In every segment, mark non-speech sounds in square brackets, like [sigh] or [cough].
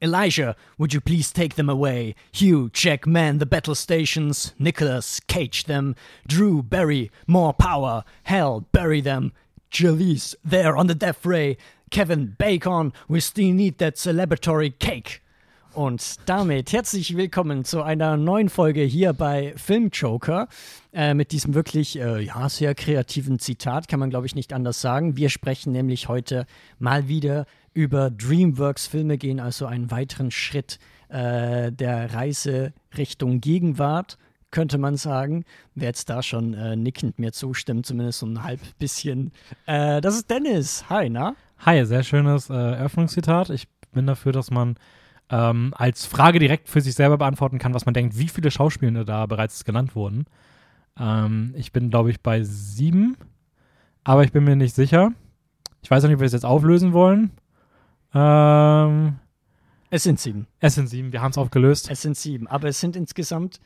Elijah, would you please take them away? Hugh, check, man the battle stations. Nicholas, cage them. Drew, bury, more power. Hell, bury them. Jalise, there on the death ray. Kevin, bacon, we still need that celebratory cake. Und damit herzlich willkommen zu einer neuen Folge hier bei Filmjoker. Äh, mit diesem wirklich äh, ja, sehr kreativen Zitat, kann man glaube ich nicht anders sagen. Wir sprechen nämlich heute mal wieder über DreamWorks-Filme, gehen also einen weiteren Schritt äh, der Reise Richtung Gegenwart könnte man sagen. Wer jetzt da schon äh, nickend mir zustimmt, zumindest so ein halb bisschen. Äh, das ist Dennis. Hi, na? Hi, sehr schönes äh, Eröffnungszitat. Ich bin dafür, dass man ähm, als Frage direkt für sich selber beantworten kann, was man denkt, wie viele Schauspielende da bereits genannt wurden. Ähm, ich bin, glaube ich, bei sieben, aber ich bin mir nicht sicher. Ich weiß auch nicht, ob wir es jetzt auflösen wollen. Ähm, es sind sieben. Es sind sieben, wir haben es aufgelöst. Es sind sieben, aber es sind insgesamt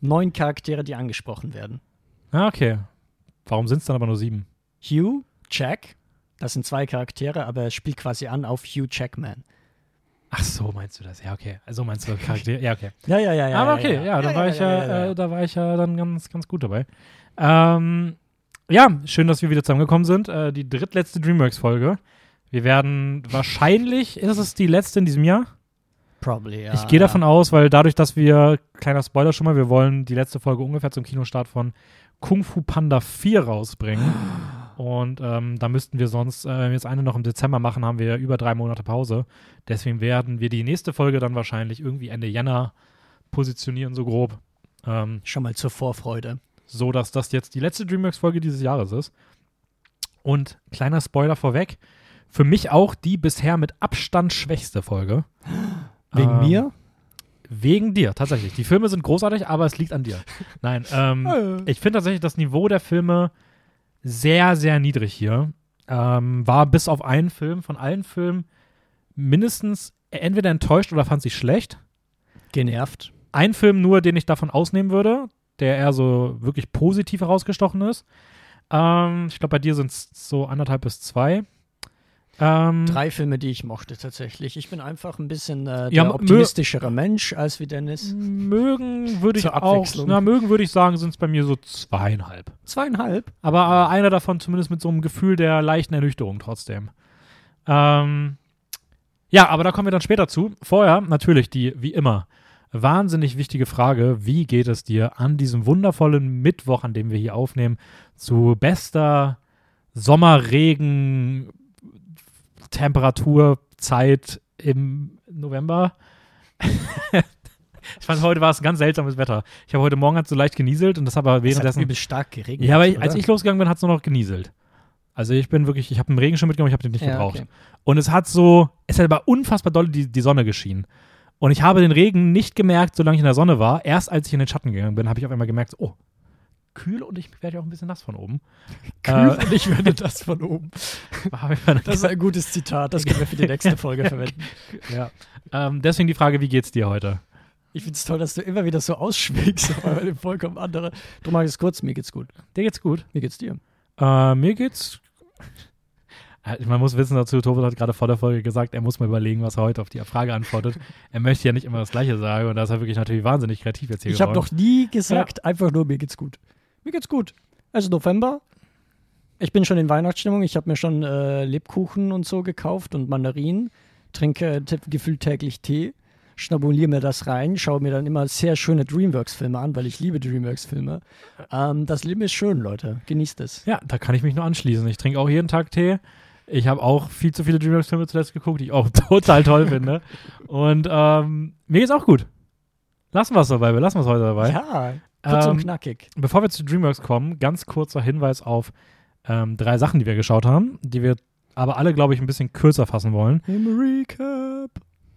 neun Charaktere, die angesprochen werden. Ah, okay. Warum sind es dann aber nur sieben? Hugh, Jack, das sind zwei Charaktere, aber es spielt quasi an auf Hugh Jackman. Ach so, meinst du das? Ja, okay. Also meinst du Charaktere? Ja, okay. Ja, ja, ja, ja. Aber okay, ja, ja, da war ich ja, äh, da war ich ja dann ganz, ganz gut dabei. Ähm, ja, schön, dass wir wieder zusammengekommen sind. Äh, die drittletzte DreamWorks-Folge. Wir werden wahrscheinlich, ist es die letzte in diesem Jahr? Probably, ja. Ich gehe davon aus, weil dadurch, dass wir, kleiner Spoiler schon mal, wir wollen die letzte Folge ungefähr zum Kinostart von Kung Fu Panda 4 rausbringen. [gasps] Und ähm, da müssten wir sonst, äh, wenn wir jetzt eine noch im Dezember machen, haben wir über drei Monate Pause. Deswegen werden wir die nächste Folge dann wahrscheinlich irgendwie Ende Jänner positionieren, so grob. Ähm, Schon mal zur Vorfreude. So, dass das jetzt die letzte DreamWorks-Folge dieses Jahres ist. Und kleiner Spoiler vorweg, für mich auch die bisher mit Abstand schwächste Folge. [gasps] Wegen ähm, mir? Wegen dir, tatsächlich. Die Filme sind großartig, aber es liegt an dir. [laughs] Nein, ähm, äh. ich finde tatsächlich das Niveau der Filme sehr, sehr niedrig hier. Ähm, war bis auf einen Film von allen Filmen mindestens entweder enttäuscht oder fand sie schlecht. Genervt. Ein Film nur, den ich davon ausnehmen würde, der eher so wirklich positiv herausgestochen ist. Ähm, ich glaube, bei dir sind es so anderthalb bis zwei. Ähm, Drei Filme, die ich mochte tatsächlich. Ich bin einfach ein bisschen äh, der ja, optimistischere Mensch als wie Dennis. Mögen würde ich auch, na, mögen würde ich sagen, sind es bei mir so zweieinhalb. Zweieinhalb? Aber äh, einer davon zumindest mit so einem Gefühl der leichten Ernüchterung trotzdem. Ähm, ja, aber da kommen wir dann später zu. Vorher natürlich die, wie immer, wahnsinnig wichtige Frage, wie geht es dir an diesem wundervollen Mittwoch, an dem wir hier aufnehmen, zu bester Sommerregen Temperaturzeit im November. [laughs] ich fand, heute war es ein ganz seltsames Wetter. Ich habe heute Morgen hat so leicht genieselt und das aber währenddessen. Es hat stark geregnet. Ja, aber ich, als ich losgegangen bin, hat es nur noch genieselt. Also ich bin wirklich, ich habe einen Regenschirm mitgenommen, ich habe den nicht ja, gebraucht. Okay. Und es hat so, es hat aber unfassbar doll die, die Sonne geschienen. Und ich habe den Regen nicht gemerkt, solange ich in der Sonne war. Erst als ich in den Schatten gegangen bin, habe ich auf einmal gemerkt, oh, kühl und ich werde ja auch ein bisschen nass von oben. [laughs] Kühl äh, und ich werde nass von oben. [laughs] das ist ein gutes Zitat, das [laughs] können wir für die nächste Folge verwenden. Ja. Ähm, deswegen die Frage, wie geht's dir heute? Ich finde es toll, dass du immer wieder so ausschwingst, aber vollkommen andere. Du magst es kurz, mir geht's gut. Dir geht's gut. Wie geht's dir? Äh, mir geht's äh, man muss wissen dazu, Tobit hat gerade vor der Folge gesagt, er muss mal überlegen, was er heute auf die Frage antwortet. er möchte ja nicht immer das Gleiche sagen und da ist er wirklich natürlich wahnsinnig kreativ jetzt hier Ich habe noch nie gesagt, ja. einfach nur, mir geht's gut. Mir geht's gut. Es ist November. Ich bin schon in Weihnachtsstimmung. Ich habe mir schon äh, Lebkuchen und so gekauft und Mandarinen. Trinke gefühlt täglich Tee. Schnabuliere mir das rein. Schaue mir dann immer sehr schöne Dreamworks-Filme an, weil ich liebe Dreamworks-Filme. Ähm, das Leben ist schön, Leute. Genießt es. Ja, da kann ich mich nur anschließen. Ich trinke auch jeden Tag Tee. Ich habe auch viel zu viele Dreamworks-Filme zuletzt geguckt, die ich auch [laughs] total toll finde. Und ähm, mir geht's auch gut. Lassen wir es dabei. Wir lassen es heute dabei. Ja, Kurz ähm, und knackig. Bevor wir zu DreamWorks kommen, ganz kurzer Hinweis auf ähm, drei Sachen, die wir geschaut haben, die wir aber alle, glaube ich, ein bisschen kürzer fassen wollen. Im Recap.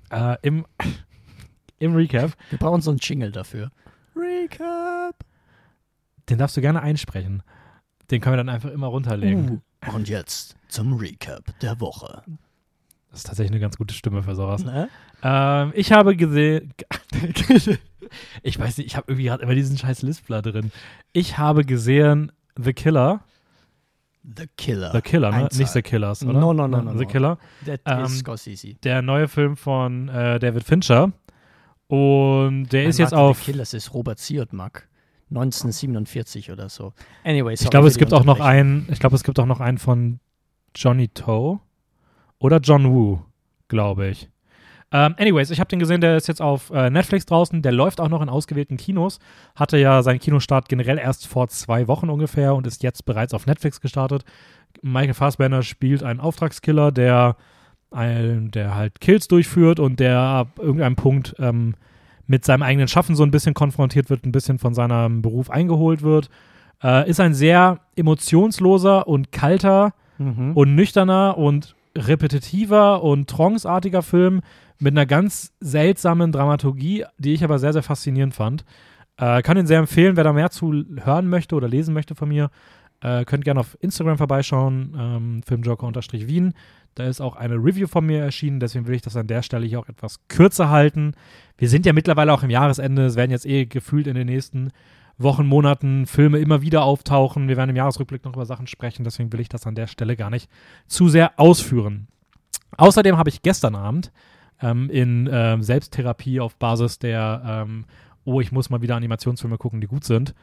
Äh, im, [laughs] Im Recap. Wir brauchen so einen Jingle dafür. Recap. Den darfst du gerne einsprechen. Den können wir dann einfach immer runterlegen. Uh, und jetzt zum Recap der Woche. Das ist tatsächlich eine ganz gute Stimme für sowas. Ne? Ähm, ich habe gesehen. [laughs] [laughs] ich weiß nicht, ich habe irgendwie gerade immer diesen scheiß Lispler drin. Ich habe gesehen The Killer. The Killer. The Killer, ne? Nicht The Killers, oder? No, no, no, no, The no. Killer. That Ähm, Scorsese. Der neue Film von äh, David Fincher. Und der ist Nein, jetzt auf. The Killers ist Robert Siodmak. 1947 oder so. Anyway, Ich glaube, es gibt auch noch einen, ich glaube, es gibt auch noch einen von Johnny Toe oder John Woo, glaube ich. Ähm, anyways, ich habe den gesehen, der ist jetzt auf äh, Netflix draußen, der läuft auch noch in ausgewählten Kinos, hatte ja seinen Kinostart generell erst vor zwei Wochen ungefähr und ist jetzt bereits auf Netflix gestartet. Michael Fassbender spielt einen Auftragskiller, der, ein, der halt Kills durchführt und der ab irgendeinem Punkt ähm, mit seinem eigenen Schaffen so ein bisschen konfrontiert wird, ein bisschen von seinem Beruf eingeholt wird. Äh, ist ein sehr emotionsloser und kalter Mhm. und nüchterner und repetitiver und tranceartiger Film mit einer ganz seltsamen Dramaturgie, die ich aber sehr, sehr faszinierend fand. Äh, kann ihn sehr empfehlen, wer da mehr zu hören möchte oder lesen möchte von mir. Äh, könnt gerne auf Instagram vorbeischauen, ähm, Filmjoker-Wien. Da ist auch eine Review von mir erschienen, deswegen will ich das an der Stelle hier auch etwas kürzer halten. Wir sind ja mittlerweile auch im Jahresende, es werden jetzt eh gefühlt in den nächsten Wochen, Monaten Filme immer wieder auftauchen. Wir werden im Jahresrückblick noch über Sachen sprechen, deswegen will ich das an der Stelle gar nicht zu sehr ausführen. Außerdem habe ich gestern Abend ähm, in ähm, Selbsttherapie auf Basis der ähm, Oh, ich muss mal wieder Animationsfilme gucken, die gut sind,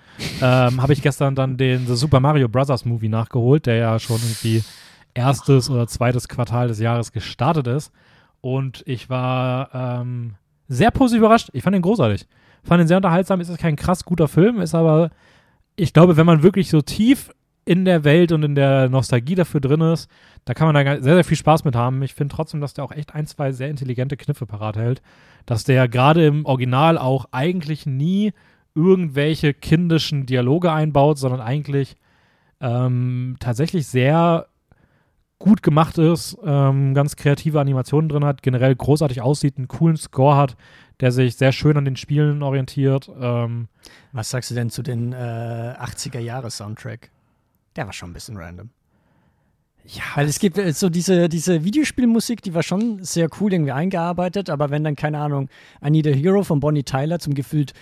ähm, habe ich gestern dann den The Super Mario Bros. Movie nachgeholt, der ja schon irgendwie erstes oder zweites Quartal des Jahres gestartet ist. Und ich war ähm, sehr positiv überrascht. Ich fand ihn großartig. Fand ihn sehr unterhaltsam. Ist es kein krass guter Film, ist aber, ich glaube, wenn man wirklich so tief in der Welt und in der Nostalgie dafür drin ist, da kann man da sehr, sehr viel Spaß mit haben. Ich finde trotzdem, dass der auch echt ein, zwei sehr intelligente Kniffe parat hält. Dass der gerade im Original auch eigentlich nie irgendwelche kindischen Dialoge einbaut, sondern eigentlich ähm, tatsächlich sehr gut gemacht ist, ähm, ganz kreative Animationen drin hat, generell großartig aussieht, einen coolen Score hat, der sich sehr schön an den Spielen orientiert. Ähm, Was sagst du denn zu den äh, 80er-Jahre-Soundtrack? Der war schon ein bisschen random. Ja, Weil es gibt äh, so diese, diese Videospielmusik, die war schon sehr cool irgendwie eingearbeitet, aber wenn dann, keine Ahnung, I Need a Hero von Bonnie Tyler zum gefühlt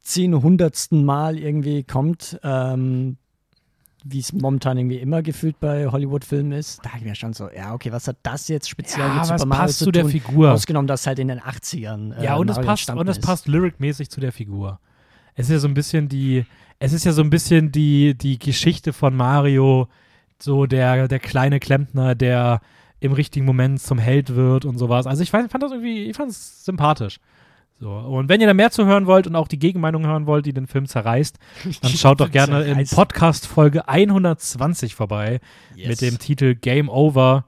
zehnhundertsten Mal irgendwie kommt, ähm, wie es momentan irgendwie immer gefühlt bei Hollywood-Filmen ist, da ich mir schon so, ja, okay, was hat das jetzt speziell ja, mit Super es Mario passt zu zu der tun? Figur. Ausgenommen, dass halt in den 80ern. Äh, Ja, und es Mario passt, entstanden und es passt lyricmäßig zu der Figur. Es ist ja so ein bisschen die, es ist ja so ein bisschen die, die Geschichte von Mario, so der, der kleine Klempner, der im richtigen Moment zum Held wird und sowas. Also ich fand, fand das irgendwie, ich fand es sympathisch. So, und wenn ihr da mehr zu hören wollt und auch die Gegenmeinung hören wollt, die den Film zerreißt, [laughs] dann schaut doch gerne in. Podcast Folge 120 vorbei Yes. mit dem Titel Game Over.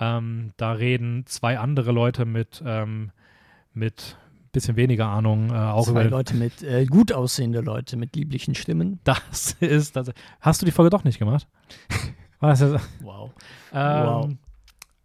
Ähm, da reden zwei andere Leute mit, ähm, mit bisschen weniger Ahnung äh, auch Zwei über Leute mit, äh, gut aussehende Leute mit lieblichen Stimmen. das [laughs] ist das. Hast du die Folge doch nicht gemacht? [laughs] War das jetzt, Wow. ähm,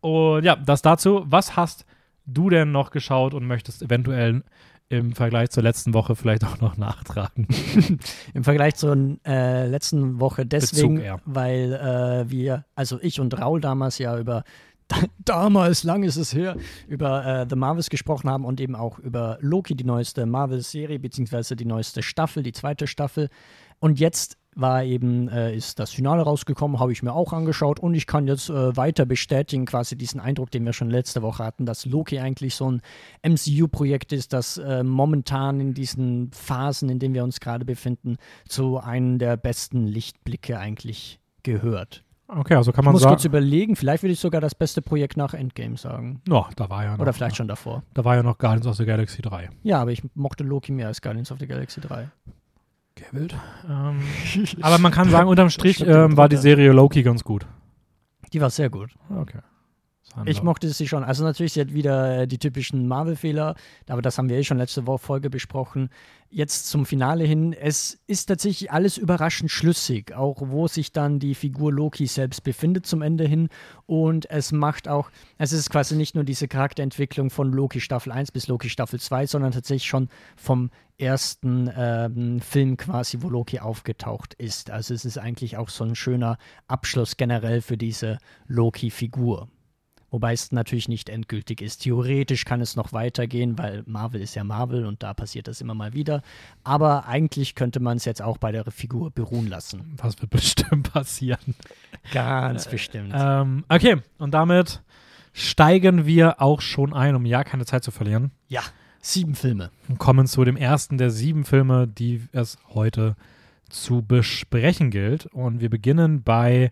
Und ja, das dazu. Was hast du denn noch geschaut und möchtest eventuell im Vergleich zur letzten Woche vielleicht auch noch nachtragen? [laughs] Im Vergleich zur äh, letzten Woche deswegen, Bezug eher. weil äh, wir, also ich und Raul damals ja über [laughs] damals, lang ist es her, über äh, The Marvels gesprochen haben und eben auch über Loki, die neueste Marvel-Serie, beziehungsweise die neueste Staffel, die zweite Staffel. Und jetzt war eben, äh, ist das Finale rausgekommen, habe ich mir auch angeschaut und ich kann jetzt äh, weiter bestätigen, quasi diesen Eindruck, den wir schon letzte Woche hatten, dass Loki eigentlich so ein MCU-Projekt ist, das äh, momentan in diesen Phasen, in denen wir uns gerade befinden, zu einem der besten Lichtblicke eigentlich gehört. Okay, also kann Ich man muss kurz sagen. überlegen, vielleicht würde ich sogar das beste Projekt nach Endgame sagen. No, da war ja noch, Oder vielleicht schon davor. Da war ja noch Guardians of the Galaxy 3. Ja, aber ich mochte Loki mehr als Guardians of the Galaxy 3. Okay, wild. Ähm, [laughs] aber man kann sagen, unterm Strich ähm, war die. Serie Loki ganz gut. Die war sehr gut. Okay. Ich mochte sie schon. Also natürlich, sie hat wieder äh, die typischen Marvel-Fehler, aber das haben wir eh schon letzte Woche Folge besprochen. Jetzt zum Finale hin. Es ist tatsächlich alles überraschend schlüssig, auch wo sich dann die Figur Loki selbst befindet zum Ende hin. Und es macht auch, es ist quasi nicht nur diese Charakterentwicklung von Loki Staffel 1 bis Loki Staffel 2, sondern tatsächlich schon vom ersten ähm, Film quasi, wo Loki aufgetaucht ist. Also es ist eigentlich auch so ein schöner Abschluss generell für diese Loki-Figur. Wobei es natürlich nicht endgültig ist. Theoretisch kann es noch weitergehen, weil Marvel ist ja Marvel und da passiert das immer mal wieder. Aber eigentlich könnte man es jetzt auch bei der Figur beruhen lassen. Was wird bestimmt [laughs] passieren? Ganz bestimmt. Ähm, okay, und damit steigen wir auch schon ein, um ja keine Zeit zu verlieren. ja, sieben Filme. Und kommen zu dem ersten der sieben Filme, die es heute zu besprechen gilt. Und wir beginnen bei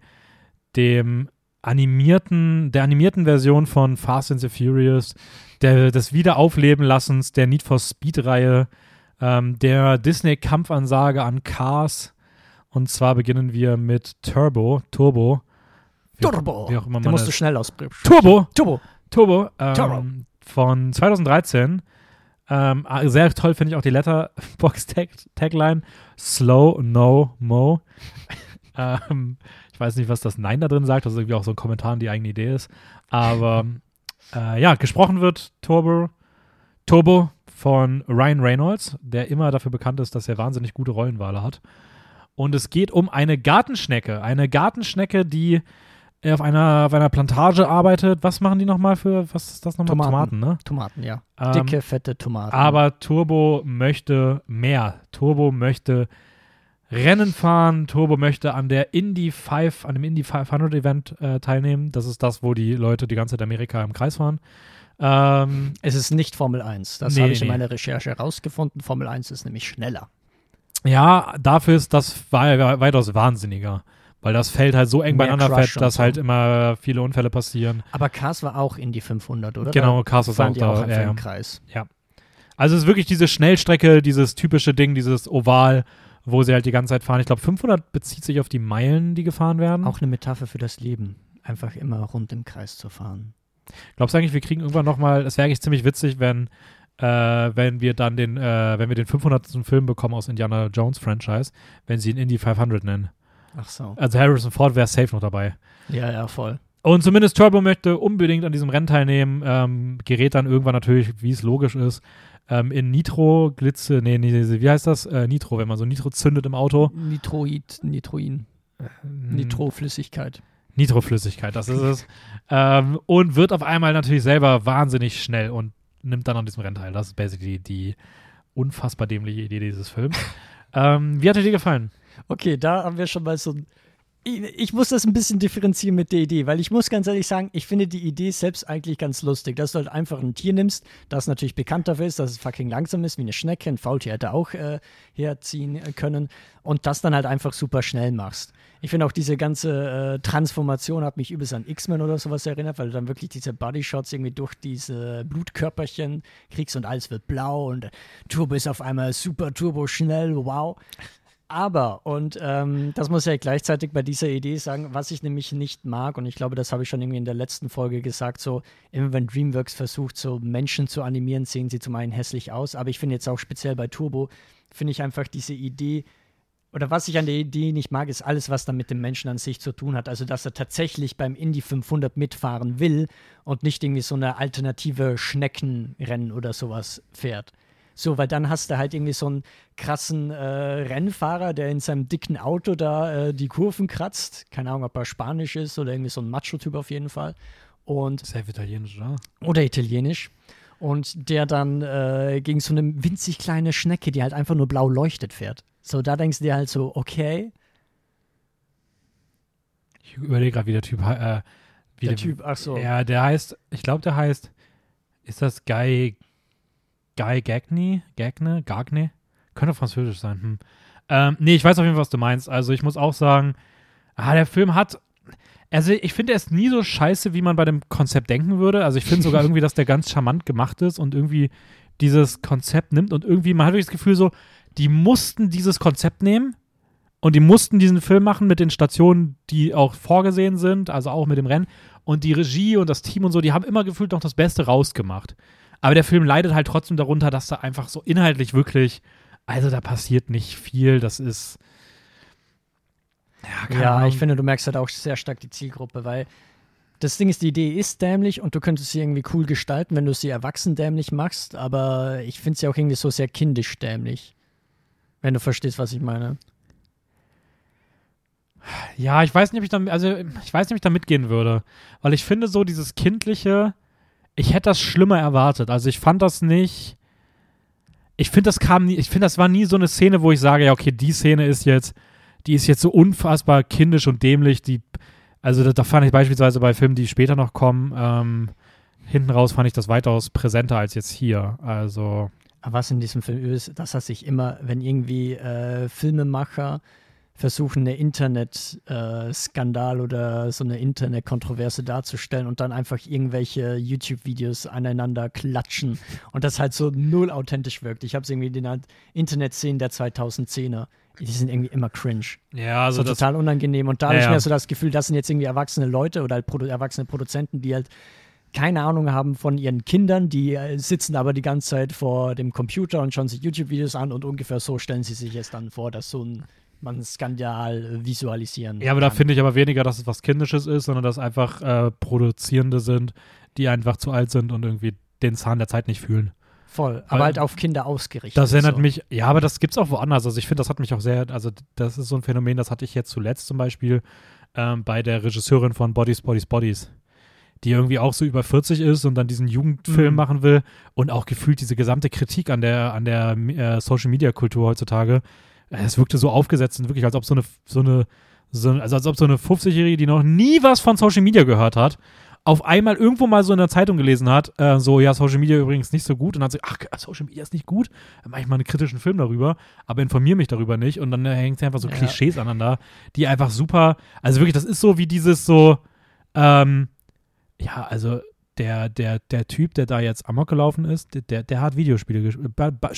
dem animierten, der animierten Version von Fast and the Furious, der, des Wiederauflebenlassens der Need for Speed-Reihe, ähm, der Disney-Kampfansage an Cars. Und zwar beginnen wir mit Turbo, Turbo. Wie Turbo. Wie auch immer man musst du schnell aussprechen. Turbo, Turbo. Turbo, ähm, Turbo. von 2013. Ähm, ah, sehr toll finde ich auch die Letterbox-Tagline. Slow, no, mo. [laughs] ähm, weiß nicht, was das Nein da drin sagt. Das ist irgendwie auch so ein Kommentar, die eigene Idee ist. Aber [laughs] äh, ja, gesprochen wird Turbo, Turbo von Ryan Reynolds, der immer dafür bekannt ist, dass er wahnsinnig gute Rollenwale hat. Und es geht um eine Gartenschnecke. Eine Gartenschnecke, die auf einer, auf einer Plantage arbeitet. Was machen die nochmal für, was ist das nochmal? Tomaten. ne? Tomaten, ja. Ähm, Dicke, fette Tomaten. aber Turbo möchte mehr. Turbo möchte Rennen fahren. Turbo möchte an der Indy 5, an dem Indy 500 Event äh, teilnehmen. Das ist das, wo die Leute die ganze Zeit Amerika im Kreis fahren. Ähm, es ist nicht Formel 1. Das Nee, habe ich in nee. meiner Recherche herausgefunden. Formel 1 ist nämlich schneller. ja, dafür ist das wei- weitaus wahnsinniger. Weil das Feld halt so eng Mehr beieinander Crush fährt, dass so. halt immer viele Unfälle passieren. Aber Cars war auch in die 500, oder? Genau, Cars ist auch da, auch ja, ja. im Kreis. Also es ist wirklich diese Schnellstrecke, dieses typische Ding, dieses Oval, wo sie halt die ganze Zeit fahren. Ich glaube, 500 bezieht sich auf die Meilen, die gefahren werden. Auch eine Metapher für das Leben. Einfach immer rund im Kreis zu fahren. Glaubst du eigentlich, wir kriegen irgendwann nochmal, es wäre eigentlich ziemlich witzig, wenn, äh, wenn wir dann den, äh, wenn wir den 500. Film bekommen aus Indiana Jones Franchise, wenn sie ihn Indy 500 nennen. Ach so. Also Harrison Ford wäre safe noch dabei. Ja, ja, voll. Und zumindest Turbo möchte unbedingt an diesem Rennen teilnehmen, ähm, gerät dann irgendwann natürlich, wie es logisch ist, ähm, in Nitro, Glitze, nee, nee, wie heißt das? Äh, Nitro, wenn man so Nitro zündet im Auto. Nitroid, Nitroin, Hm. Nitroflüssigkeit. Nitroflüssigkeit, das ist es. ähm, und wird auf einmal natürlich selber wahnsinnig schnell und nimmt dann an diesem Rennen teil. Das ist basically die unfassbar dämliche Idee dieses Films. ähm, wie hat dir gefallen? Okay, da haben wir schon mal so ein. Ich, muss das ein bisschen differenzieren mit der Idee, weil ich muss ganz ehrlich sagen, ich finde die Idee selbst eigentlich ganz lustig, dass du halt einfach ein Tier nimmst, das natürlich bekannt dafür ist, dass es fucking langsam ist, wie eine Schnecke, ein Faultier hätte auch äh, herziehen äh, können und das dann halt einfach super schnell machst. Ich finde auch diese ganze äh, Transformation hat mich übelst an X-Men oder sowas erinnert, weil du dann wirklich diese Bodyshots irgendwie durch diese Blutkörperchen kriegst und alles wird blau und Turbo ist auf einmal super turbo schnell, wow. Aber, und ähm, das muss ich ja gleichzeitig bei dieser Idee sagen, was ich nämlich nicht mag, und ich glaube, das habe ich schon irgendwie in der letzten Folge gesagt, so immer wenn DreamWorks versucht, so Menschen zu animieren, sehen sie zum einen hässlich aus, aber ich finde jetzt auch speziell bei Turbo, finde ich einfach diese Idee, oder was ich an der Idee nicht mag, ist alles, was dann mit dem Menschen an sich zu tun hat. Also, dass er tatsächlich beim Indy 500 mitfahren will und nicht irgendwie so eine alternative Schneckenrennen oder sowas fährt. So, weil dann hast du halt irgendwie so einen krassen äh, Rennfahrer, der in seinem dicken Auto da äh, die Kurven kratzt. Keine Ahnung, ob er Spanisch ist oder irgendwie so ein Macho-Typ auf jeden Fall. Und Safe italienisch, oder? oder italienisch. Und der dann äh, gegen so eine winzig kleine Schnecke, die halt einfach nur blau leuchtet, fährt. So, da denkst du dir halt so, okay, Ich überlege gerade, wie der Typ, äh, wie der Typ, ach so. Ja, der heißt, ich glaube, der heißt, ist das Guy, Guy Gagne? Gagne? Gagne? Könnte französisch sein. Hm. Ähm, nee, ich weiß auf jeden Fall, was du meinst. Also ich muss auch sagen, ah, der Film hat, also ich finde, er ist nie so scheiße, wie man bei dem Konzept denken würde. Also ich finde sogar [laughs] irgendwie, dass der ganz charmant gemacht ist und irgendwie dieses Konzept nimmt und irgendwie, man hat wirklich das Gefühl so, die mussten dieses Konzept nehmen und die mussten diesen Film machen mit den Stationen, die auch vorgesehen sind, also auch mit dem Rennen. Und die Regie und das Team und so, die haben immer gefühlt noch das Beste rausgemacht. Aber der Film leidet halt trotzdem darunter, dass da einfach so inhaltlich wirklich, also da passiert nicht viel. Das ist. Ja, Ja, Ahnung. ich finde, du merkst halt auch sehr stark die Zielgruppe, weil das Ding ist, die Idee ist dämlich und du könntest sie irgendwie cool gestalten, wenn du sie erwachsen dämlich machst, aber ich finde sie auch irgendwie so sehr kindisch dämlich. Wenn du verstehst, was ich meine. Ja, ich weiß nicht, ob ich da, also ich weiß nicht, ob ich da mitgehen würde. Weil ich finde so dieses kindliche, ich hätte das schlimmer erwartet. Also ich fand das nicht. Ich finde, das kam nie, ich finde, das war nie so eine Szene, wo ich sage, ja, okay, die Szene ist jetzt, die ist jetzt so unfassbar kindisch und dämlich, die, also da, da fand ich beispielsweise bei Filmen, die später noch kommen, ähm, hinten raus fand ich das weitaus präsenter als jetzt hier. Also. Aber was in diesem Film ist, dass er sich immer, wenn irgendwie äh, Filmemacher versuchen, eine Internet-Skandal äh, oder so eine Internet-Kontroverse darzustellen und dann einfach irgendwelche YouTube-Videos aneinander klatschen und das halt so null authentisch wirkt. Ich habe es irgendwie in den Internet-Szenen der 2010er. Die sind irgendwie immer cringe. Ja, also so das, total unangenehm. Und da habe Ja, ich mir so das Gefühl, das sind jetzt irgendwie erwachsene Leute oder halt Produ erwachsene Produzenten, die halt keine Ahnung haben von ihren Kindern, die äh, sitzen aber die ganze Zeit vor dem Computer und schauen sich YouTube-Videos an und ungefähr so stellen sie sich jetzt dann vor, dass so ein man Skandal visualisieren Ja, aber da kann. finde ich aber weniger, dass es was Kindisches ist, sondern dass einfach äh, Produzierende sind, die einfach zu alt sind und irgendwie den Zahn der Zeit nicht fühlen. Voll, aber Weil- halt auf Kinder ausgerichtet. Das erinnert so. mich, ja, aber das gibt's auch woanders. Also ich finde, das hat mich auch sehr, also das ist so ein Phänomen, das hatte ich jetzt zuletzt zum Beispiel ähm, bei der Regisseurin von Bodies, Bodies, Bodies, die irgendwie auch so über 40 ist und dann diesen Jugendfilm Mhm. machen will und auch gefühlt diese gesamte Kritik an der, an der äh, Social-Media-Kultur heutzutage, äh, es wirkte so aufgesetzt und wirklich, als ob so eine, so eine, so, also als ob so eine 50-Jährige, die noch nie was von Social Media gehört hat, auf einmal irgendwo mal so in der Zeitung gelesen hat, äh, so, ja, Social Media übrigens nicht so gut. Und dann hat sie, ach, Social Media ist nicht gut. Dann mache ich mal einen kritischen Film darüber, aber informiere mich darüber nicht. Und dann äh, hängt sie einfach so Ja. Klischees aneinander, die einfach super, also wirklich, das ist so wie dieses so, ähm, ja, also der, der, der Typ, der da jetzt Amok gelaufen ist, der- der, hat Videospiele gespielt,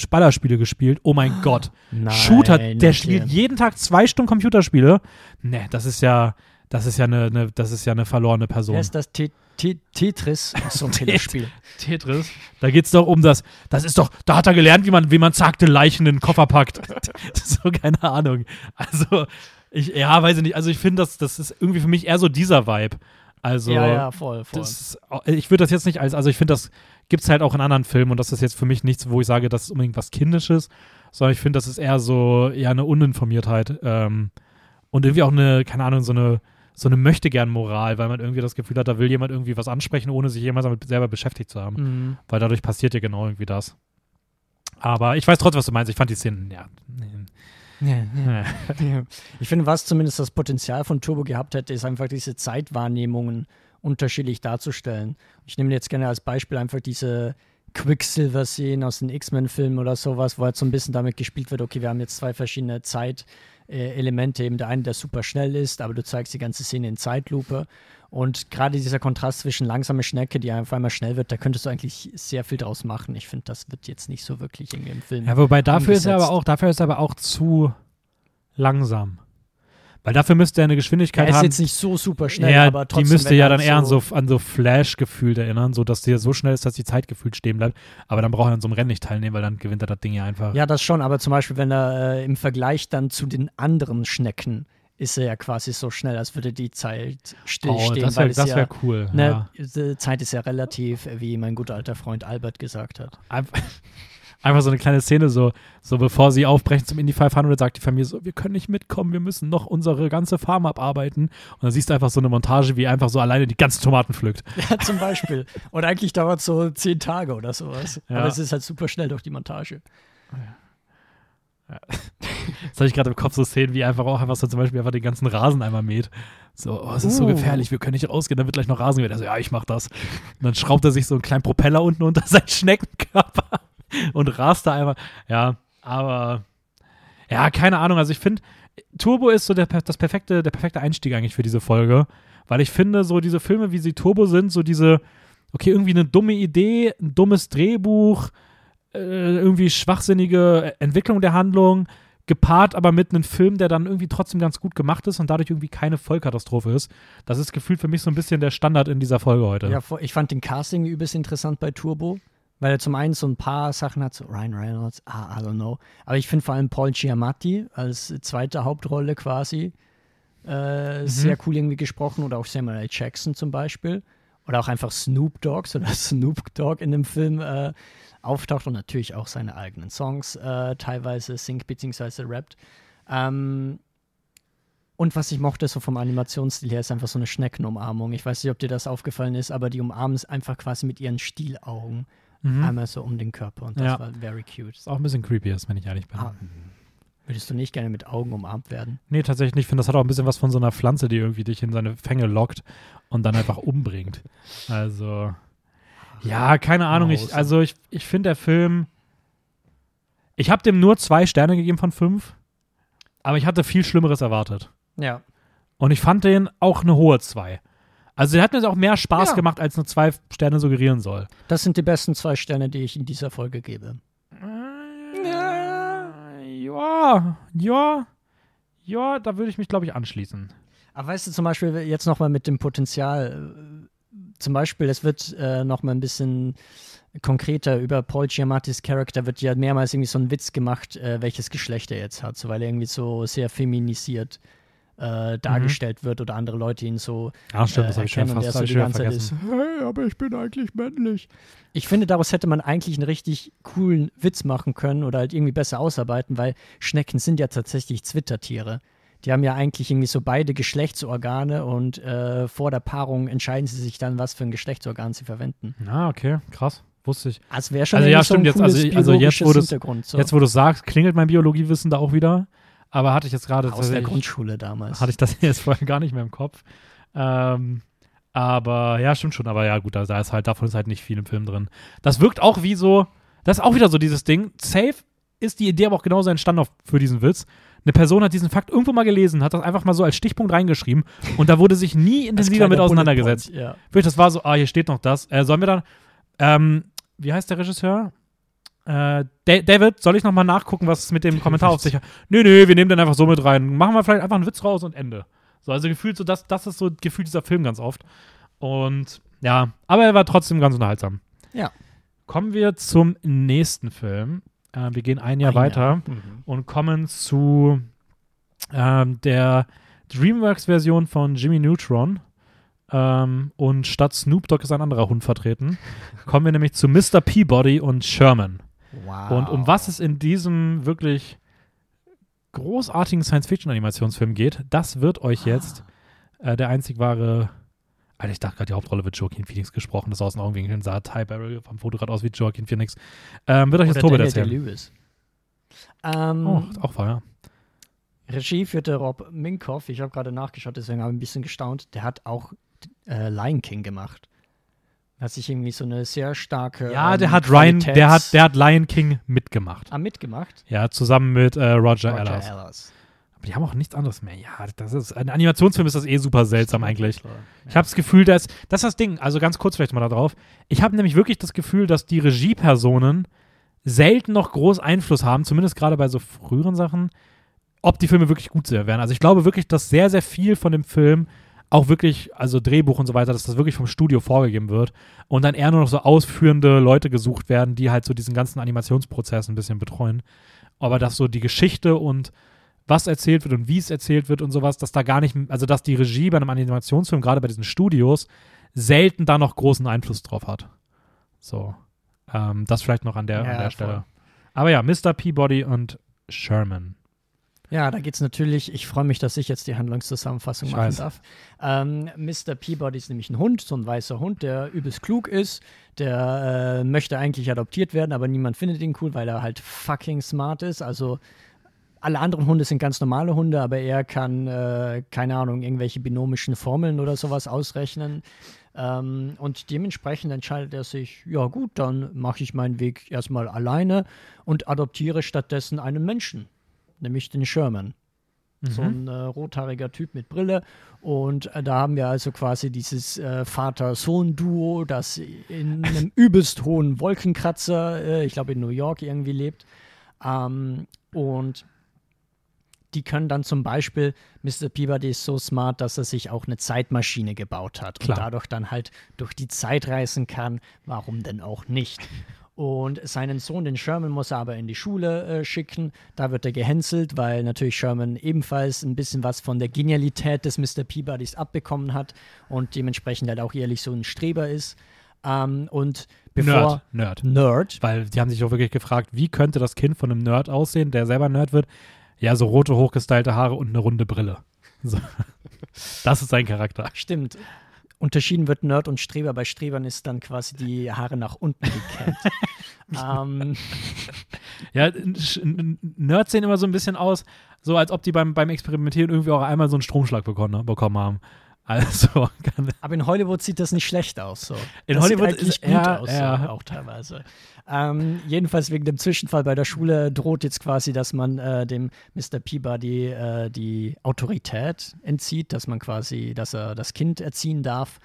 Ballerspiele gespielt. Oh mein Gott. Nein, Shooter, der spielt jeden Tag zwei Stunden Computerspiele. Ne, das ist ja, das ist ja eine, eine das ist ja eine verlorene Person. Wer ist das? Te Te Tetris? So ein Telespiel. Tetris. Da geht's doch um das, das ist doch, da hat er gelernt, wie man, wie man zagte Leichen in den Koffer packt. [laughs] so, keine Ahnung. Also, ich, ja, weiß ich nicht. Also, ich finde, das, das ist irgendwie für mich eher so dieser Vibe. Also, ja, ja, voll, voll. das, ich würde das jetzt nicht als, also ich finde, das gibt's halt auch in anderen Filmen und das ist jetzt für mich nichts, wo ich sage, das ist unbedingt was Kindisches, sondern ich finde, das ist eher so, ja, eine Uninformiertheit ähm, und irgendwie auch eine, keine Ahnung, so eine, so eine Möchtegern-Moral, weil man irgendwie das Gefühl hat, da will jemand irgendwie was ansprechen, ohne sich jemals damit selber beschäftigt zu haben. Mhm. Weil dadurch passiert ja genau irgendwie das. Aber ich weiß trotzdem, was du meinst. Ich fand die Szenen, ja. nee. Ja, ja. Ja. [laughs] Ich finde, was zumindest das Potenzial von Turbo gehabt hätte, ist einfach diese Zeitwahrnehmungen unterschiedlich darzustellen. Ich nehme jetzt gerne als Beispiel einfach diese Quicksilver-Szenen aus den X-Men-Filmen oder sowas, wo halt so ein bisschen damit gespielt wird, okay, wir haben jetzt zwei verschiedene Zeitelemente, eben der eine, der super schnell ist, aber du zeigst die ganze Szene in Zeitlupe. Und gerade dieser Kontrast zwischen langsame Schnecke, die auf einmal schnell wird, da könntest du eigentlich sehr viel draus machen. Ich finde, das wird jetzt nicht so wirklich irgendwie im Film. Ja, wobei dafür ist er aber umgesetzt. auch, dafür ist er aber auch zu langsam. Weil dafür müsste er eine Geschwindigkeit Er ist haben. jetzt nicht so super schnell, ja, aber trotzdem. die müsste ja dann eher an so, an so Flash-gefühlt erinnern, so dass der so schnell ist, dass die Zeit gefühlt stehen bleibt. Aber dann braucht er an so einem Rennen nicht teilnehmen, weil dann gewinnt er das Ding ja einfach. Ja, das schon, aber zum Beispiel, wenn er äh, im Vergleich dann zu den anderen Schnecken ist er ja quasi so schnell, als würde die Zeit oh, stillstehen, das weil wäre das ja, wär cool. ne, ja. die Zeit ist ja relativ, wie mein guter alter Freund Albert gesagt hat. Einfach, einfach so eine kleine Szene, so, so bevor sie aufbrechen zum Indie 500, sagt die Familie so, wir können nicht mitkommen, wir müssen noch unsere ganze Farm abarbeiten. Und dann siehst du einfach so eine Montage, wie einfach so alleine die ganzen Tomaten pflückt. [laughs] Ja, zum Beispiel. Und eigentlich dauert es so zehn Tage oder sowas. Ja. Aber es ist halt super schnell durch die Montage. Das habe ich gerade im Kopf so Szenen, wie einfach auch einfach so zum Beispiel einfach den ganzen Rasen einmal mäht. So, oh, es ist so Uh. gefährlich, wir können nicht rausgehen, dann wird gleich noch Rasen gemäht. Also, ja, ich mach das. Und dann schraubt er sich so einen kleinen Propeller unten unter seinen Schneckenkörper und rast da einmal. Ja, aber ja, keine Ahnung. Also ich finde, Turbo ist so der, das perfekte, der perfekte Einstieg eigentlich für diese Folge. Weil ich finde, so diese Filme, wie sie Turbo sind, so diese, okay, irgendwie eine dumme Idee, ein dummes Drehbuch, äh, irgendwie schwachsinnige Entwicklung der Handlung, gepaart aber mit einem Film, der dann irgendwie trotzdem ganz gut gemacht ist und dadurch irgendwie keine Vollkatastrophe ist. Das ist gefühlt für mich so ein bisschen der Standard in dieser Folge heute. Ja, ich fand den Casting übelst interessant bei Turbo, weil er zum einen so ein paar Sachen hat, so Ryan Reynolds, ah, I don't know. Aber ich finde vor allem Paul Giamatti als zweite Hauptrolle quasi äh, sehr cool irgendwie gesprochen oder auch Samuel L. Jackson zum Beispiel. Oder auch einfach Snoop Dogg, so [laughs] dass Snoop Dogg in dem Film äh, auftaucht und natürlich auch seine eigenen Songs äh, teilweise singt bzw. rappt. Ähm, Und was ich mochte, so vom Animationsstil her, ist einfach so eine Schneckenumarmung. Ich weiß nicht, ob dir das aufgefallen ist, aber die umarmen es einfach quasi mit ihren Stielaugen Mhm. einmal so um den Körper und das Ja. war very cute. Ist auch ein bisschen creepy, ist, wenn ich ehrlich bin. Ah, würdest du nicht gerne mit Augen umarmt werden? Nee, tatsächlich nicht. Ich finde, das hat auch ein bisschen was von so einer Pflanze, die irgendwie dich in seine Fänge lockt und dann einfach [laughs] umbringt. Also, ja, keine Ahnung. Ich, also, ich, ich finde, der Film. Ich habe dem nur zwei Sterne gegeben von fünf, aber ich hatte viel Schlimmeres erwartet. Ja. Und ich fand den auch eine hohe zwei. Also, der hat mir auch mehr Spaß Ja. gemacht, als eine zwei Sterne suggerieren soll. Das sind die besten zwei Sterne, die ich in dieser Folge gebe. Ja, ja, ja, da würde ich mich, glaube ich, anschließen. Aber weißt du zum Beispiel jetzt nochmal mit dem Potenzial, äh, zum Beispiel, es wird äh, nochmal ein bisschen konkreter über Paul Giamattis Charakter wird ja mehrmals irgendwie so ein Witz gemacht, äh, welches Geschlecht er jetzt hat, so weil er irgendwie so sehr feminisiert äh, dargestellt wird oder andere Leute ihn so Ja, stimmt, äh, das habe ich schon erkennen und fast er so ich die ganze Zeit ist, hey, aber ich bin eigentlich männlich. Ich finde, daraus hätte man eigentlich einen richtig coolen Witz machen können oder halt irgendwie besser ausarbeiten, weil Schnecken sind ja tatsächlich Zwittertiere. Die haben ja eigentlich irgendwie so beide Geschlechtsorgane und äh, vor der Paarung entscheiden sie sich dann, was für ein Geschlechtsorgan sie verwenden. Ah, okay, krass. Wusste ich. Also wäre schon Also ja, so ein stimmt, jetzt- also- also jetzt, wo du's- Hintergrund. So. Jetzt, wo du es sagst, klingelt mein Biologiewissen da auch wieder. Aber hatte ich jetzt gerade aus der Grundschule damals. hatte ich das [laughs] jetzt vorher gar nicht mehr im Kopf. Ähm, aber ja, stimmt schon. Aber ja, gut, da, da ist halt, davon ist halt nicht viel im Film drin. Das wirkt auch wie so, das ist auch wieder so dieses Ding. Safe ist die Idee aber auch genauso entstanden für diesen Witz. Eine Person hat diesen Fakt irgendwo mal gelesen, hat das einfach mal so als Stichpunkt reingeschrieben und da wurde sich nie Als intensiver kleiner mit Bullet auseinandergesetzt. Point, Ja. Wirklich, das war so, ah, hier steht noch das. Äh, sollen wir dann, ähm, wie heißt der Regisseur? Äh, Da- David, soll ich nochmal nachgucken, was es mit dem Kommentar auf sich hat? Nö, nö, wir nehmen den einfach so mit rein. Machen wir vielleicht einfach einen Witz raus und Ende. So, also gefühlt so, das, das ist so gefühlt dieser Film ganz oft. Und ja, aber er war trotzdem ganz unterhaltsam. Ja. Kommen wir zum nächsten Film. Äh, wir gehen ein Jahr Ein weiter Jahr. Mhm. und kommen zu ähm, der DreamWorks-Version von Jimmy Neutron. Ähm, und statt Snoop Dogg ist ein anderer Hund vertreten. [laughs] kommen wir nämlich zu Mr. Peabody und Sherman. Wow. Und um was es in diesem wirklich großartigen Science-Fiction-Animationsfilm geht, das wird euch jetzt äh, der einzig wahre. Alter, ich dachte gerade, die Hauptrolle wird Joaquin Phoenix gesprochen. Das aus den Augenwinkeln sah Ty Barrel vom Foto gerade aus wie Joaquin Phoenix. Ähm, wird euch jetzt Tobit erzählen. Day-Lewis. Ähm, Oh, auch war ja. Regie führte Rob Minkoff. Ich habe gerade nachgeschaut, deswegen habe ich ein bisschen gestaunt. Der hat auch äh, Lion King gemacht. Hat sich irgendwie so eine sehr starke. Ja, ähm, der hat Ryan, Qualitäts- der hat, der hat Lion King mitgemacht. Ah, mitgemacht. Ja, zusammen mit äh, Roger, Roger Allers. Allers. Aber die haben auch nichts anderes mehr. Ja, das ist ein Animationsfilm ist das eh super seltsam eigentlich. Ja. Ich habe das Gefühl, dass das ist das Ding. Also ganz kurz vielleicht mal da drauf. Ich habe nämlich wirklich das Gefühl, dass die Regiepersonen selten noch groß Einfluss haben, zumindest gerade bei so früheren Sachen, ob die Filme wirklich gut werden. Also ich glaube wirklich, dass sehr sehr viel von dem Film auch wirklich, also Drehbuch und so weiter, dass das wirklich vom Studio vorgegeben wird und dann eher nur noch so ausführende Leute gesucht werden, die halt so diesen ganzen Animationsprozess ein bisschen betreuen. Aber dass so die Geschichte und was erzählt wird und wie es erzählt wird und sowas, dass da gar nicht, also dass die Regie bei einem Animationsfilm, gerade bei diesen Studios, selten da noch großen Einfluss drauf hat. So. Ähm, das vielleicht noch an der, Ja, an der. Stelle. Aber ja, Mr. Peabody und Sherman. Ja, da geht's natürlich, ich freue mich, dass ich jetzt die Handlungszusammenfassung Ich machen darf. Ähm, Mr. Peabody ist nämlich ein Hund, so ein weißer Hund, der übelst klug ist. Der äh, möchte eigentlich adoptiert werden, aber niemand findet ihn cool, weil er halt fucking smart ist. Also alle anderen Hunde sind ganz normale Hunde, aber er kann, äh, keine Ahnung, irgendwelche binomischen Formeln oder sowas ausrechnen. Ähm, und dementsprechend entscheidet er sich, ja gut, dann mache ich meinen Weg erstmal alleine und adoptiere stattdessen einen Menschen, nämlich den Sherman. So Mhm. ein äh, rothaariger Typ mit Brille. Und äh, da haben wir also quasi dieses äh, Vater-Sohn-Duo, das in einem übelst hohen Wolkenkratzer, äh, ich glaube in New York irgendwie lebt. Ähm, und die können dann zum Beispiel, Mr. Peabody ist so smart, dass er sich auch eine Zeitmaschine gebaut hat Klar. und dadurch dann halt durch die Zeit reisen kann. Warum denn auch nicht? Und seinen Sohn, den Sherman, muss er aber in die Schule äh, schicken. Da wird er gehänselt, weil natürlich Sherman ebenfalls ein bisschen was von der Genialität des Mr. Peabodys abbekommen hat und dementsprechend halt auch ehrlich so ein Streber ist. Ähm, und bevor Nerd, Nerd. Nerd, Weil die haben sich auch wirklich gefragt, wie könnte das Kind von einem Nerd aussehen, der selber Nerd wird? Ja, so rote, hochgestylte Haare und eine runde Brille. So. [laughs] Das ist sein Charakter. Stimmt. Unterschieden wird Nerd und Streber. Bei Strebern ist dann quasi die Haare nach unten gekämmt. [laughs] ähm, Ja, Nerds sehen immer so ein bisschen aus, so als ob die beim, beim Experimentieren irgendwie auch einmal so einen Stromschlag bekommen, bekommen haben. Also, [laughs] kann, aber in Hollywood sieht das nicht schlecht aus. So. In das Hollywood sieht eigentlich ist- gut ja, aus, ja. So, auch teilweise. Ähm, jedenfalls wegen dem Zwischenfall bei der Schule droht jetzt quasi, dass man äh, dem Mr. Peabody äh, die Autorität entzieht, dass man quasi, dass er das Kind erziehen darf.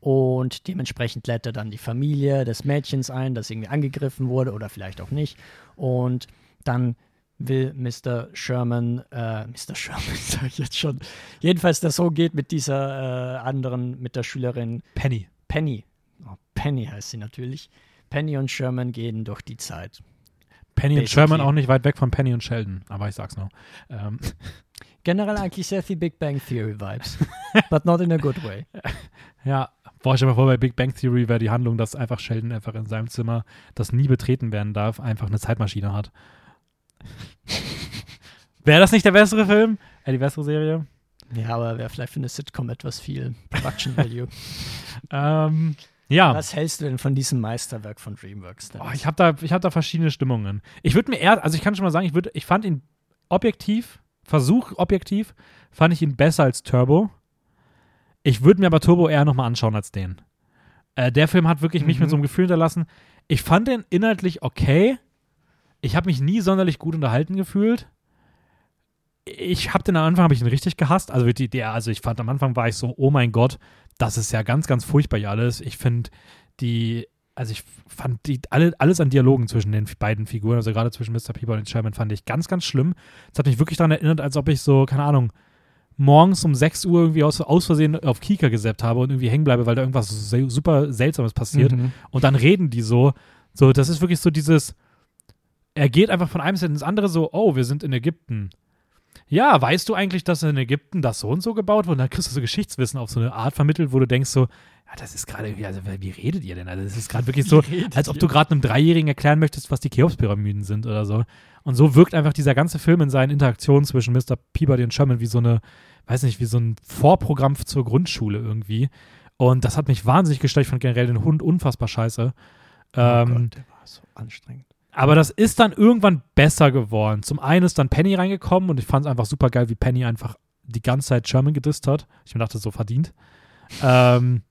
Und dementsprechend lädt er dann die Familie des Mädchens ein, das irgendwie angegriffen wurde oder vielleicht auch nicht. Und dann will Mr. Sherman, äh, Mr. Sherman, [laughs] sag ich jetzt schon, jedenfalls der Sohn geht mit dieser äh, anderen, mit der Schülerin Penny. Penny. Oh, Penny heißt sie natürlich. Penny und Sherman gehen durch die Zeit. Penny und Basically. Sherman auch nicht weit weg von Penny und Sheldon, aber ich sag's noch. Ähm, [laughs] Generell eigentlich sehr viel Big Bang Theory Vibes. but not in a good way. [laughs] ja, boah, ich stell mir vor, bei Big Bang Theory wäre die Handlung, dass einfach Sheldon einfach in seinem Zimmer, das nie betreten werden darf, einfach eine Zeitmaschine hat. [laughs] wäre das nicht der bessere Film? Äh, die bessere Serie? Ja, aber wäre vielleicht für eine Sitcom etwas viel Production Value. [laughs] Ähm, ja. Was hältst du denn von diesem Meisterwerk von DreamWorks? Oh, ich habe da, ich hab da verschiedene Stimmungen. Ich würde mir eher, also ich kann schon mal sagen, ich, würd, ich fand ihn objektiv, Versuch objektiv, fand ich ihn besser als Turbo. Ich würde mir aber Turbo eher nochmal anschauen als den. Äh, der Film hat wirklich mich Mhm. mit so einem Gefühl hinterlassen. Ich fand den inhaltlich okay. Ich habe mich nie sonderlich gut unterhalten gefühlt. Ich habe den am Anfang habe ich ihn richtig gehasst. Also die, der, also ich fand am Anfang war ich so, oh mein Gott, das ist ja ganz, ganz furchtbar hier alles. Ich finde die, also ich fand die, alle, alles an Dialogen zwischen den beiden Figuren, also gerade zwischen Mr. Peabody und Sherman, fand ich ganz, ganz schlimm. Es hat mich wirklich daran erinnert, als ob ich so, keine Ahnung, morgens um 6 Uhr irgendwie aus, aus Versehen auf Kika gesappt habe und irgendwie hängen bleibe, weil da irgendwas super Seltsames passiert. Mhm. Und dann reden die so. So, das ist wirklich so dieses. Er geht einfach von einem Set ins andere so, oh, wir sind in Ägypten. Ja, weißt du eigentlich, dass in Ägypten das so und so gebaut wurde? Und dann kriegst du so Geschichtswissen auf so eine Art vermittelt, wo du denkst so, ja, das ist gerade irgendwie, also wie redet ihr denn? Also das ist gerade wirklich so, [laughs] als ob du gerade einem Dreijährigen erklären möchtest, was die Cheops-Pyramiden sind oder so. Und so wirkt einfach dieser ganze Film in seinen Interaktionen zwischen Mr. Peabody und Sherman wie so eine, weiß nicht, wie so ein Vorprogramm zur Grundschule irgendwie. Und das hat mich wahnsinnig gestört. Ich fand generell den Hund unfassbar scheiße. Oh Ähm, Gott, der war so anstrengend. Aber das ist dann irgendwann besser geworden. Zum einen ist dann Penny reingekommen und ich fand es einfach super geil, wie Penny einfach die ganze Zeit Sherman gedisst hat. Ich mir dachte, so verdient. Ähm,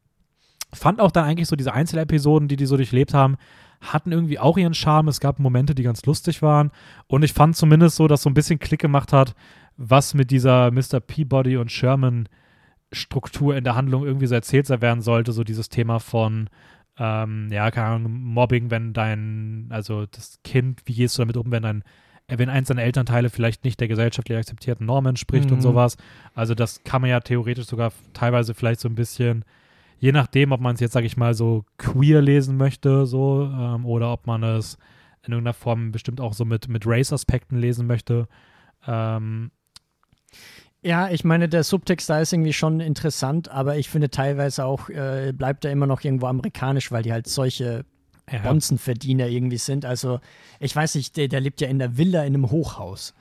fand auch dann eigentlich so diese Einzelepisoden, die die so durchlebt haben, hatten irgendwie auch ihren Charme. Es gab Momente, die ganz lustig waren. Und ich fand zumindest so, dass so ein bisschen Klick gemacht hat, was mit dieser Mr. Peabody und Sherman Struktur in der Handlung irgendwie so erzählt werden sollte. So dieses Thema von ähm, ja, keine Ahnung, Mobbing, wenn dein, also das Kind, wie gehst du damit um, wenn dein, äh, wenn eins deiner Elternteile vielleicht nicht der gesellschaftlich akzeptierten Normen entspricht und Mhm. sowas. Also das kann man ja theoretisch sogar teilweise vielleicht so ein bisschen, je nachdem, ob man es jetzt, sage ich mal, so queer lesen möchte, so, ähm, oder ob man es in irgendeiner Form bestimmt auch so mit, mit Race-Aspekten lesen möchte. Ähm, Ja, ich meine, der Subtext da ist irgendwie schon interessant, aber ich finde teilweise auch, äh, bleibt er immer noch irgendwo amerikanisch, weil die halt solche ja, Bonzenverdiener irgendwie sind. Also, ich weiß nicht, der, der lebt ja in der Villa in einem Hochhaus.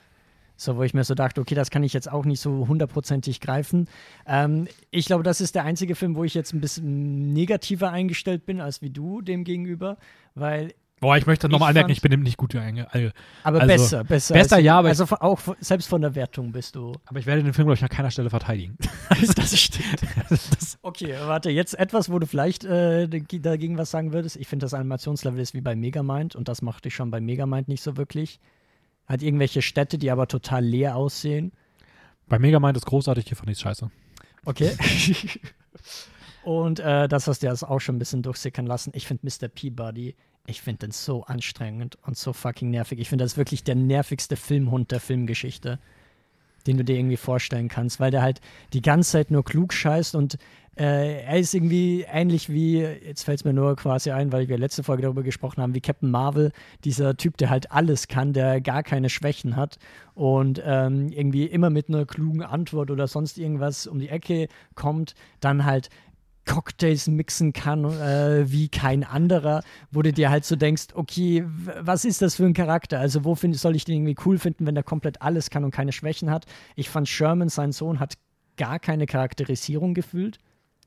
So, wo ich mir so dachte, okay, das kann ich jetzt auch nicht so hundertprozentig greifen. Ähm, ich glaube, das ist der einzige Film, wo ich jetzt ein bisschen negativer eingestellt bin als wie du dem gegenüber, weil Boah, ich möchte nochmal anmerken, ich bin nicht gut einge- all- aber Also, besser, besser. besser, als, ja, aber also auch selbst von der Wertung bist du. Aber ich werde den Film, glaube ich, an keiner Stelle verteidigen. [laughs] das stimmt. [laughs] das, Okay, warte, jetzt etwas, wo du vielleicht äh, dagegen was sagen würdest. Ich finde, das Animationslevel ist wie bei Megamind und das machte ich schon bei Megamind nicht so wirklich. Hat irgendwelche Städte, die aber total leer aussehen. bei Megamind ist großartig, hier fand ich scheiße. Okay. [laughs] und äh, das hast du jetzt auch schon ein bisschen durchsickern lassen. Ich finde Mr. Peabody, ich finde den so anstrengend und so fucking nervig. Ich finde, das wirklich der nervigste Filmhund der Filmgeschichte, den du dir irgendwie vorstellen kannst, weil der halt die ganze Zeit nur klug scheißt und äh, er ist irgendwie ähnlich wie, jetzt fällt es mir nur quasi ein, weil wir letzte Folge darüber gesprochen haben, wie Captain Marvel, dieser Typ, der halt alles kann, der gar keine Schwächen hat und ähm, irgendwie immer mit einer klugen Antwort oder sonst irgendwas um die Ecke kommt, dann halt Cocktails mixen kann äh, wie kein anderer, wo du dir halt so denkst, okay, was ist das für ein Charakter? Also wo find, soll ich den irgendwie cool finden, wenn der komplett alles kann und keine Schwächen hat? Ich fand Sherman, sein Sohn, hat gar keine Charakterisierung gefühlt.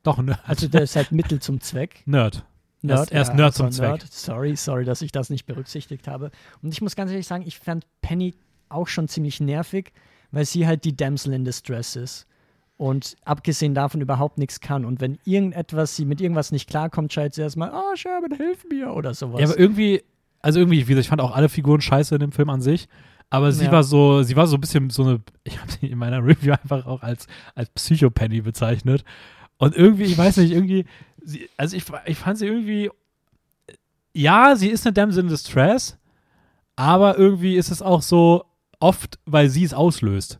Doch, Nerd. Also der ist halt Mittel zum Zweck. [laughs] Nerd. Er ist- er ist ja, Nerd also zum Zweck. Sorry, sorry, dass ich das nicht berücksichtigt habe. Und ich muss ganz ehrlich sagen, ich fand Penny auch schon ziemlich nervig, weil sie halt die Damsel in Distress ist. Und abgesehen davon überhaupt nichts kann. Und wenn irgendetwas, sie mit irgendwas nicht klarkommt, schreit sie erstmal, oh Sherman, hilf mir oder sowas. Ja, aber irgendwie, also irgendwie, wie gesagt, ich fand auch alle Figuren scheiße in dem Film an sich. Aber sie Ja. war so, sie war so ein bisschen so eine, [laughs] ich habe sie in meiner Review einfach auch als, als Psychopenny bezeichnet. Und irgendwie, ich weiß nicht, irgendwie, sie, also ich, ich fand sie irgendwie, ja, sie ist eine Damsel in Distress, aber irgendwie ist es auch so oft, weil sie es auslöst.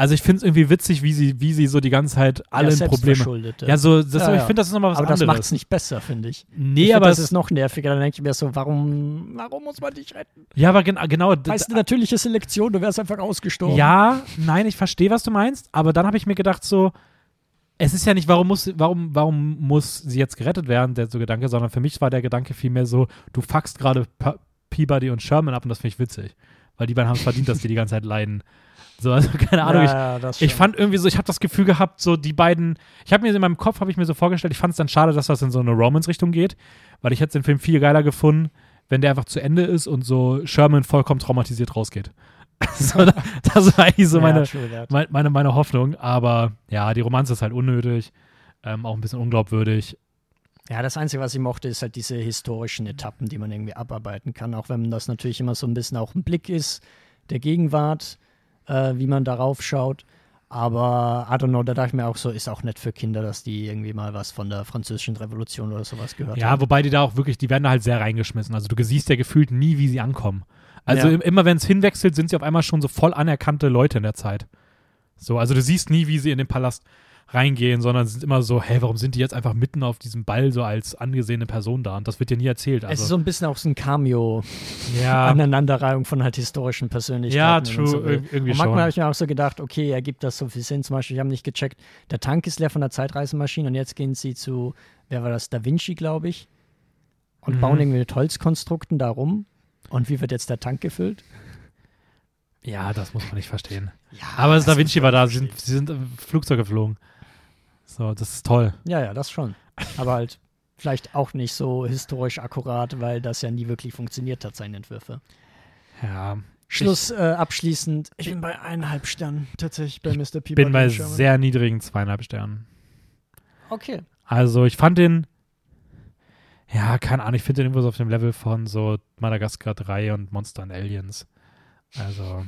Also ich finde es irgendwie witzig, wie sie, wie sie so die ganze Zeit alle ja, Probleme. Ja, so, das, Ja, ich finde, das ist nochmal was aber das anderes. macht es nicht besser, finde ich. nee, ich find, aber das es ist noch nerviger. Dann denke ich mir so, warum, warum muss man dich retten? ja, aber genau, genau. Heißt eine natürliche Selektion, du wärst einfach ausgestorben. Ja, nein, ich verstehe, was du meinst, aber dann habe ich mir gedacht, so, es ist ja nicht, warum muss, warum, warum muss sie jetzt gerettet werden, der so Gedanke, sondern für mich war der Gedanke vielmehr so, du fuckst gerade Peabody und Sherman ab und das finde ich witzig. Weil die beiden haben es verdient, dass die die ganze Zeit leiden. So, also keine Ahnung, ich, ja, ich schon. fand irgendwie so, ich habe das Gefühl gehabt, so die beiden, ich habe mir in meinem Kopf, habe ich mir so vorgestellt, ich fand es dann schade, dass das in so eine Romance-Richtung geht, weil ich hätte den Film viel geiler gefunden, wenn der einfach zu Ende ist und so Sherman vollkommen traumatisiert rausgeht. [laughs] so, das war eigentlich so Ja, meine, that. meine, meine, meine Hoffnung, aber ja, die Romanze ist halt unnötig, ähm, auch ein bisschen unglaubwürdig. Ja, das Einzige, was ich mochte, ist halt diese historischen Etappen, die man irgendwie abarbeiten kann. Auch wenn das natürlich immer so ein bisschen auch ein Blick ist der Gegenwart, äh, wie man darauf schaut. Aber, I don't know, da dachte ich mir auch so, ist auch nett für Kinder, dass die irgendwie mal was von der französischen Revolution oder sowas gehört Ja, haben. wobei die da auch wirklich, die werden da halt sehr reingeschmissen. Also du siehst ja gefühlt nie, wie sie ankommen. Also Ja. im- immer wenn es hinwechselt, sind sie auf einmal schon so voll anerkannte Leute in der Zeit. So, also du siehst nie, wie sie in den Palast reingehen, sondern ist immer so, hey, warum sind die jetzt einfach mitten auf diesem Ball so als angesehene Person da? Und das wird dir nie erzählt. es ist Also, so ein bisschen auch so ein Cameo, ja, [laughs] Aneinanderreihung von halt historischen Persönlichkeiten. ja, true, so irgendwie Und manchmal habe ich mir auch so gedacht, okay, ergibt das so viel Sinn. Zum Beispiel, ich habe nicht gecheckt, der Tank ist leer von der Zeitreisemaschine und jetzt gehen sie zu, wer war das, Da Vinci, glaube ich, und Mhm. bauen irgendwie mit Holzkonstrukten da rum. Und wie wird jetzt der Tank gefüllt? Ja, das muss man nicht verstehen. Ja, Aber das Da Vinci war da, sie sind, sie sind im Flugzeug geflogen. So, das ist toll. Ja, ja, das schon. Aber halt vielleicht auch nicht so historisch akkurat, weil das ja nie wirklich funktioniert hat, seine Entwürfe. Ja. Schluss äh, abschließend. Ich bin bei eineinhalb Sternen tatsächlich bei Mr. Peabody. Bin bei Sherman. sehr niedrigen zweieinhalb Sternen. Okay. Also ich fand den, ja, keine Ahnung, ich finde den irgendwo so auf dem Level von so Madagaskar 3 und Monster and Aliens. Also,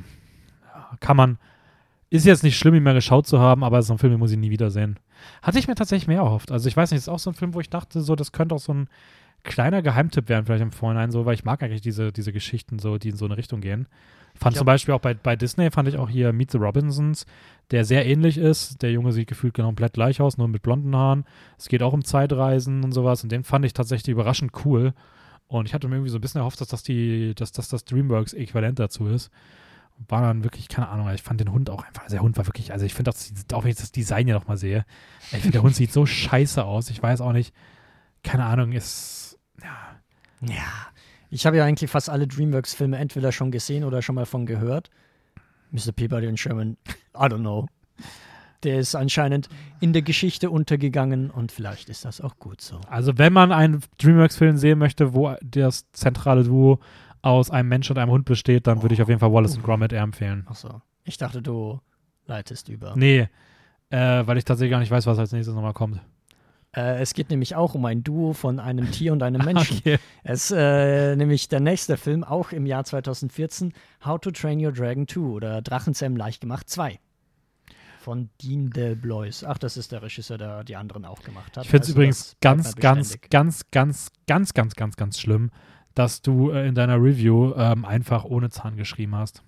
kann man, ist jetzt nicht schlimm, ihn mal geschaut zu haben, aber so ein Film, den muss ich nie wiedersehen. Hatte ich mir tatsächlich mehr erhofft. Also ich weiß nicht, ist auch so ein Film, wo ich dachte, so, das könnte auch so ein kleiner Geheimtipp werden, vielleicht im Vorhinein so, weil ich mag eigentlich diese, diese Geschichten so, die in so eine Richtung gehen. Fand Ich zum Beispiel auch bei, bei Disney, fand ich auch hier Meet the Robinsons, der sehr ähnlich ist. Der Junge sieht gefühlt genau komplett gleich aus, nur mit blonden Haaren. Es geht auch um Zeitreisen und sowas. Und den fand ich tatsächlich überraschend cool. Und ich hatte mir irgendwie so ein bisschen erhofft, dass das die, dass, dass das Dreamworks-Äquivalent dazu ist. War dann wirklich, keine Ahnung, ich fand den Hund auch einfach, also der Hund war wirklich, also ich finde das, auch wenn ich das Design ja nochmal sehe, ich finde der Hund sieht so scheiße aus. Ich weiß auch nicht, keine Ahnung, ist, ja, Ja. Ich habe ja eigentlich fast alle Dreamworks-Filme entweder schon gesehen oder schon mal von gehört. Mr. Peabody und Sherman, I don't know. Der ist anscheinend in der Geschichte untergegangen und vielleicht ist das auch gut so. Also, wenn man einen Dreamworks-Film sehen möchte, wo das zentrale Duo aus einem Mensch und einem Hund besteht, dann würde ich auf jeden Fall Wallace und Gromit eher empfehlen. Achso. Ich dachte, du leitest über. Nee, äh, weil ich tatsächlich gar nicht weiß, was als nächstes nochmal kommt. Äh, es geht nämlich auch um ein Duo von einem Tier und einem [laughs] Menschen. Okay. Es äh, nämlich der nächste Film, auch im Jahr 2014, How to Train Your Dragon 2 oder Drachenzähmen leicht gemacht 2. Von Dean Delblois. Ach, das ist der Regisseur, der die anderen auch gemacht hat. Ich finde es Also übrigens ganz, ganz, ganz, ganz, ganz, ganz, ganz, ganz schlimm, dass du äh, in deiner Review ähm, einfach ohne Zahn geschrieben hast.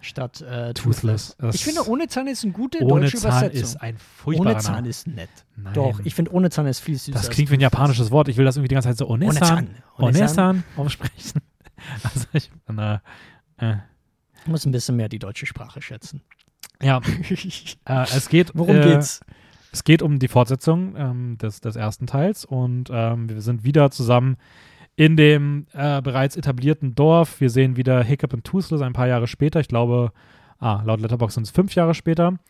Statt äh, Toothless. Das- Ich finde, ohne Zahn ist eine gute Ohne deutsche Zahn Übersetzung. ist ein furchtbarer ohne Zahn Name. ist nett. Nein. Doch, ich finde, ohne Zahn ist viel süßer. Das klingt wie ein japanisches Wort. Ich will das irgendwie die ganze Zeit so Ohne Onesan, Zahn. Ohne Zahn. Onesan aufsprechen. [laughs] Also ich, na, äh, Ich muss ein bisschen mehr die deutsche Sprache schätzen. ja, [laughs] äh, es geht Worum äh, geht's? Es geht um die Fortsetzung ähm, des, des ersten Teils und ähm, wir sind wieder zusammen in dem äh, bereits etablierten Dorf. Wir sehen wieder Hiccup und Toothless ein paar Jahre später. Ich glaube, ah, laut Letterboxd sind es fünf Jahre später.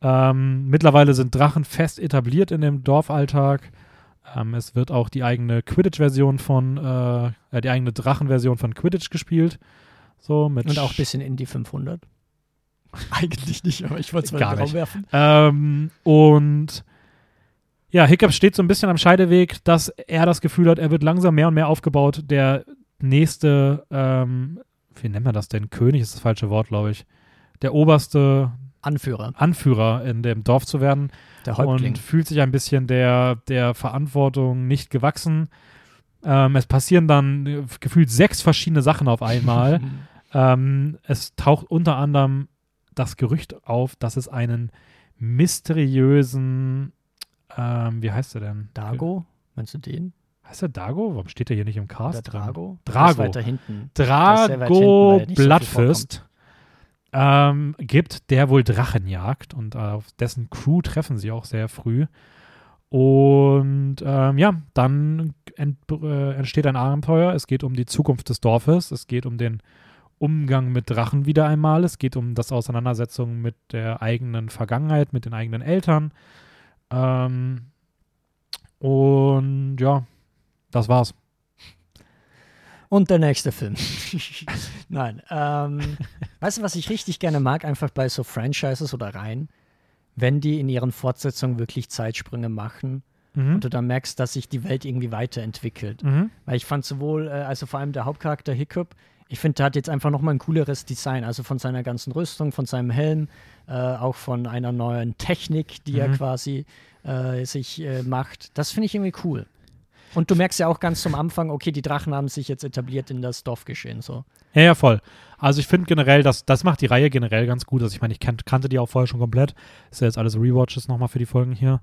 Ähm, mittlerweile sind Drachen fest etabliert in dem Dorfalltag. Ähm, es wird auch die eigene Quidditch-Version von, äh, äh, die eigene Drachenversion von Quidditch gespielt. So mit Und auch ein bisschen Indie 500. [laughs] Eigentlich nicht, aber ich wollte es mal nicht. werfen. Ähm, und ja, Hiccup steht so ein bisschen am Scheideweg, dass er das Gefühl hat, er wird langsam mehr und mehr aufgebaut. Der nächste, ähm, wie nennen wir das denn? König ist das falsche Wort, glaube ich. Der oberste Anführer, Anführer in dem Dorf zu werden der Häuptling. und fühlt sich ein bisschen der, der Verantwortung nicht gewachsen. Ähm, es passieren dann äh, gefühlt sechs verschiedene Sachen auf einmal. [laughs] Ähm, es taucht unter anderem das Gerücht auf, dass es einen mysteriösen, ähm, wie heißt er denn? Dago, meinst du den? Heißt er Dago? Warum steht er hier nicht im Cast? Oder Drago? Drago. Ist weiter hinten. Drago nicht so ähm, gibt, der wohl Drachen jagt und äh, auf dessen Crew treffen sie auch sehr früh. Und ähm, ja, dann ent, äh, entsteht ein Abenteuer. Es geht um die Zukunft des Dorfes. Es geht um den Umgang mit Drachen wieder einmal. Es geht um das Auseinandersetzung mit der eigenen Vergangenheit, mit den eigenen Eltern. Ähm, und ja, das war's. Und der nächste Film. [laughs] Nein. Ähm, weißt du, was ich richtig gerne mag, einfach bei so Franchises oder Reihen? Wenn die in ihren Fortsetzungen wirklich Zeitsprünge machen Mhm. und du dann merkst, dass sich die Welt irgendwie weiterentwickelt. Mhm. Weil ich fand sowohl, äh, also vor allem der Hauptcharakter Hiccup, ich finde, der hat jetzt einfach nochmal ein cooleres Design, also von seiner ganzen Rüstung, von seinem Helm, äh, auch von einer neuen Technik, die er Mhm. quasi äh, sich äh, macht. Das finde ich irgendwie cool. Und du merkst ja auch ganz zum Anfang, okay, die Drachen haben sich jetzt etabliert in das Dorfgeschehen. So. Ja, ja, voll. Also ich finde generell, das, das macht die Reihe generell ganz gut. Also ich meine, ich kan kannte die auch vorher schon komplett. Ist ja jetzt alles Rewatches nochmal für die Folgen hier.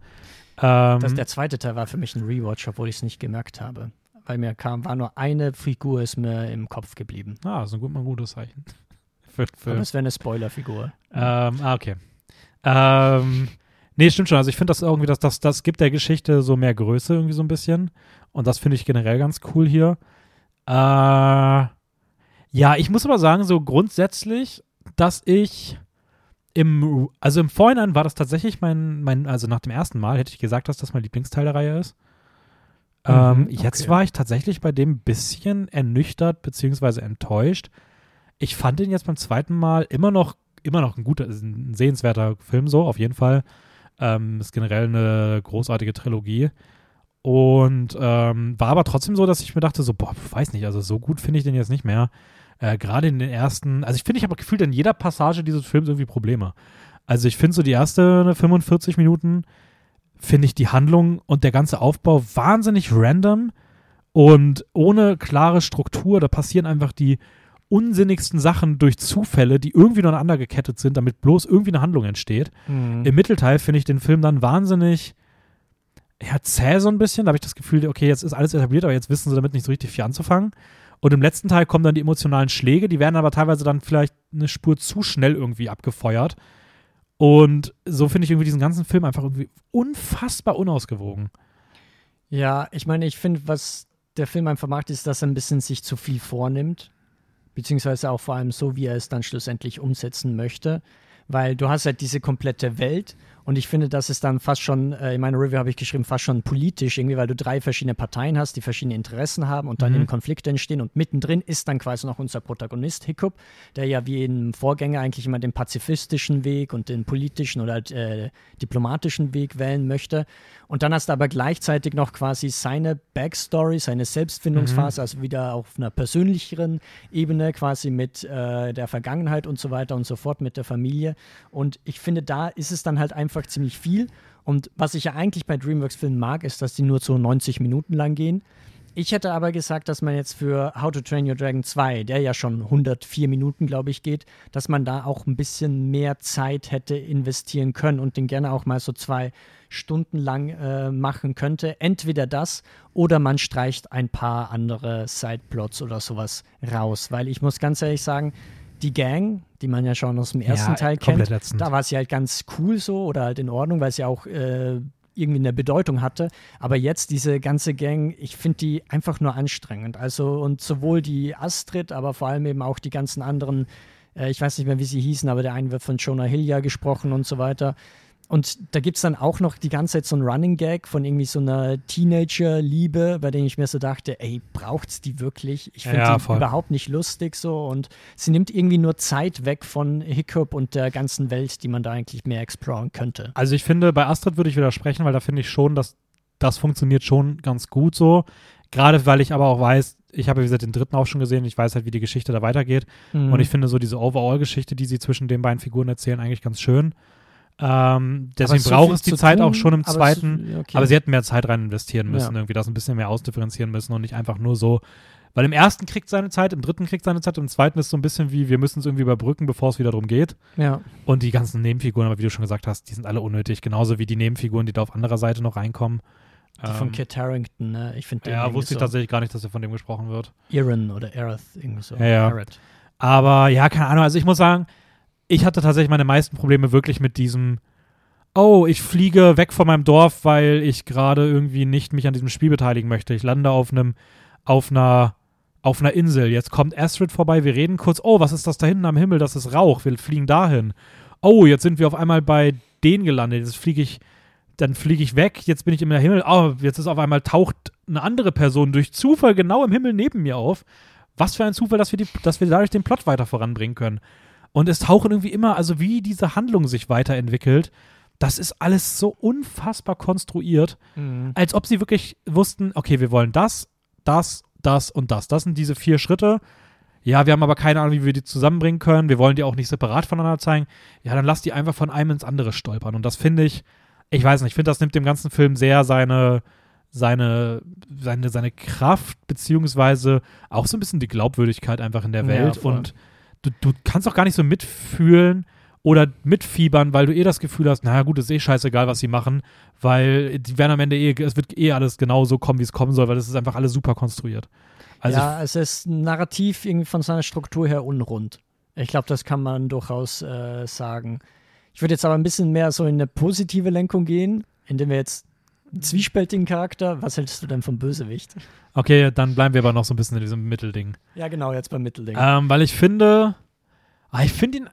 Ähm, Das, der zweite Teil war für mich ein Rewatch, obwohl ich es nicht gemerkt habe. Weil mir kam, war nur eine Figur, ist mir im Kopf geblieben. ah, ist ein, gut, mal gutes Zeichen. [laughs] für, für, Aber es wäre eine Spoilerfigur. Ähm, ah, okay. Ähm, nee, stimmt schon. Also ich finde das irgendwie, das, das, das gibt der Geschichte so mehr Größe irgendwie so ein bisschen. Und das finde ich generell ganz cool hier. Äh, ja, ich muss aber sagen, so grundsätzlich, dass ich im, also im Vorhinein war das tatsächlich mein, mein, also nach dem ersten Mal hätte ich gesagt, dass das mein Lieblingsteil der Reihe ist. Ähm, Mhm, Jetzt okay. war ich tatsächlich bei dem ein bisschen ernüchtert beziehungsweise enttäuscht. Ich fand den jetzt beim zweiten Mal immer noch, immer noch ein guter, ein sehenswerter Film so, auf jeden Fall. Ähm, ist generell eine großartige Trilogie. Und ähm, war aber trotzdem so, dass ich mir dachte, so, boah, weiß nicht, also so gut finde ich den jetzt nicht mehr. Äh, Gerade in den ersten, also ich finde, ich habe gefühlt in jeder Passage dieses Films irgendwie Probleme. Also ich finde so die erste 45 Minuten finde ich die Handlung und der ganze Aufbau wahnsinnig random und ohne klare Struktur. Da passieren einfach die unsinnigsten Sachen durch Zufälle, die irgendwie aneinander gekettet sind, damit bloß irgendwie eine Handlung entsteht. Mhm. Im Mittelteil finde ich den Film dann wahnsinnig ja, zäh so ein bisschen. Da habe ich das Gefühl, okay, jetzt ist alles etabliert, aber jetzt wissen sie damit nicht so richtig viel anzufangen. Und im letzten Teil kommen dann die emotionalen Schläge, die werden aber teilweise dann vielleicht eine Spur zu schnell irgendwie abgefeuert. Und so finde ich irgendwie diesen ganzen Film einfach irgendwie unfassbar unausgewogen. Ja, ich meine, ich finde, was der Film einfach macht, ist, dass er ein bisschen sich zu viel vornimmt. Beziehungsweise auch vor allem so, wie er es dann schlussendlich umsetzen möchte. Weil du hast halt diese komplette Welt und ich finde, das ist dann fast schon, äh, in meiner Review habe ich geschrieben, fast schon politisch irgendwie, weil du drei verschiedene Parteien hast, die verschiedene Interessen haben und dann Mhm. eben Konflikte entstehen und mittendrin ist dann quasi noch unser Protagonist Hiccup, der ja wie im Vorgänger eigentlich immer den pazifistischen Weg und den politischen oder halt, äh, diplomatischen Weg wählen möchte. Und dann hast du aber gleichzeitig noch quasi seine Backstory, seine Selbstfindungsphase, also wieder auf einer persönlicheren Ebene, quasi mit äh, der Vergangenheit und so weiter und so fort, mit der Familie. Und ich finde, da ist es dann halt einfach ziemlich viel. Und was ich ja eigentlich bei DreamWorks-Filmen mag, ist, dass die nur so 90 Minuten lang gehen. Ich hätte aber gesagt, dass man jetzt für How to Train Your Dragon 2, der ja schon 104 Minuten, glaube ich, geht, dass man da auch ein bisschen mehr Zeit hätte investieren können und den gerne auch mal so zwei Stunden lang äh, machen könnte. Entweder das oder man streicht ein paar andere Sideplots oder sowas raus. Weil ich muss ganz ehrlich sagen, die Gang, die man ja schon aus dem ersten Ja, Teil kennt, ätzend. da war sie halt ganz cool so oder halt in Ordnung, weil sie auch äh, irgendwie eine Bedeutung hatte. Aber jetzt diese ganze Gang, ich finde die einfach nur anstrengend. Also und sowohl die Astrid, aber vor allem eben auch die ganzen anderen, äh, ich weiß nicht mehr, wie sie hießen, aber der eine wird von Jonah Hill ja gesprochen und so weiter. Und da gibt es dann auch noch die ganze Zeit so ein Running Gag von irgendwie so einer Teenager-Liebe, bei der ich mir so dachte, ey, braucht's die wirklich? Ich finde Ja, die voll. überhaupt nicht lustig so und sie nimmt irgendwie nur Zeit weg von Hiccup und der ganzen Welt, die man da eigentlich mehr exploren könnte. Also ich finde, bei Astrid würde ich widersprechen, weil da finde ich schon, dass das funktioniert schon ganz gut so. Gerade weil ich aber auch weiß, ich habe, wie gesagt, den dritten auch schon gesehen, ich weiß halt, wie die Geschichte da weitergeht. Mhm. Und ich finde so diese Overall-Geschichte, die sie zwischen den beiden Figuren erzählen, eigentlich ganz schön. Ähm, deswegen so braucht es die Zeit tun, auch schon im aber zweiten. okay. Aber sie hätten mehr Zeit rein investieren müssen, Ja. irgendwie das ein bisschen mehr ausdifferenzieren müssen und nicht einfach nur so. Weil im ersten kriegt seine Zeit, im dritten kriegt seine Zeit, im zweiten ist so ein bisschen wie, wir müssen es irgendwie überbrücken, bevor es wieder darum geht. ja. Und die ganzen Nebenfiguren, aber wie du schon gesagt hast, die sind alle unnötig. Genauso wie die Nebenfiguren, die da auf anderer Seite noch reinkommen. Die von Ähm, Kit Harington, ne? Ich finde Ja, wusste ich so tatsächlich gar nicht, dass er von dem gesprochen wird. Iran oder Aerith, irgendwie so. Ja, ja. Aber ja, keine Ahnung. Also ich muss sagen, ich hatte tatsächlich meine meisten Probleme wirklich mit diesem, oh, ich fliege weg von meinem Dorf, weil ich gerade irgendwie nicht mich an diesem Spiel beteiligen möchte. Ich lande auf einem, auf einer, auf einer Insel. Jetzt kommt Astrid vorbei, wir reden kurz, oh, was ist das da hinten am Himmel? Das ist Rauch, wir fliegen dahin. Oh, jetzt sind wir auf einmal bei denen gelandet. Jetzt fliege ich, dann fliege ich weg, jetzt bin ich im Himmel. Oh, jetzt ist auf einmal taucht eine andere Person durch Zufall genau im Himmel neben mir auf. Was für ein Zufall, dass wir, die, dass wir dadurch den Plot weiter voranbringen können. Und es tauchen irgendwie immer, also wie diese Handlung sich weiterentwickelt, das ist alles so unfassbar konstruiert, Mhm. als ob sie wirklich wussten, okay, wir wollen das, das, das und das. Das sind diese vier Schritte. Ja, wir haben aber keine Ahnung, wie wir die zusammenbringen können. Wir wollen die auch nicht separat voneinander zeigen. Ja, dann lass die einfach von einem ins andere stolpern. Und das finde ich, ich weiß nicht, ich finde, das nimmt dem ganzen Film sehr seine, seine, seine, seine Kraft, beziehungsweise auch so ein bisschen die Glaubwürdigkeit einfach in der Ja, Welt. voll. und du, du kannst auch gar nicht so mitfühlen oder mitfiebern, weil du eh das Gefühl hast, naja gut, ist eh scheißegal, was sie machen, weil die werden am Ende eh, es wird eh alles genau so kommen, wie es kommen soll, weil das ist einfach alles super konstruiert. Also ja, es ist narrativ irgendwie von seiner Struktur her unrund. Ich glaube, das kann man durchaus äh, sagen. Ich würde jetzt aber ein bisschen mehr so in eine positive Lenkung gehen, indem wir jetzt zwiespältigen Charakter. Was hältst du denn vom Bösewicht? okay, dann bleiben wir aber noch so ein bisschen in diesem Mittelding. Ja, genau, jetzt beim Mittelding. Ähm, weil ich finde, ah, ich finde ihn,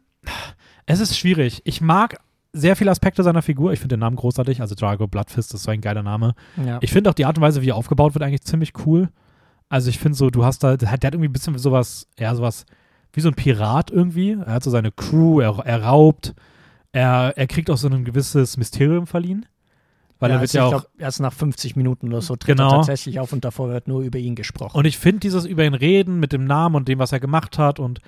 es ist schwierig. Ich mag sehr viele Aspekte seiner Figur. Ich finde den Namen großartig. Also Drago Bloodfist ist so ein geiler Name. ja. Ich finde auch die Art und Weise, wie er aufgebaut wird, eigentlich ziemlich cool. Also ich finde so, du hast da, der hat, der hat irgendwie ein bisschen sowas, ja, sowas wie so ein Pirat irgendwie. Er hat so seine Crew, er, er raubt, er, er kriegt auch so ein gewisses Mysterium verliehen. Weil er wird also ja auch. glaube, erst nach 50 Minuten oder so tritt Genau. er tatsächlich auf und davor wird nur über ihn gesprochen. Und ich finde dieses über ihn reden mit dem Namen und dem, was er gemacht hat und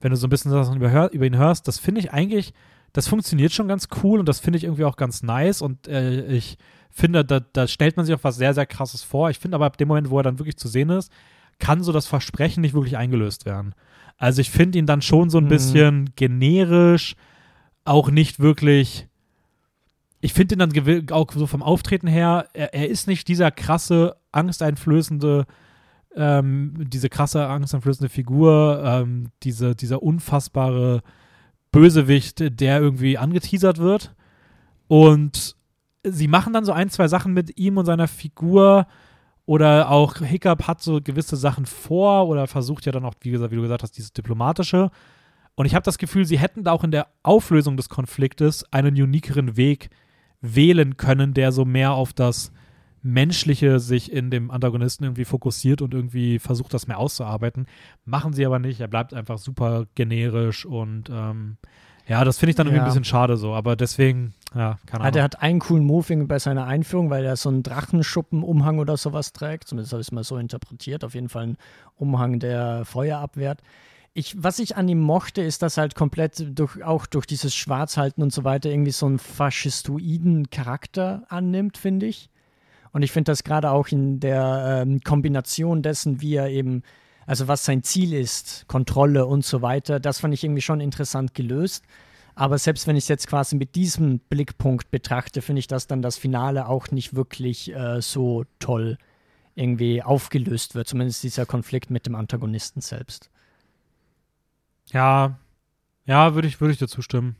wenn du so ein bisschen über, hör- über ihn hörst, das finde ich eigentlich, das funktioniert schon ganz cool und das finde ich irgendwie auch ganz nice und äh, ich finde, da, da stellt man sich auch was sehr, sehr krasses vor. Ich finde aber ab dem Moment, wo er dann wirklich zu sehen ist, kann so das Versprechen nicht wirklich eingelöst werden. Also ich finde ihn dann schon so ein Mhm. bisschen generisch, auch nicht wirklich. Ich finde ihn dann auch so vom Auftreten her, er, er ist nicht dieser krasse, angsteinflößende, ähm, diese krasse, angsteinflößende Figur, ähm, diese, dieser unfassbare Bösewicht, der irgendwie angeteasert wird. Und sie machen dann so ein, zwei Sachen mit ihm und seiner Figur. Oder auch Hiccup hat so gewisse Sachen vor oder versucht ja dann auch, wie, gesagt, wie du gesagt hast, dieses Diplomatische. Und ich habe das Gefühl, sie hätten da auch in der Auflösung des Konfliktes einen unikeren Weg wählen können, der so mehr auf das Menschliche sich in dem Antagonisten irgendwie fokussiert und irgendwie versucht, das mehr auszuarbeiten. Machen sie aber nicht. Er bleibt einfach super generisch und ähm, ja, das finde ich dann irgendwie Ja. ein bisschen schade so. Aber deswegen, ja, keine Ja, Ahnung. der hat einen coolen irgendwie bei seiner Einführung, weil er so einen Drachenschuppenumhang oder sowas trägt. Zumindest habe ich es mal so interpretiert. Auf jeden Fall ein Umhang, der Feuer abwehrt. Ich, was ich an ihm mochte, ist, dass halt komplett durch, auch durch dieses Schwarzhalten und so weiter irgendwie so einen faschistoiden Charakter annimmt, finde ich. Und ich finde das gerade auch in der ähm, Kombination dessen, wie er eben, also was sein Ziel ist, Kontrolle und so weiter, das fand ich irgendwie schon interessant gelöst. Aber selbst wenn ich es jetzt quasi mit diesem Blickpunkt betrachte, finde ich, dass dann das Finale auch nicht wirklich äh, so toll irgendwie aufgelöst wird. Zumindest dieser Konflikt mit dem Antagonisten selbst. Ja, ja, würde ich, würde ich dir zustimmen.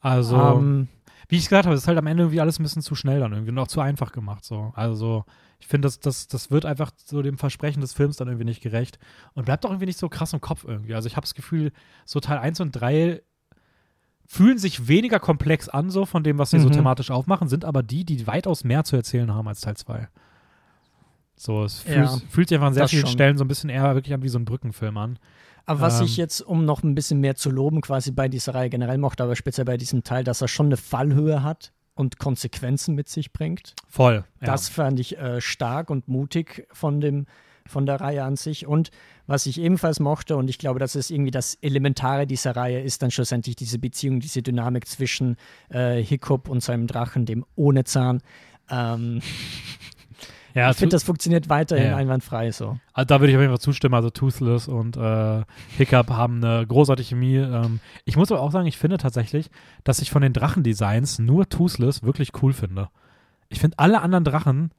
Also, Ähm, wie ich gesagt habe, es ist halt am Ende irgendwie alles ein bisschen zu schnell dann irgendwie und auch zu einfach gemacht so. Also, ich finde, das, das, das wird einfach so dem Versprechen des Films dann irgendwie nicht gerecht und bleibt auch irgendwie nicht so krass im Kopf irgendwie. Also, ich habe das Gefühl, so Teil 1 und 3 fühlen sich weniger komplex an, so von dem, was sie so Mhm. thematisch aufmachen, sind aber die, die weitaus mehr zu erzählen haben als Teil 2. So, es fühlt, Ja, fühlt sich einfach an sehr vielen schon. Stellen so ein bisschen eher wirklich an wie so ein Brückenfilm an. Aber was Ähm. ich jetzt, um noch ein bisschen mehr zu loben, quasi bei dieser Reihe generell mochte, aber speziell bei diesem Teil, dass er schon eine Fallhöhe hat und Konsequenzen mit sich bringt. Voll. Ja. Das fand ich äh, stark und mutig von dem von der Reihe an sich. Und was ich ebenfalls mochte, und ich glaube, das ist irgendwie das Elementare dieser Reihe, ist dann schlussendlich diese Beziehung, diese Dynamik zwischen äh, Hiccup und seinem Drachen, dem ohne Zahn. Ähm, [laughs] ja, ich finde, das funktioniert weiterhin ja. einwandfrei so. also da würde ich auf jeden Fall zustimmen. Also Toothless und äh, Hiccup haben eine großartige Chemie. Ähm, ich muss aber auch sagen, ich finde tatsächlich, dass ich von den Drachendesigns nur Toothless wirklich cool finde. Ich finde alle anderen Drachen.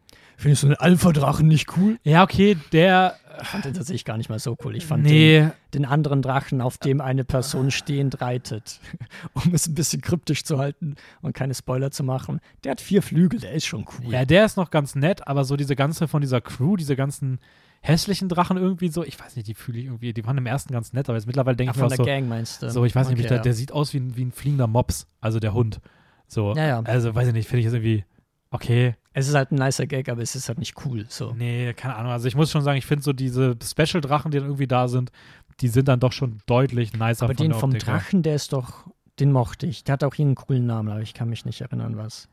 Findest du den Alpha-Drachen nicht cool? Ja, okay, der. Ich fand den tatsächlich gar nicht mal so cool. Ich fand den, Nee, den anderen Drachen, auf dem eine Person stehend reitet, [laughs] um es ein bisschen kryptisch zu halten und keine Spoiler zu machen. Der hat vier Flügel, der ist schon cool. Ja, der ist noch ganz nett, aber so diese ganze von dieser Crew, diese ganzen hässlichen Drachen irgendwie so, ich weiß nicht, die fühle ich irgendwie, die waren im ersten ganz nett, aber jetzt mittlerweile denke ich mir von auch der so, Gang meinst du? so, ich weiß nicht, ob ich Okay, da, der sieht aus wie ein, wie ein fliegender Mops, also der Hund. So, Ja, ja. also weiß ich nicht, finde ich jetzt irgendwie, okay, Es ist halt ein nicer Gag, aber es ist halt nicht cool. So. nee, keine Ahnung, also ich muss schon sagen, ich finde so diese Special-Drachen, die dann irgendwie da sind, die sind dann doch schon deutlich nicer Aber von den der vom Optik her. Drachen, der ist doch, den mochte ich. Der hat auch hier einen coolen Namen, aber ich kann mich nicht erinnern, was.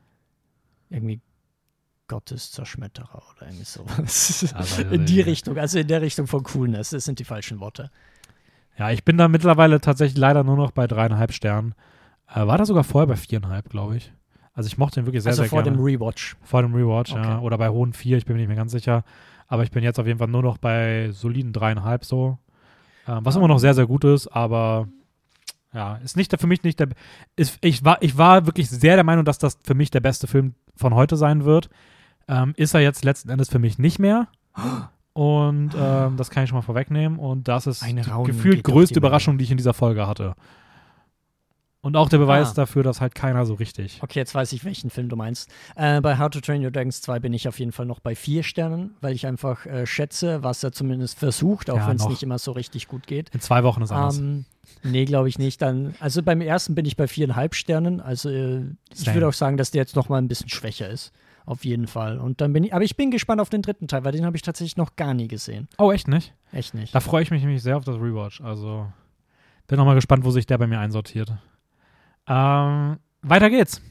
Irgendwie Gottes Zerschmetterer oder irgendwie sowas. [laughs] Also, in die ja. Richtung, also in der Richtung von Coolness. Das sind die falschen Worte. Ja, ich bin da mittlerweile tatsächlich leider nur noch bei dreieinhalb Sternen. Äh, war da sogar vorher bei viereinhalb, glaube ich. Also ich mochte ihn wirklich sehr, also sehr vor gerne. dem Rewatch. Vor dem Rewatch, ja. Okay. Oder bei hohen vier, ich bin mir nicht mehr ganz sicher. Aber ich bin jetzt auf jeden Fall nur noch bei soliden dreieinhalb so. Ähm, was Ah. immer noch sehr, sehr gut ist, aber ja, ist nicht der, für mich nicht der. Ist, ich, war, ich war wirklich sehr der Meinung, dass das für mich der beste Film von heute sein wird. Ähm, ist er jetzt letzten Endes für mich nicht mehr. Und ähm, das kann ich schon mal vorwegnehmen. Und das ist Eine die gefühlt größte die. Überraschung, die ich in dieser Folge hatte. Und auch der Beweis Ah. dafür, dass halt keiner so richtig. Okay, jetzt weiß ich, welchen Film du meinst. Äh, bei How to Train Your Dragons 2 bin ich auf jeden Fall noch bei vier Sternen, weil ich einfach äh, schätze, was er zumindest versucht, auch Ja, wenn es nicht immer so richtig gut geht. In zwei Wochen ist anders. Ähm, nee, glaube ich nicht. Dann, also beim ersten bin ich bei viereinhalb Sternen. Also äh, ich würde auch sagen, dass der jetzt noch mal ein bisschen schwächer ist. Auf jeden Fall. Und dann bin ich, aber ich bin gespannt auf den dritten Teil, weil den habe ich tatsächlich noch gar nie gesehen. oh, echt nicht? Echt nicht. Da freue ich mich nämlich sehr auf das Rewatch. Also bin noch mal gespannt, wo sich der bei mir einsortiert. Ähm, weiter geht's.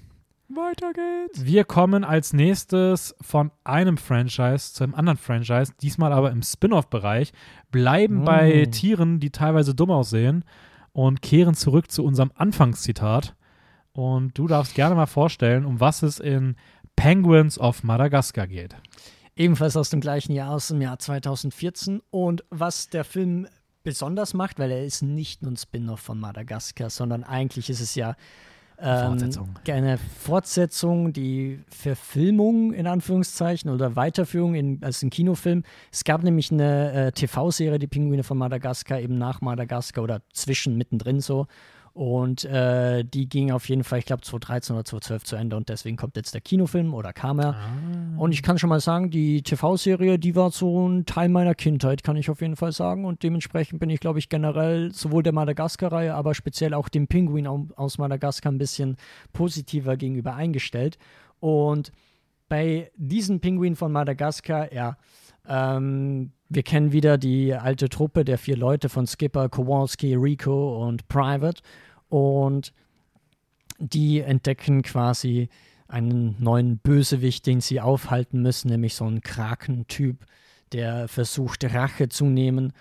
Weiter geht's. Wir kommen als nächstes von einem Franchise zu einem anderen Franchise, diesmal aber im Spin-off-Bereich, bleiben Mm. bei Tieren, die teilweise dumm aussehen und kehren zurück zu unserem Anfangszitat. Und du darfst gerne mal vorstellen, um was es in Penguins of Madagascar geht. Ebenfalls aus dem gleichen Jahr, aus dem Jahr 2014. Und was der Film besonders macht, weil er ist nicht nur ein Spin-off von Madagaskar, sondern eigentlich ist es ja ähm, Fortsetzung. eine Fortsetzung, die Verfilmung in Anführungszeichen oder Weiterführung in, als ein Kinofilm. Es gab nämlich eine äh, TV-Serie, die Pinguine von Madagaskar, eben nach Madagaskar oder zwischen, mittendrin so. Und äh, die ging auf jeden Fall, ich glaube, 2013 oder 2012 zu Ende und deswegen kommt jetzt der Kinofilm oder kam er. Und ich kann schon mal sagen, die TV-Serie, die war so ein Teil meiner Kindheit, kann ich auf jeden Fall sagen. Und dementsprechend bin ich, glaube ich, generell sowohl der Madagaskar-Reihe, aber speziell auch dem Pinguin au- aus Madagaskar ein bisschen positiver gegenüber eingestellt. Und bei diesem Pinguin von Madagaskar, ja, ähm, wir kennen wieder die alte Truppe der vier Leute von Skipper, Kowalski, Rico und Private. Und die entdecken quasi einen neuen Bösewicht, den sie aufhalten müssen, nämlich so einen Kraken-Typ, der versucht, Rache zu nehmen.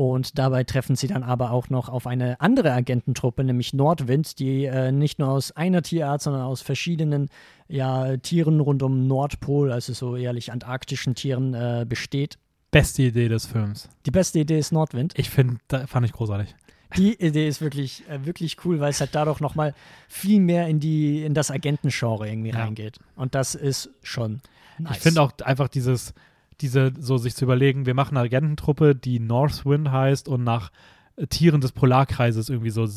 Und dabei treffen sie dann aber auch noch auf eine andere Agententruppe, nämlich Nordwind, die äh, nicht nur aus einer Tierart, sondern aus verschiedenen ja, Tieren rund um Nordpol, also so ehrlich antarktischen Tieren, äh, besteht. Beste Idee des Films. Die beste Idee ist Nordwind. Ich finde, da fand ich großartig. Die Idee ist wirklich, äh, wirklich cool, weil es halt dadurch nochmal viel mehr in, die, in das Agentengenre irgendwie Ja. reingeht. Und das ist schon nice. Ich finde auch einfach dieses, diese, so sich zu überlegen, wir machen eine Agententruppe, die Northwind heißt und nach äh, Tieren des Polarkreises irgendwie so,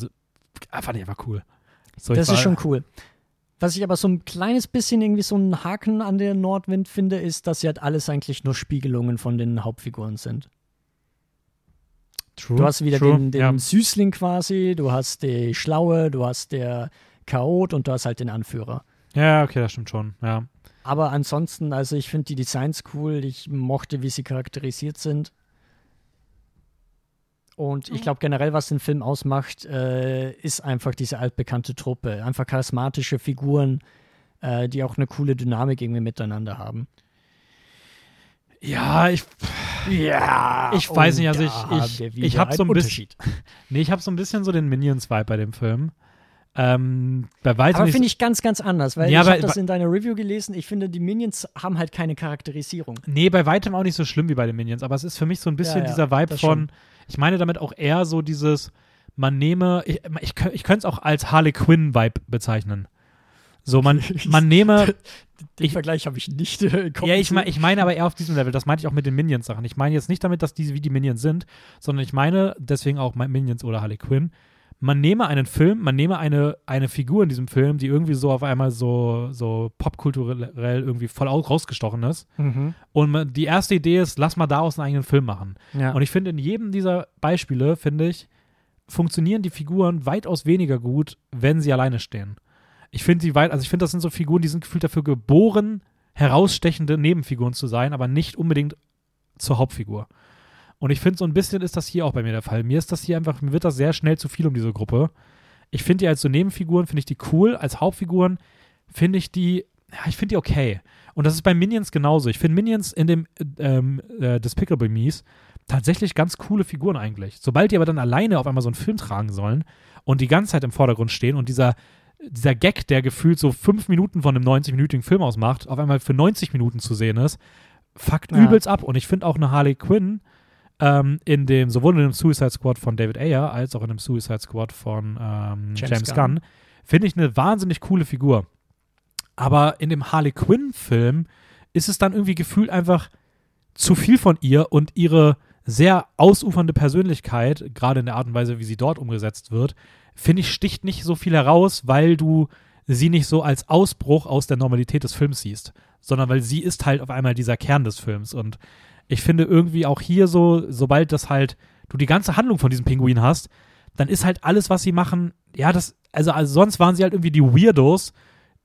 ah, fand ich einfach cool. So, Das ist schon cool. Was ich aber so ein kleines bisschen irgendwie so einen Haken an der Nordwind finde, ist, dass sie halt alles eigentlich nur Spiegelungen von den Hauptfiguren sind. True. Du hast wieder True, den, den ja. Süßling quasi, du hast die Schlaue, du hast der Chaot und du hast halt den Anführer. Ja, okay, das stimmt schon. Ja. Aber ansonsten, also ich finde die Designs cool, ich mochte, wie sie charakterisiert sind. Und ich glaube generell, was den Film ausmacht, äh, ist einfach diese altbekannte Truppe. Einfach charismatische Figuren, äh, die auch eine coole Dynamik irgendwie miteinander haben. Ja, ich, Ja, Ich weiß nicht, also ich- ich- ich wieder hab so ein bisschen- [laughs] nee, ich habe so ein bisschen so den Minions-Vibe bei dem Film. Ähm, bei weitem Aber finde ich ganz, ganz anders, weil Ja, ich habe das in deiner Review gelesen. Ich finde, die Minions haben halt keine Charakterisierung. Nee, bei weitem auch nicht so schlimm wie bei den Minions, aber es ist für mich so ein bisschen Ja, ja, dieser Vibe von, schon. ich meine damit auch eher so dieses, man nehme, ich, ich, ich könnte es auch als Harley Quinn-Vibe bezeichnen. So, man, [laughs] man nehme, Den Ich- Vergleich habe ich nicht äh, ja, ich, mein, ich meine aber eher auf diesem Level, das meinte ich auch mit den Minions-Sachen. Ich meine jetzt nicht damit, dass diese wie die Minions sind, sondern ich meine deswegen auch Minions oder Harley Quinn. Man nehme einen Film, man nehme eine, eine Figur in diesem Film, die irgendwie so auf einmal so, so popkulturell irgendwie voll au- rausgestochen ist. Mhm. Und man, die erste Idee ist, lass mal daraus einen eigenen Film machen. Ja. Und ich finde, in jedem dieser Beispiele, finde ich, funktionieren die Figuren weitaus weniger gut, wenn sie alleine stehen. Ich finde die weit, also ich finde, das sind so Figuren, die sind gefühlt dafür geboren, herausstechende Nebenfiguren zu sein, aber nicht unbedingt zur Hauptfigur. Und ich finde, so ein bisschen ist das hier auch bei mir der Fall. Mir ist das hier einfach, mir wird das sehr schnell zu viel um diese Gruppe. Ich finde die als so Nebenfiguren, finde ich die cool. Als Hauptfiguren finde ich die, ja, ich finde die okay. Und das ist bei Minions genauso. Ich finde Minions in dem ähm, äh, Despicable Me's tatsächlich ganz coole Figuren eigentlich. Sobald die aber dann alleine auf einmal so einen Film tragen sollen und die ganze Zeit im Vordergrund stehen und dieser, dieser Gag, der gefühlt so fünf Minuten von einem 90-minütigen Film ausmacht, auf einmal für 90 Minuten zu sehen ist, fuckt Ja. übelst ab. Und ich finde auch eine Harley Quinn ähm, in dem, sowohl in dem Suicide Squad von David Ayer als auch in dem Suicide Squad von ähm, James James, Gunn. Gunn, finde ich eine wahnsinnig coole Figur. Aber in dem Harley Quinn-Film ist es dann irgendwie gefühlt einfach zu viel von ihr und ihre sehr ausufernde Persönlichkeit, gerade in der Art und Weise, wie sie dort umgesetzt wird, finde ich, sticht nicht so viel heraus, weil du sie nicht so als Ausbruch aus der Normalität des Films siehst, sondern weil sie ist halt auf einmal dieser Kern des Films. Und ich finde irgendwie auch hier so, sobald das halt, du die ganze Handlung von diesem Pinguin hast, dann ist halt alles, was sie machen, ja, das, also, also sonst waren sie halt irgendwie die Weirdos,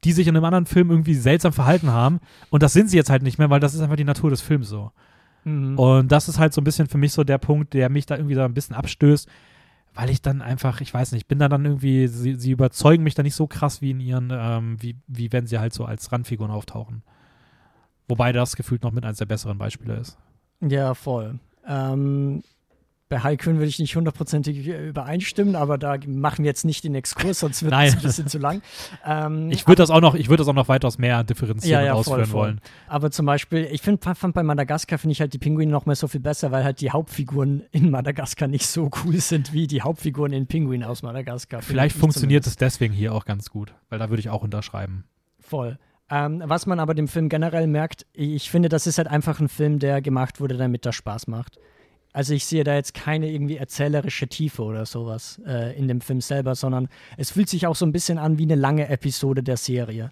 die sich in einem anderen Film irgendwie seltsam verhalten haben. Und das sind sie jetzt halt nicht mehr, weil das ist einfach die Natur des Films so. Mhm. Und das ist halt so ein bisschen für mich so der Punkt, der mich da irgendwie so ein bisschen abstößt, weil ich dann einfach, ich weiß nicht, bin da dann irgendwie, sie, sie überzeugen mich da nicht so krass wie in ihren, ähm, wie, wie wenn sie halt so als Randfiguren auftauchen. Wobei das gefühlt noch mit eines der besseren Beispiele ist. Ja, voll. Ähm, bei Quinn würde ich nicht hundertprozentig übereinstimmen, aber da machen wir jetzt nicht den Exkurs, sonst wird [laughs] es ein bisschen zu lang. Ähm, Ich würde das auch noch, ich würde das auch noch weitaus mehr differenzieren Ja, ja, und voll, ausführen voll. wollen. Aber zum Beispiel, ich find, fand bei Madagaskar finde ich halt die Pinguine noch mal so viel besser, weil halt die Hauptfiguren in Madagaskar nicht so cool sind wie die Hauptfiguren in Pinguin aus Madagaskar. Vielleicht ich funktioniert es deswegen hier auch ganz gut, weil da würde ich auch unterschreiben. Voll. Ähm, was man aber dem Film generell merkt, ich finde, das ist halt einfach ein Film, der gemacht wurde, damit er Spaß macht. Also ich sehe da jetzt keine irgendwie erzählerische Tiefe oder sowas äh, in dem Film selber, sondern es fühlt sich auch so ein bisschen an wie eine lange Episode der Serie.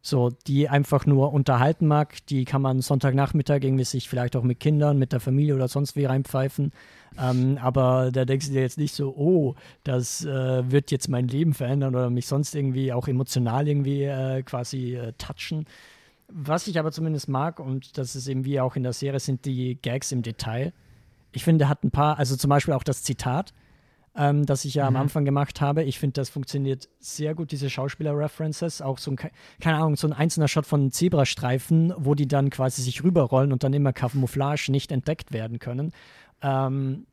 So, die einfach nur unterhalten mag, die kann man Sonntagnachmittag irgendwie sich vielleicht auch mit Kindern, mit der Familie oder sonst wie reinpfeifen. Ähm, aber da denkst du dir jetzt nicht so, oh, das äh, wird jetzt mein Leben verändern oder mich sonst irgendwie auch emotional irgendwie äh, quasi äh, touchen. Was ich aber zumindest mag, und das ist eben wie auch in der Serie, sind die Gags im Detail. Ich finde, hat ein paar, also zum Beispiel auch das Zitat, ähm, das ich ja am Mhm. Anfang gemacht habe. Ich finde, das funktioniert sehr gut, diese Schauspieler-References. Auch so ein, ke- keine Ahnung, so ein einzelner Shot von Zebrastreifen, wo die dann quasi sich rüberrollen und dann immer Camouflage nicht entdeckt werden können. Ähm,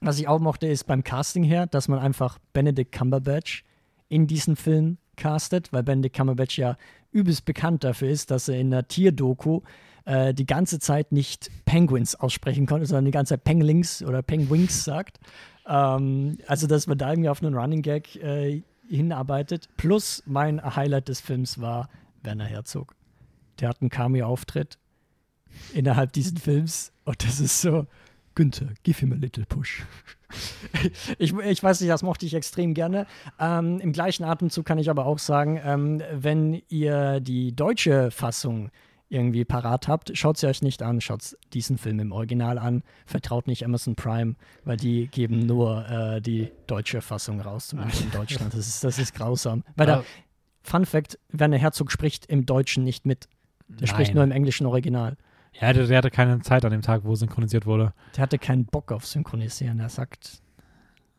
was ich auch mochte, ist beim Casting her, dass man einfach Benedict Cumberbatch in diesen Film castet, weil Benedict Cumberbatch ja übelst bekannt dafür ist, dass er in der Tierdoku äh, die ganze Zeit nicht Penguins aussprechen konnte, sondern die ganze Zeit Penglings oder Penguins sagt. Ähm, also, dass man da irgendwie auf einen Running Gag äh, hinarbeitet. Plus mein Highlight des Films war Werner Herzog. Der hat einen Cameo-Auftritt innerhalb dieses Films und das ist so, Günther, give him a little push. [laughs] ich, ich weiß nicht, das mochte ich extrem gerne. Ähm, Im gleichen Atemzug kann ich aber auch sagen, ähm, wenn ihr die deutsche Fassung irgendwie parat habt, schaut sie euch nicht an, schaut diesen Film im Original an, vertraut nicht Amazon Prime, weil die geben nur äh, die deutsche Fassung raus, zumindest in Deutschland. Das ist, das ist grausam. Weil da, Fun Fact, Werner Herzog spricht im Deutschen nicht mit. Der spricht Nein. nur im englischen Original. Ja, der, der hatte keine Zeit an dem Tag, wo synchronisiert wurde. Der hatte keinen Bock auf Synchronisieren. Er sagt,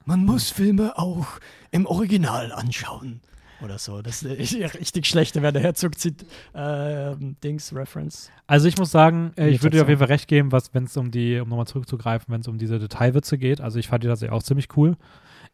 man muss Filme auch im Original anschauen. Oder so. Das ist ja richtig schlechte Werner Herzog zieht äh, Dings, Reference. Also ich muss sagen, äh, ich würde dir auf jeden Fall recht geben, was, wenn es um die, um nochmal zurückzugreifen, wenn es um diese Detailwitze geht. Also ich fand die tatsächlich auch ziemlich cool.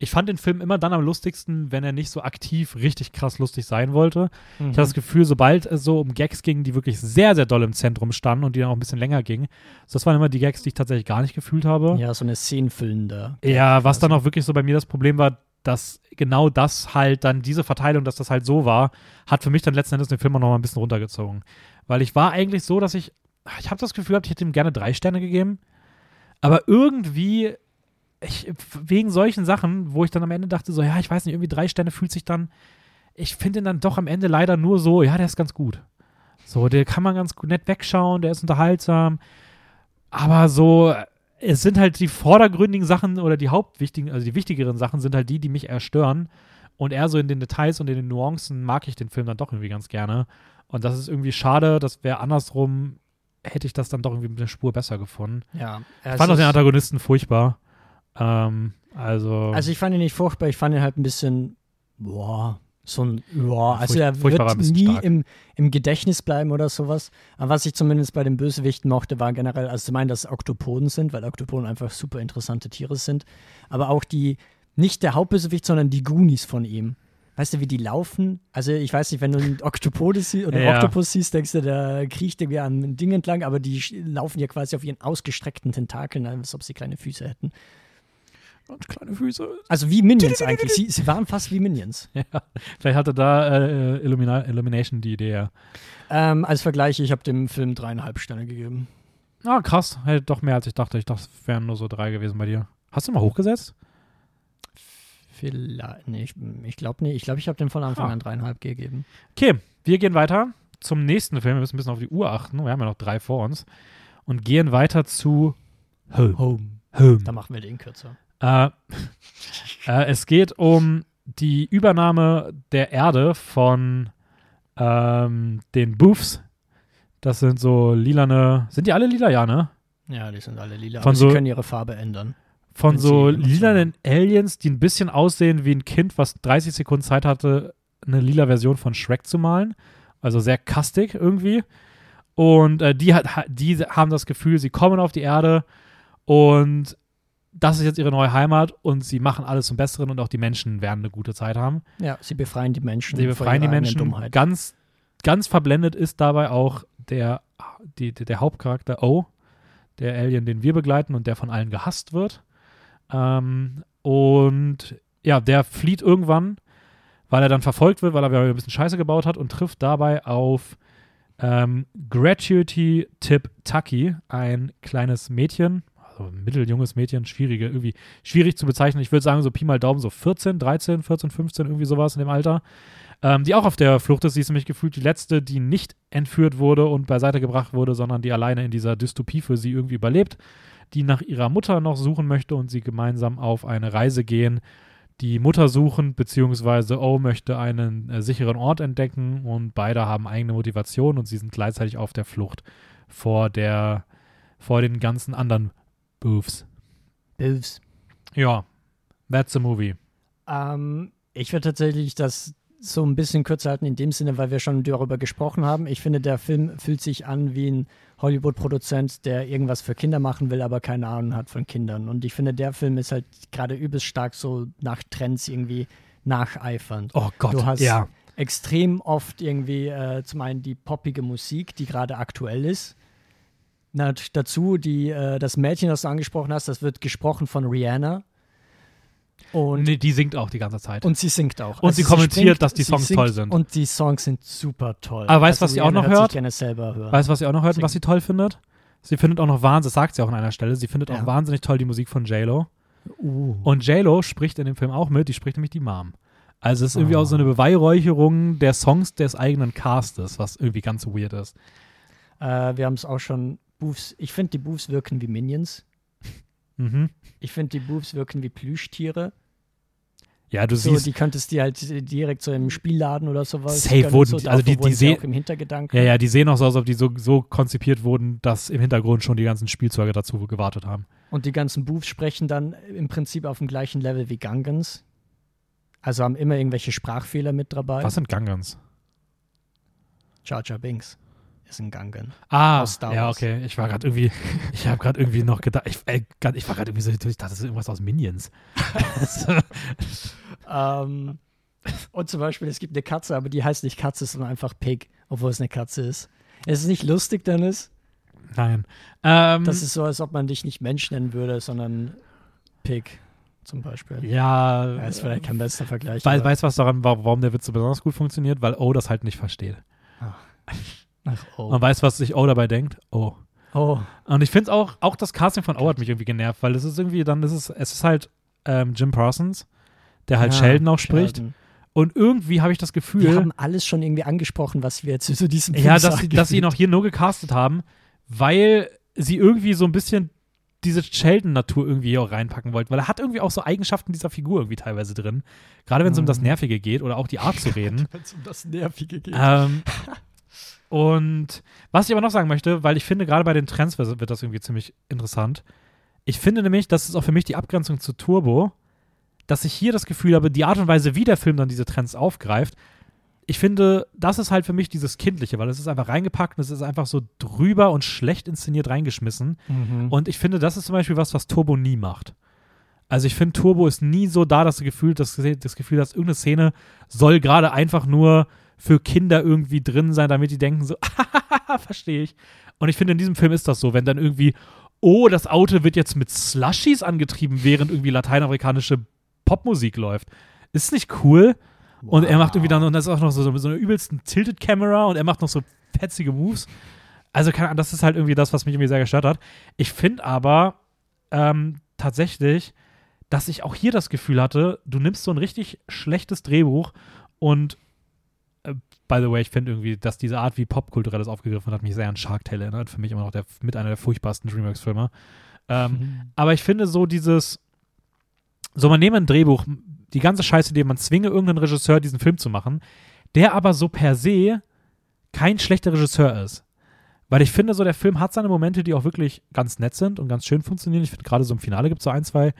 Ich fand den Film immer dann am lustigsten, wenn er nicht so aktiv richtig krass lustig sein wollte. Ich hatte das Gefühl, sobald es so um Gags ging, die wirklich sehr, sehr doll im Zentrum standen und die dann auch ein bisschen länger gingen, das waren immer die Gags, die ich tatsächlich gar nicht gefühlt habe. Ja, so eine szenenfüllende. Ja, was dann auch wirklich so bei mir das Problem war, dass genau das halt dann diese Verteilung, dass das halt so war, hat für mich dann letzten Endes den Film auch noch mal ein bisschen runtergezogen. Weil ich war eigentlich so, dass ich, ich habe das Gefühl gehabt, ich hätte ihm gerne drei Sterne gegeben, aber irgendwie, ich, wegen solchen Sachen, wo ich dann am Ende dachte, so, ja, ich weiß nicht, irgendwie drei Sterne fühlt sich dann, ich finde ihn dann doch am Ende leider nur so, ja, der ist ganz gut. So, der kann man ganz nett wegschauen, der ist unterhaltsam, aber so, es sind halt die vordergründigen Sachen oder die hauptwichtigen, also die wichtigeren Sachen sind halt die, die mich eher stören. Und eher so in den Details und in den Nuancen mag ich den Film dann doch irgendwie ganz gerne. Und das ist irgendwie schade, das wäre andersrum, hätte ich das dann doch irgendwie mit der Spur besser gefunden. Ja. Ich fand auch den Antagonisten furchtbar. Ähm, also, Also ich fand ihn nicht furchtbar, ich fand ihn halt ein bisschen, boah, so ein, boah, also er wird nie im, im Gedächtnis bleiben oder sowas. Aber was ich zumindest bei den Bösewichten mochte, war generell, also zum einen, dass es Oktopoden sind, weil Oktopoden einfach super interessante Tiere sind, aber auch die, nicht der Hauptbösewicht, sondern die Goonies von ihm. Weißt du, wie die laufen? Also ich weiß nicht, wenn du einen Oktopode siehst oder einen Ja. Oktopus siehst, denkst du, der kriecht irgendwie an einem Ding entlang, aber die laufen ja quasi auf ihren ausgestreckten Tentakeln, als ob sie kleine Füße hätten. Und kleine Füße. Also wie Minions eigentlich. Sie, sie waren fast wie Minions. [laughs] Ja, vielleicht hatte da äh, Illumina Illumination die Idee. Ähm, als Vergleich, ich habe dem Film dreieinhalb Sterne gegeben. Ah, krass. Hätte doch mehr als ich dachte. Ich dachte, es wären nur so drei gewesen bei dir. Hast du mal hochgesetzt? Vielleicht, nee, ich, ich glaube nicht. Ich glaube, ich habe dem von Anfang Ah. an dreieinhalb gegeben. Okay, wir gehen weiter zum nächsten Film. Wir müssen ein bisschen auf die Uhr achten. Wir haben ja noch drei vor uns. Und gehen weiter zu Home. Home. Home. Da machen wir den kürzer. Äh, äh, es geht um die Übernahme der Erde von ähm, den Boofs. Das sind so lilane. Sind die alle lila? Ja, ne? Ja, die sind alle lila. Von aber so- sie können ihre Farbe ändern. Von so lilanen Aliens, die ein bisschen aussehen wie ein Kind, was 30 Sekunden Zeit hatte, eine lila Version von Shrek zu malen. Also sehr kastig irgendwie. Und äh, die, hat, ha- die haben das Gefühl, sie kommen auf die Erde und das ist jetzt ihre neue Heimat und sie machen alles zum Besseren und auch die Menschen werden eine gute Zeit haben. Ja, sie befreien die Menschen. Sie befreien die Menschen. Dummheit. Ganz, ganz verblendet ist dabei auch der, die, der, Hauptcharakter O, der Alien, den wir begleiten und der von allen gehasst wird. Ähm, und ja, der flieht irgendwann, weil er dann verfolgt wird, weil er ein bisschen Scheiße gebaut hat und trifft dabei auf ähm, Gratuity Tip Tucky, ein kleines Mädchen, ein mitteljunges Mädchen, schwierige, irgendwie schwierig zu bezeichnen. Ich würde sagen, so Pi mal Daumen, so 14, 13, 14, 15, irgendwie sowas in dem Alter, ähm, die auch auf der Flucht ist. Sie ist nämlich gefühlt die letzte, die nicht entführt wurde und beiseite gebracht wurde, sondern die alleine in dieser Dystopie für sie irgendwie überlebt, die nach ihrer Mutter noch suchen möchte und sie gemeinsam auf eine Reise gehen, die Mutter suchen, beziehungsweise O möchte einen äh, sicheren Ort entdecken und beide haben eigene Motivation und sie sind gleichzeitig auf der Flucht vor der, vor den ganzen anderen Boofs. Bills. Ja, that's the movie. Ähm, ich würde tatsächlich das so ein bisschen kürzer halten in dem Sinne, weil wir schon darüber gesprochen haben. Ich finde, der Film fühlt sich an wie ein Hollywood-Produzent, der irgendwas für Kinder machen will, aber keine Ahnung hat von Kindern. Und ich finde, der Film ist halt gerade übelst stark so nach Trends irgendwie nacheifernd. Oh Gott, Du hast ja. extrem oft irgendwie äh, zum einen die poppige Musik, die gerade aktuell ist. Na, dazu die, äh, das Mädchen, das du angesprochen hast, das wird gesprochen von Rihanna. Und, Nee, die singt auch die ganze Zeit. und sie singt auch. Also Und sie kommentiert, springt, dass die Songs singt toll sind. Und die Songs sind super toll. Aber weißt du, was sie auch noch hört? gerne selber hören. Weißt du, was sie auch noch hört und was sie toll findet? Sie findet auch noch wahnsinnig, das sagt sie auch an einer Stelle, sie findet auch Ja. wahnsinnig toll die Musik von J-Lo. uh. Und J-Lo spricht in dem Film auch mit, die spricht nämlich die Mom. Also es ist irgendwie Oh. auch so eine Beweihräucherung der Songs des eigenen Castes, was irgendwie ganz weird ist. Äh, wir haben es auch schon. Boofs, ich finde, die Boofs wirken wie Minions. Mhm. Ich finde, die Boofs wirken wie Plüschtiere. Ja, du So, siehst. die könntest du halt direkt so im Spielladen oder sowas. Safe wurden so, die- also die- die sie seh- auch im Hintergedanken. Ja, ja, die sehen auch so aus, als ob die so, so konzipiert wurden, dass im Hintergrund schon die ganzen Spielzeuge dazu gewartet haben. Und die ganzen Boofs sprechen dann im Prinzip auf dem gleichen Level wie Gangans. Also haben immer irgendwelche Sprachfehler mit dabei. Was sind Gangans? Jar Jar Binks ist ein Gangan. Ah, ja, okay. Ich war gerade irgendwie, [laughs] ich habe gerade irgendwie noch gedacht, ich, äh, grad- ich war gerade irgendwie so, ich dachte, das ist irgendwas aus Minions. [laughs] Ähm, und zum Beispiel, es gibt eine Katze, aber die heißt nicht Katze, sondern einfach Pig, obwohl es eine Katze ist. Es ist nicht lustig, Dennis. Nein. Ähm, Das ist so, als ob man dich nicht Mensch nennen würde, sondern Pig zum Beispiel. ja, Ja, ist vielleicht kein bester Vergleich. Weißt du, was daran, wa- warum der Witz so besonders gut funktioniert? Weil O das halt nicht versteht. Ach, [laughs] oh. Man weiß, was sich O dabei denkt. Oh. oh. Und ich finde auch, auch das Casting von O hat mich irgendwie genervt, weil es ist irgendwie dann, es ist, es ist halt ähm, Jim Parsons, der halt Ja, Sheldon auch spricht. Sheldon. Und irgendwie habe ich das Wir Gefühl, haben alles schon irgendwie angesprochen, was wir jetzt zu diesem Film ja, dass, sagen. sie, dass sie ihn auch hier nur gecastet haben, weil sie irgendwie so ein bisschen diese Sheldon-Natur irgendwie auch reinpacken wollten, weil er hat irgendwie auch so Eigenschaften dieser Figur irgendwie teilweise drin. Gerade wenn es um das Mhm. Nervige geht oder auch die Art zu [laughs] reden. Wenn es um das Nervige geht. ähm, [laughs] und was ich aber noch sagen möchte, weil ich finde, gerade bei den Trends wird das irgendwie ziemlich interessant. Ich finde nämlich, das ist auch für mich die Abgrenzung zu Turbo, dass ich hier das Gefühl habe, die Art und Weise, wie der Film dann diese Trends aufgreift, ich finde, das ist halt für mich dieses Kindliche, weil es ist einfach reingepackt und es ist einfach so drüber und schlecht inszeniert reingeschmissen. Mhm. Und ich finde, das ist zum Beispiel was, was Turbo nie macht. Also ich finde, Turbo ist nie so da, dass du Gefühl, das, das Gefühl hast, irgendeine Szene soll gerade einfach nur für Kinder irgendwie drin sein, damit die denken so, [laughs] verstehe ich. Und ich finde, in diesem Film ist das so, wenn dann irgendwie, oh, das Auto wird jetzt mit Slushies angetrieben, während irgendwie lateinamerikanische Popmusik läuft. Ist nicht cool. Und er macht irgendwie dann, und das ist auch noch so, so, eine übelsten Tilted Camera und er macht noch so fetzige Moves. Also, keine Ahnung, das ist halt irgendwie das, was mich irgendwie sehr gestört hat. Ich finde aber ähm, tatsächlich, dass ich auch hier das Gefühl hatte, du nimmst so ein richtig schlechtes Drehbuch und by the way, ich finde irgendwie, dass diese Art, wie Popkulturelles aufgegriffen hat mich sehr an Shark Tale erinnert. Für mich immer noch der, mit einer der furchtbarsten Dreamworks-Filme. Ähm, Mhm. aber ich finde so dieses, so man nehme ein Drehbuch, die ganze Scheiße, die man zwinge irgendeinen Regisseur, diesen Film zu machen, der aber so per se kein schlechter Regisseur ist. Weil ich finde, so der Film hat seine Momente, die auch wirklich ganz nett sind und ganz schön funktionieren. Ich finde gerade so im Finale gibt es so ein, zwei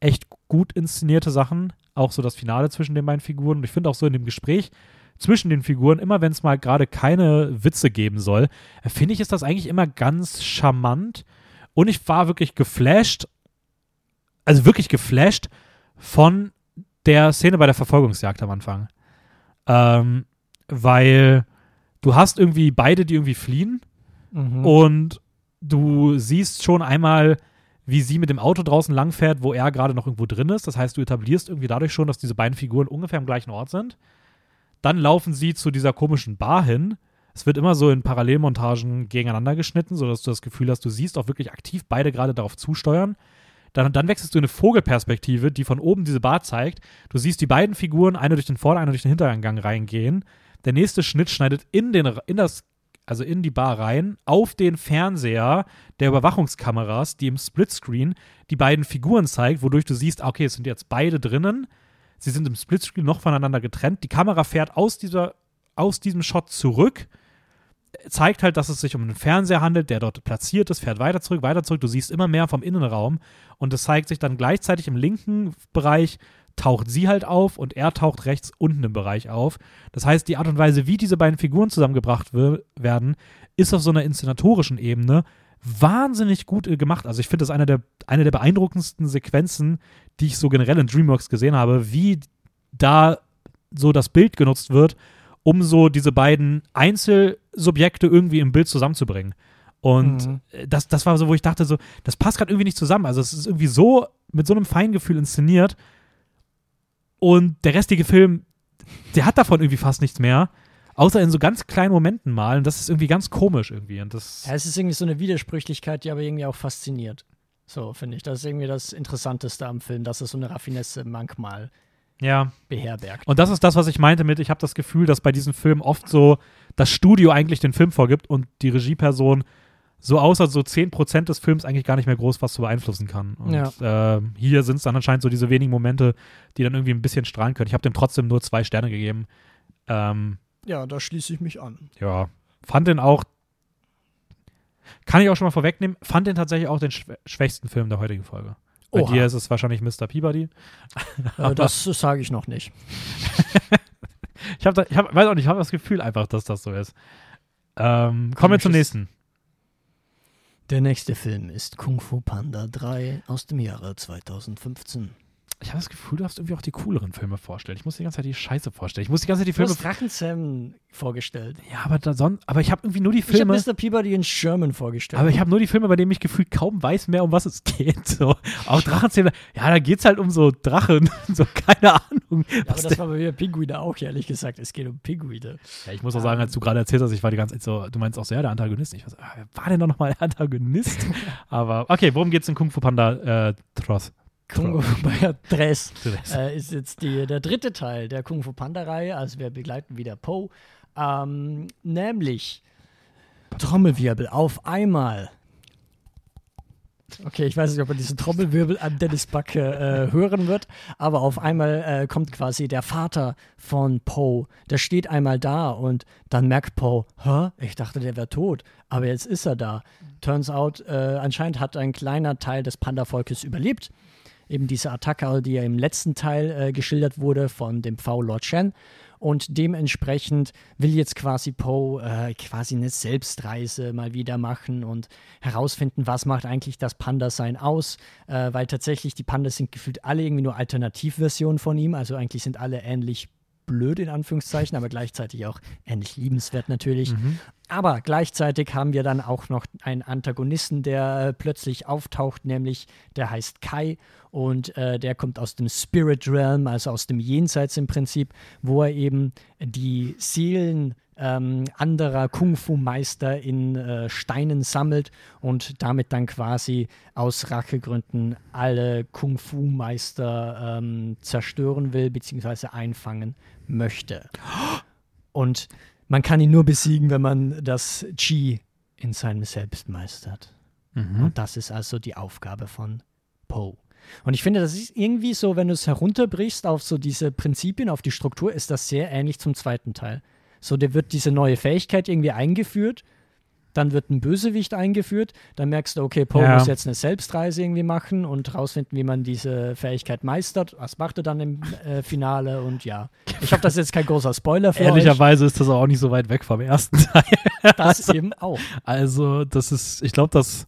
echt gut inszenierte Sachen. Auch so das Finale zwischen den beiden Figuren. Und ich finde auch so in dem Gespräch zwischen den Figuren, immer wenn es mal gerade keine Witze geben soll, äh, finde ich, ist das eigentlich immer ganz charmant. Und ich war wirklich geflasht, also wirklich geflasht von der Szene bei der Verfolgungsjagd am Anfang. Ähm, weil du hast irgendwie beide, die irgendwie fliehen Mhm. und du siehst schon einmal, wie sie mit dem Auto draußen langfährt, wo er gerade noch irgendwo drin ist. Das heißt, du etablierst irgendwie dadurch schon, dass diese beiden Figuren ungefähr am gleichen Ort sind. Dann laufen sie zu dieser komischen Bar hin. Es wird immer so in Parallelmontagen gegeneinander geschnitten, sodass du das Gefühl hast, du siehst auch wirklich aktiv beide gerade darauf zusteuern. Dann, dann wechselst du in eine Vogelperspektive, die von oben diese Bar zeigt. Du siehst die beiden Figuren, eine durch den Vorder-, eine durch den Hintereingang reingehen. Der nächste Schnitt schneidet in, den, in das, also in die Bar rein, auf den Fernseher der Überwachungskameras, die im Splitscreen die beiden Figuren zeigt, wodurch du siehst, okay, es sind jetzt beide drinnen. Sie sind im Splitscreen noch voneinander getrennt. Die Kamera fährt aus, dieser, aus diesem Shot zurück, zeigt halt, dass es sich um einen Fernseher handelt, der dort platziert ist, fährt weiter zurück, weiter zurück. Du siehst immer mehr vom Innenraum und es zeigt sich dann gleichzeitig im linken Bereich taucht sie halt auf und er taucht rechts unten im Bereich auf. Das heißt, die Art und Weise, wie diese beiden Figuren zusammengebracht werden, ist auf so einer inszenatorischen Ebene wahnsinnig gut äh, gemacht. Also ich finde das eine der, eine der beeindruckendsten Sequenzen, die ich so generell in DreamWorks gesehen habe, wie da so das Bild genutzt wird, um so diese beiden Einzelsubjekte irgendwie im Bild zusammenzubringen. Und Mhm. äh, das, das war so, wo ich dachte, so, das passt gerade irgendwie nicht zusammen. Also es ist irgendwie so mit so einem Feingefühl inszeniert und der restige Film, der hat davon irgendwie fast nichts mehr, außer in so ganz kleinen Momenten mal. Und das ist irgendwie ganz komisch irgendwie. Und das, Ja, es ist irgendwie so eine Widersprüchlichkeit, die aber irgendwie auch fasziniert. So, finde ich. Das ist irgendwie das Interessanteste am Film, dass es so eine Raffinesse manchmal Ja. beherbergt. Und das ist das, was ich meinte mit, ich habe das Gefühl, dass bei diesen Filmen oft so das Studio eigentlich den Film vorgibt und die Regieperson so außer so 10% des Films eigentlich gar nicht mehr groß was zu beeinflussen kann. Und äh, hier sind es dann anscheinend so diese wenigen Momente, die dann irgendwie ein bisschen strahlen können. Ich habe dem trotzdem nur zwei Sterne gegeben. Ähm, Ja, da schließe ich mich an. ja, fand den auch, kann ich auch schon mal vorwegnehmen, fand den tatsächlich auch den schwä schwächsten Film der heutigen Folge. Bei Oha. dir ist es wahrscheinlich Mr. Peabody. Äh, das sage ich noch nicht. [laughs] Ich habe, ich hab, weiß auch nicht, ich habe das Gefühl einfach, dass das so ist. Ähm, kommen wir zum nächsten. Der nächste Film ist Kung Fu Panda 3 aus dem Jahre 2015. Ich habe das Gefühl, du darfst irgendwie auch die cooleren Filme vorstellen. Ich muss die ganze Zeit die Scheiße vorstellen. Ich muss die ganze Zeit die Du Filme. hast Drachenzähmen vorgestellt. Ja, aber, da son aber ich habe irgendwie nur die Ich habe Filme. Mr. Peabody in Sherman vorgestellt. Aber ich habe nur die Filme, bei denen ich gefühlt kaum weiß mehr, um was es geht. So. Auch Drachenzähne. Ja, da geht's halt um so Drachen. [laughs] so, keine Ahnung. ja, aber das war bei mir Pinguine auch, ehrlich gesagt. Es geht um Pinguine. ja, ich muss auch sagen, als du gerade erzählt hast, ich war die ganze Zeit so, du meinst auch sehr der Antagonist. Ich war so, ah, wer war denn doch nochmal der Antagonist? [laughs] aber okay, worum geht's in Kung Fu Panda äh, Tross? Kung Fu Panda [laughs] 3 Tross. äh, ist jetzt die, der dritte Teil der Kung Fu Panda-Reihe. Also wir begleiten wieder Po. Ähm, nämlich Trommelwirbel auf einmal. Okay, ich weiß nicht, ob man diesen Trommelwirbel an Dennis Backe äh, hören wird, aber auf einmal äh, kommt quasi der Vater von Poe. Der steht einmal da und dann merkt Poe, hä, ich dachte, der wäre tot, aber jetzt ist er da. Turns out, äh, anscheinend hat ein kleiner Teil des Panda-Volkes überlebt. Eben diese Attacke, die ja im letzten Teil äh, geschildert wurde von dem Pfau Lord Shen. Und dementsprechend will jetzt quasi Poe äh, quasi eine Selbstreise mal wieder machen und herausfinden, was macht eigentlich das Panda-Sein aus. Äh, weil tatsächlich die Pandas sind gefühlt alle irgendwie nur Alternativversionen von ihm. Also eigentlich sind alle ähnlich blöd in Anführungszeichen, aber gleichzeitig auch ähnlich liebenswert natürlich. Aber gleichzeitig haben wir dann auch noch einen Antagonisten, der äh, plötzlich auftaucht, nämlich der heißt Kai und äh, der kommt aus dem Spirit Realm, also aus dem Jenseits im Prinzip, wo er eben die Seelen ähm, anderer Kung-Fu-Meister in äh, Steinen sammelt und damit dann quasi aus Rachegründen alle Kung-Fu-Meister ähm, zerstören will, beziehungsweise einfangen möchte. [gasps] Und man kann ihn nur besiegen, wenn man das Chi in seinem Selbst meistert. Mhm. Und das ist also die Aufgabe von Poe. Und ich finde, das ist irgendwie so, wenn du es herunterbrichst auf so diese Prinzipien, auf die Struktur, ist das sehr ähnlich zum zweiten Teil. So, der wird diese neue Fähigkeit irgendwie eingeführt, dann wird ein Bösewicht eingeführt, dann merkst du, okay, Poe Ja. muss jetzt eine Selbstreise irgendwie machen und rausfinden, wie man diese Fähigkeit meistert. Was macht er dann im äh, Finale? Und ja, ich hoffe, das ist jetzt kein großer Spoiler für euch. Ehrlicherweise ist das auch nicht so weit weg vom ersten [laughs] Teil. Das eben auch. Also, das ist, ich glaube, das,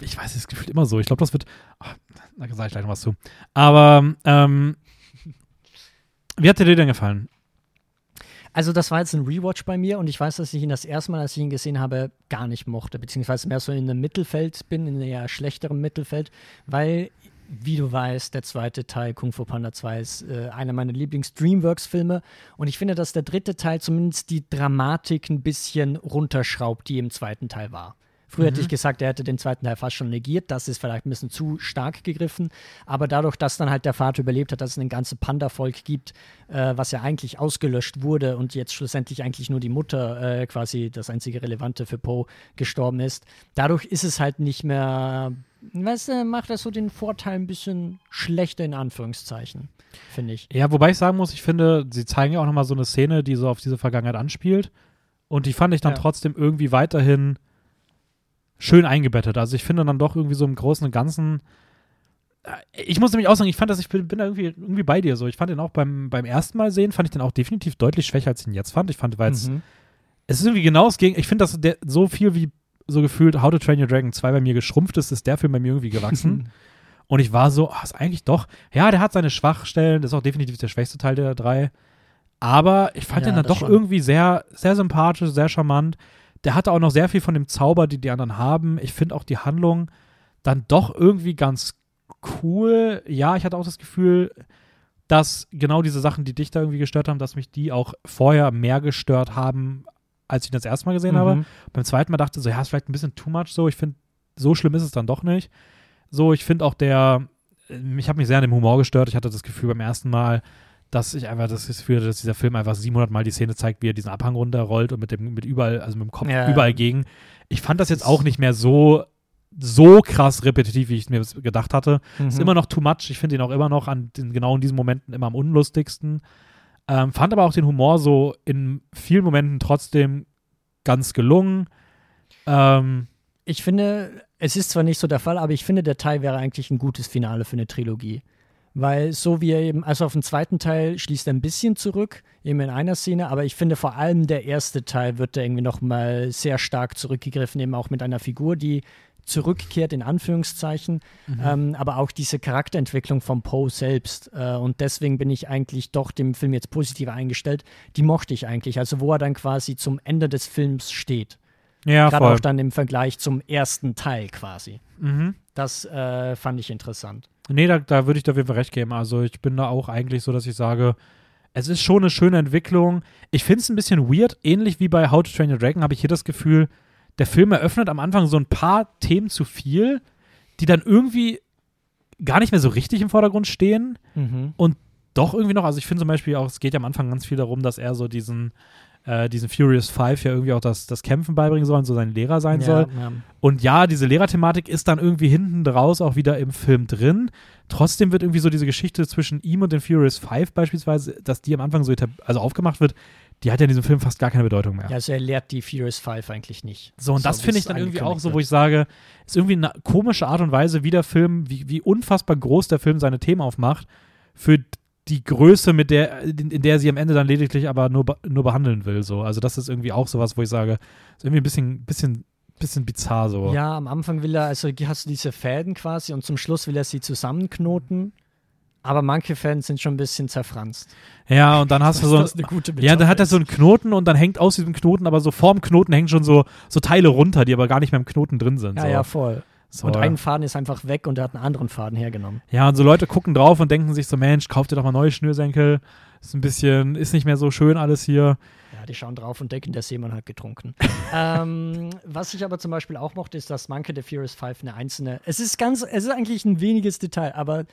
ich weiß, es gefühlt immer so. Ich glaube, das wird, ach, da sage ich gleich noch was zu. Aber, ähm, wie hat dir denn gefallen? Also das war jetzt ein Rewatch bei mir und ich weiß, dass ich ihn das erste Mal, als ich ihn gesehen habe, gar nicht mochte, beziehungsweise mehr so in einem Mittelfeld bin, in einem eher schlechteren Mittelfeld, weil, wie du weißt, der zweite Teil Kung Fu Panda 2 ist äh, einer meiner Lieblings-Dreamworks-Filme und ich finde, dass der dritte Teil zumindest die Dramatik ein bisschen runterschraubt, die im zweiten Teil war. Früher hätte ich gesagt, er hätte den zweiten Teil fast schon negiert. Das ist vielleicht ein bisschen zu stark gegriffen. Aber dadurch, dass dann halt der Vater überlebt hat, dass es ein ganzes Panda-Volk gibt, äh, was ja eigentlich ausgelöscht wurde und jetzt schlussendlich eigentlich nur die Mutter äh, quasi das einzige Relevante für Poe gestorben ist. Dadurch ist es halt nicht mehr, weißt du, macht das so den Vorteil ein bisschen schlechter in Anführungszeichen, finde ich. Ja, wobei ich sagen muss, ich finde, sie zeigen ja auch nochmal so eine Szene, die so auf diese Vergangenheit anspielt. Und die fand ich dann Ja. trotzdem irgendwie weiterhin schön eingebettet. Also ich finde dann doch irgendwie so im Großen und Ganzen. äh, Ich muss nämlich auch sagen, ich fand das, ich bin, bin da irgendwie, irgendwie bei dir so. Ich fand den auch beim, beim ersten Mal sehen, fand ich den auch definitiv deutlich schwächer, als ich ihn jetzt fand. Ich fand, weil es Mhm. es ist irgendwie genau das Gegen. Ich finde, dass der so viel wie so gefühlt How to Train Your Dragon 2 bei mir geschrumpft ist, ist der Film bei mir irgendwie gewachsen. [laughs] Und ich war so, ah, ist eigentlich doch, ja, der hat seine Schwachstellen, das ist auch definitiv der schwächste Teil der drei. Aber ich fand Ja, den dann doch schon. irgendwie sehr, sehr sympathisch, sehr charmant. Der hatte auch noch sehr viel von dem Zauber, die die anderen haben. Ich finde auch die Handlung dann doch irgendwie ganz cool. Ja, ich hatte auch das Gefühl, dass genau diese Sachen, die dich da irgendwie gestört haben, dass mich die auch vorher mehr gestört haben, als ich das erste Mal gesehen habe. Mhm. Beim zweiten Mal dachte ich so, ja, ist vielleicht ein bisschen too much so. Ich finde, so schlimm ist es dann doch nicht. So, ich finde auch der, ich habe mich sehr an dem Humor gestört. Ich hatte das Gefühl beim ersten Mal, dass ich einfach das Gefühl hatte, dass dieser Film einfach 700 Mal die Szene zeigt, wie er diesen Abhang runterrollt und mit dem, mit überall, also mit dem Kopf Ja. überall gegen. Ich fand das jetzt auch nicht mehr so, so krass repetitiv, wie ich mir gedacht hatte. Ist Mhm. immer noch too much. Ich finde ihn auch immer noch an den, genau in diesen Momenten immer am unlustigsten. Ähm, fand aber auch den Humor so in vielen Momenten trotzdem ganz gelungen. Ähm, Ich finde, es ist zwar nicht so der Fall, aber ich finde, der Teil wäre eigentlich ein gutes Finale für eine Trilogie. Weil so wie er eben, also auf den zweiten Teil schließt er ein bisschen zurück, eben in einer Szene, aber ich finde vor allem der erste Teil wird da irgendwie nochmal sehr stark zurückgegriffen, eben auch mit einer Figur, die zurückkehrt, in Anführungszeichen, ähm, aber auch diese Charakterentwicklung von Poe selbst. Äh, und deswegen bin ich eigentlich doch dem Film jetzt positiver eingestellt. Die mochte ich eigentlich, also wo er dann quasi zum Ende des Films steht. ja, Gerade auch dann im Vergleich zum ersten Teil quasi. Mhm. Das äh, fand ich interessant. Nee, da, da würde ich dir auf jeden Fall recht geben. Also ich bin da auch eigentlich so, dass ich sage, es ist schon eine schöne Entwicklung. Ich finde es ein bisschen weird, ähnlich wie bei How to Train Your Dragon habe ich hier das Gefühl, der Film eröffnet am Anfang so ein paar Themen zu viel, die dann irgendwie gar nicht mehr so richtig im Vordergrund stehen. Doch irgendwie noch, also ich finde zum Beispiel auch, es geht ja am Anfang ganz viel darum, dass er so diesen, äh, diesen Furious Five ja irgendwie auch das, das Kämpfen beibringen soll und so sein Lehrer sein soll. ja. Und ja, diese Lehrerthematik ist dann irgendwie hinten draus auch wieder im Film drin. Trotzdem wird irgendwie so diese Geschichte zwischen ihm und den Furious Five beispielsweise, dass die am Anfang so also aufgemacht wird, die hat ja in diesem Film fast gar keine Bedeutung mehr. ja, also er lehrt die Furious Five eigentlich nicht. So, und das wie finde ich dann irgendwie auch so, wo ich sage, ist irgendwie eine komische Art und Weise, wie der Film, wie, wie unfassbar groß der Film seine Themen aufmacht, für die Größe, mit der, in, der er sie am Ende dann lediglich aber nur, nur behandeln will. So. Also das ist irgendwie auch sowas, wo ich sage, ist irgendwie ein bisschen, bisschen, bisschen bizarr so. Ja, am Anfang will er, also hast du diese Fäden quasi und zum Schluss will er sie zusammenknoten. Aber manche Fäden sind schon ein bisschen zerfranst. Ja, und dann hast du so, eine gute Ja, dann hat er so einen Knoten und dann hängt aus diesem Knoten, aber so vorm Knoten hängen schon so, so Teile runter, die aber gar nicht mehr im Knoten drin sind. Ja, so. ja, voll. So, Und ein Faden ist einfach weg und er hat einen anderen Faden hergenommen. ja, und so Leute gucken drauf und denken sich so, Mensch, kauf dir doch mal neue Schnürsenkel. Ist ein bisschen, ist nicht mehr so schön alles hier. Ja, die schauen drauf und denken, der Seemann hat getrunken. [laughs] ähm, was ich aber zum Beispiel auch mochte, ist, dass manche der Furious Five eine einzelne. Es ist ganz, es ist eigentlich ein weniges Detail, aber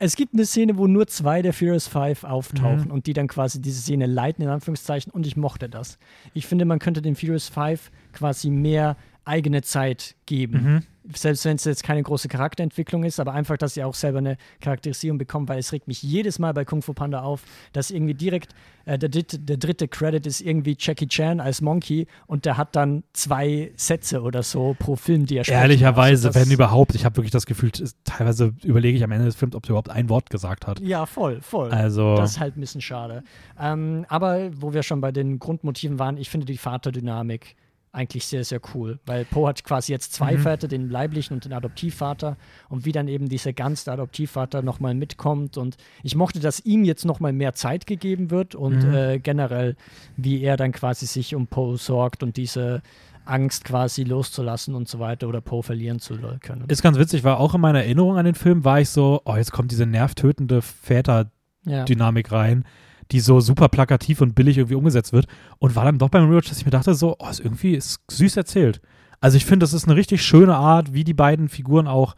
es gibt eine Szene, wo nur zwei der Furious Five auftauchen Mhm. und die dann quasi diese Szene leiten, in Anführungszeichen, und ich mochte das. Ich finde, man könnte den Furious Five quasi mehr eigene Zeit geben. Mhm. Selbst wenn es jetzt keine große Charakterentwicklung ist, aber einfach, dass sie auch selber eine Charakterisierung bekommen, weil es regt mich jedes Mal bei Kung Fu Panda auf, dass irgendwie direkt äh, der, dritte, der dritte Credit ist irgendwie Jackie Chan als Monkey und der hat dann zwei Sätze oder so pro Film, die er spricht. Ehrlicherweise, Also wenn überhaupt, ich habe wirklich das Gefühl, teilweise überlege ich am Ende des Films, ob er überhaupt ein Wort gesagt hat. Ja, voll, voll. Also, Das ist halt ein bisschen schade. Ähm, aber wo wir schon bei den Grundmotiven waren, ich finde die Vaterdynamik eigentlich sehr, sehr cool. Weil Poe hat quasi jetzt zwei Mhm. Väter, den leiblichen und den Adoptivvater. Und wie dann eben dieser ganze Adoptivvater nochmal mitkommt. Und ich mochte, dass ihm jetzt nochmal mehr Zeit gegeben wird und Mhm. äh, generell, wie er dann quasi sich um Poe sorgt und diese Angst quasi loszulassen und so weiter oder Poe verlieren zu können. ist ganz witzig, weil auch in meiner Erinnerung an den Film war ich so, oh, jetzt kommt diese nervtötende Väter-Dynamik ja. rein, die so super plakativ und billig irgendwie umgesetzt wird. Und war dann doch beim Rewatch, dass ich mir dachte, so, oh, ist irgendwie ist süß erzählt. Also ich finde, das ist eine richtig schöne Art, wie die beiden Figuren auch,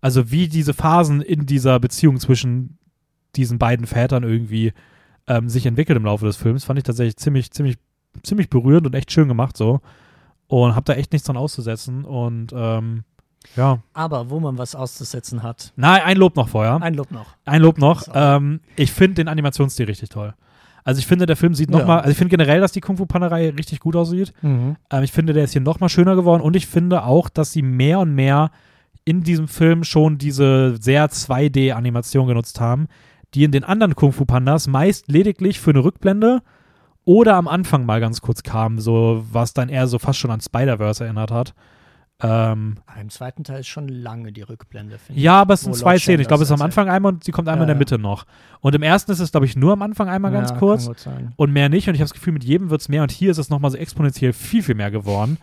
also wie diese Phasen in dieser Beziehung zwischen diesen beiden Vätern irgendwie ähm, sich entwickelt im Laufe des Films, fand ich tatsächlich ziemlich, ziemlich, ziemlich berührend und echt schön gemacht so. Und habe da echt nichts dran auszusetzen. Und ähm, ja. Aber wo man was auszusetzen hat, Nein, ein Lob noch vorher. ein Lob noch. Ein Lob noch. Ähm, ich finde den Animationsstil richtig toll. Also ich finde, der Film sieht Ja. nochmal, also ich finde generell, dass die Kung Fu Panda-Reihe richtig gut aussieht. Ähm, ich finde, der ist hier nochmal schöner geworden und ich finde auch, dass sie mehr und mehr in diesem Film schon diese sehr 2D-Animation genutzt haben, die in den anderen Kung Fu Pandas meist lediglich für eine Rückblende oder am Anfang mal ganz kurz kam, so was dann eher so fast schon an Spider-Verse erinnert hat. Ähm, Im zweiten Teil ist schon lange die Rückblende, finde ich. ja, aber es sind zwei Szenen. Ich glaube, es ist am Anfang einmal und sie kommt einmal in Ja, der Mitte noch. Und im ersten ist es, glaube ich, nur am Anfang einmal ganz Ja, kurz und mehr nicht. Und ich habe das Gefühl, mit jedem wird es mehr. Und hier ist es nochmal so exponentiell viel, viel mehr geworden.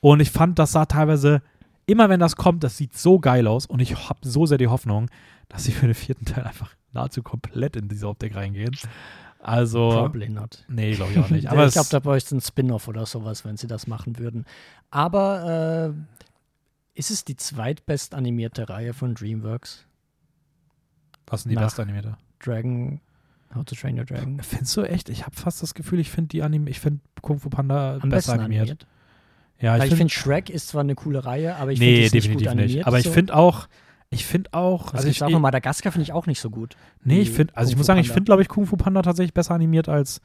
Und ich fand, das sah teilweise, immer wenn das kommt, das sieht so geil aus. Und ich habe so sehr die Hoffnung, dass sie für den vierten Teil einfach nahezu komplett in diese Optik reingehen. Also, Probably not. nee, glaube ich auch nicht. Aber [laughs] ich glaube, da bräuchte es einen Spin-off oder sowas, wenn sie das machen würden. Aber äh, ist es die zweitbest animierte Reihe von DreamWorks? was sind die beste Animator? Dragon How to Train Your Dragon. Findest du echt? Ich habe fast das Gefühl, ich finde die Anime, ich finde Kung Fu Panda Am besser animiert. animiert. Ja, Weil ich ich finde finde, Shrek ist zwar eine coole Reihe, aber ich nee, finde es nicht definitiv gut animiert. nicht. Aber ich so. finde auch, ich finde auch, also also ich ich, sag mal, Madagaskar finde ich auch nicht so gut. nee, ich finde, also ich muss sagen, ich finde, glaube ich, Kung Fu Panda tatsächlich besser animiert als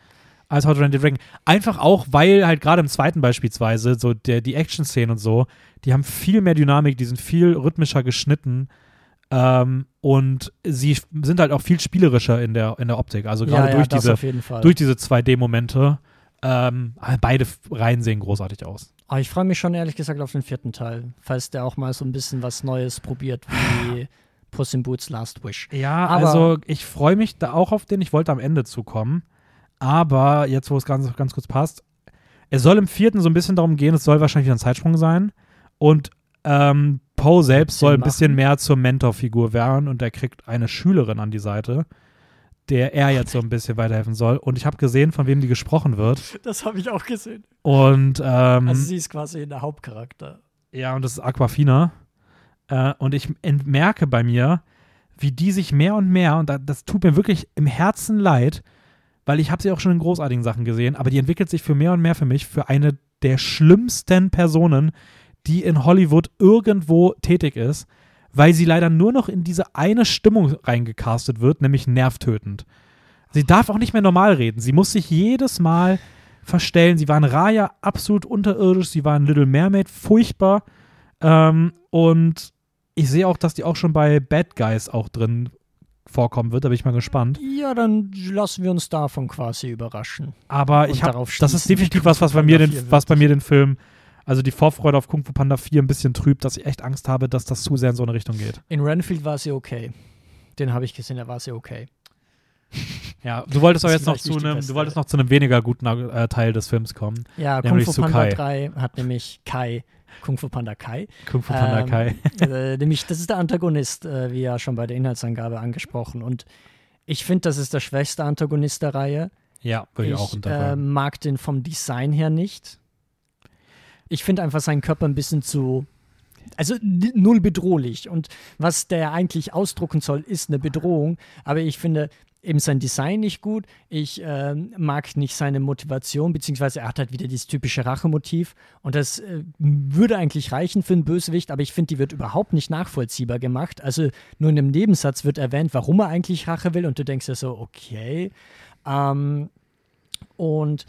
als How to Train Your Dragon. Einfach auch, weil halt gerade im zweiten beispielsweise so der die Action-Szenen und so, die haben viel mehr Dynamik, die sind viel rhythmischer geschnitten. Ähm, und sie sind halt auch viel spielerischer in der, in der Optik. Also gerade ja, ja, durch das diese durch diese 2D-Momente. Ähm, beide Reihen sehen großartig aus. Aber ich freue mich schon ehrlich gesagt auf den vierten Teil, falls der auch mal so ein bisschen was Neues probiert wie [laughs] Puss in Boots Last Wish. Ja, Aber- also ich freue mich da auch auf den. Ich wollte am Ende zukommen. Aber jetzt, wo es ganz, ganz kurz passt, es soll im vierten so ein bisschen darum gehen, es soll wahrscheinlich wieder ein Zeitsprung sein. Und ähm, Poe selbst soll ein bisschen machen. mehr zur Mentorfigur werden und er kriegt eine Schülerin an die Seite, der er jetzt so ein bisschen weiterhelfen soll. Und ich habe gesehen, von wem die gesprochen wird. Das habe ich auch gesehen. Und ähm, Also sie ist quasi der Hauptcharakter. Ja, und das ist Aquafina. Äh, und ich merke bei mir, wie die sich mehr und mehr, und da, das tut mir wirklich im Herzen leid, weil ich habe sie auch schon in großartigen Sachen gesehen, aber die entwickelt sich für mehr und mehr für mich für eine der schlimmsten Personen, die in Hollywood irgendwo tätig ist, weil sie leider nur noch in diese eine Stimmung reingecastet wird, nämlich nervtötend. Sie darf auch nicht mehr normal reden. Sie muss sich jedes Mal verstellen. Sie war in Raya absolut unterirdisch. Sie war in Little Mermaid furchtbar. Ähm, und ich sehe auch, dass die auch schon bei Bad Guys auch drin vorkommen wird. Da bin ich mal gespannt. Ja, dann lassen wir uns davon quasi überraschen. Aber ich habe, das ist definitiv was, was bei mir den, 4 was bei mir den Film, also die Vorfreude auf Kung Fu Panda 4 ein bisschen trübt, dass ich echt Angst habe, dass das zu sehr in so eine Richtung geht. In Renfield war sie okay. Den habe ich gesehen, da war sie okay. [laughs] Ja, du wolltest Das auch jetzt noch zu einem, du wolltest noch zu einem weniger guten äh, Teil des Films kommen. Ja, Kung Fu Panda Kai. 3 hat nämlich Kai, Kung Fu Panda Kai. Kung Fu Panda Ähm, Kai. [laughs] äh, nämlich, das ist der Antagonist, äh, wie ja schon bei der Inhaltsangabe angesprochen. Und ich finde, das ist der schwächste Antagonist der Reihe. Ja, würde ich, auch Ich äh, mag den vom Design her nicht. Ich finde einfach seinen Körper ein bisschen zu. Also null bedrohlich. Und was der eigentlich ausdrucken soll, ist eine Bedrohung. Aber ich finde eben sein Design nicht gut. Ich ähm, mag nicht seine Motivation, beziehungsweise er hat halt wieder dieses typische Rachemotiv. Und das äh, würde eigentlich reichen für einen Bösewicht, aber ich finde, die wird überhaupt nicht nachvollziehbar gemacht. Also nur in einem Nebensatz wird erwähnt, warum er eigentlich Rache will. Und du denkst ja so, okay. Ähm, und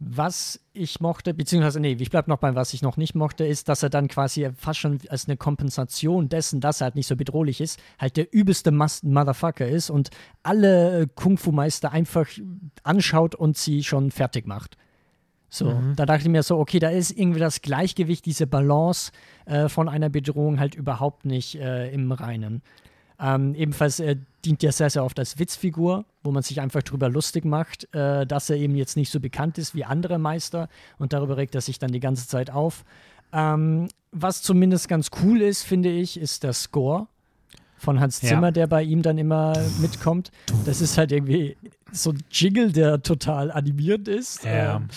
was ich mochte, beziehungsweise, nee, ich bleibe noch beim, was ich noch nicht mochte, ist, dass er dann quasi fast schon als eine Kompensation dessen, dass er halt nicht so bedrohlich ist, halt der übelste Mas Motherfucker ist und alle Kung-Fu-Meister einfach anschaut und sie schon fertig macht. So, Mhm. da dachte ich mir so, okay, da ist irgendwie das Gleichgewicht, diese Balance äh, von einer Bedrohung halt überhaupt nicht äh, im Reinen. Ähm, ebenfalls äh, dient er sehr, sehr oft als Witzfigur, wo man sich einfach drüber lustig macht, äh, dass er eben jetzt nicht so bekannt ist wie andere Meister und darüber regt er sich dann die ganze Zeit auf. Ähm, was zumindest ganz cool ist, finde ich, ist der Score von Hans Ja. Zimmer, der bei ihm dann immer mitkommt. Das ist halt irgendwie so ein Jingle, der total animiert ist. Ja. Ähm,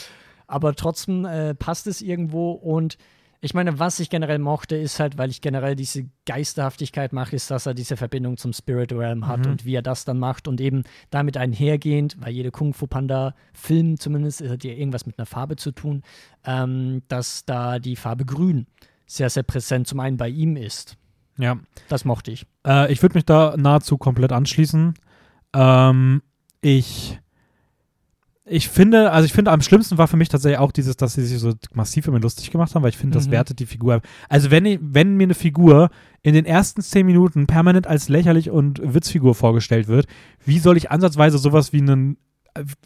aber trotzdem äh, passt es irgendwo und ich meine, was ich generell mochte, ist halt, weil ich generell diese Geisterhaftigkeit mache, ist, dass er diese Verbindung zum Spirit Realm hat Mhm. und wie er das dann macht und eben damit einhergehend, weil jede Kung Fu Panda Film zumindest hat ja irgendwas mit einer Farbe zu tun, ähm, dass da die Farbe Grün sehr, sehr präsent zum einen bei ihm ist. Ja. Das mochte ich. Äh, ich würde mich da nahezu komplett anschließen. Ähm, ich, ich finde, also ich finde, am schlimmsten war für mich tatsächlich auch dieses, dass sie sich so massiv über ihn lustig gemacht haben, weil ich finde, das Mhm. wertet die Figur. Also wenn, ich, wenn mir eine Figur in den ersten zehn Minuten permanent als lächerlich und Witzfigur vorgestellt wird, wie soll ich ansatzweise sowas wie einen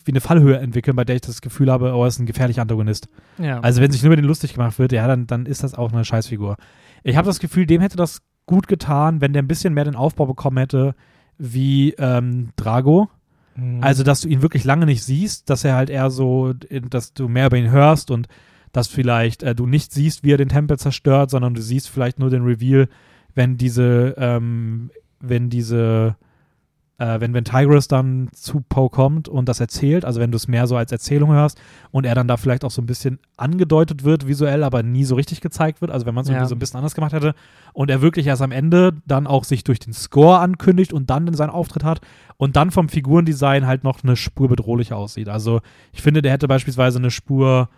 wie eine Fallhöhe entwickeln, bei der ich das Gefühl habe, oh, er ist ein gefährlicher Antagonist. Ja. Also wenn sich nur über den lustig gemacht wird, ja, dann, dann ist das auch eine Scheißfigur. Ich habe das Gefühl, dem hätte das gut getan, wenn der ein bisschen mehr den Aufbau bekommen hätte wie ähm, Drago. Mhm. Also, dass du ihn wirklich lange nicht siehst, dass er halt eher so, dass du mehr über ihn hörst und dass vielleicht äh, du nicht siehst, wie er den Tempel zerstört, sondern du siehst vielleicht nur den Reveal, wenn diese, ähm, wenn diese äh, wenn, wenn Tigris dann zu Poe kommt und das erzählt, also wenn du es mehr so als Erzählung hörst und er dann da vielleicht auch so ein bisschen angedeutet wird visuell, aber nie so richtig gezeigt wird, also wenn man es Ja. irgendwie so ein bisschen anders gemacht hätte und er wirklich erst am Ende dann auch sich durch den Score ankündigt und dann seinen Auftritt hat und dann vom Figurendesign halt noch eine Spur bedrohlicher aussieht. Also ich finde, der hätte beispielsweise eine Spur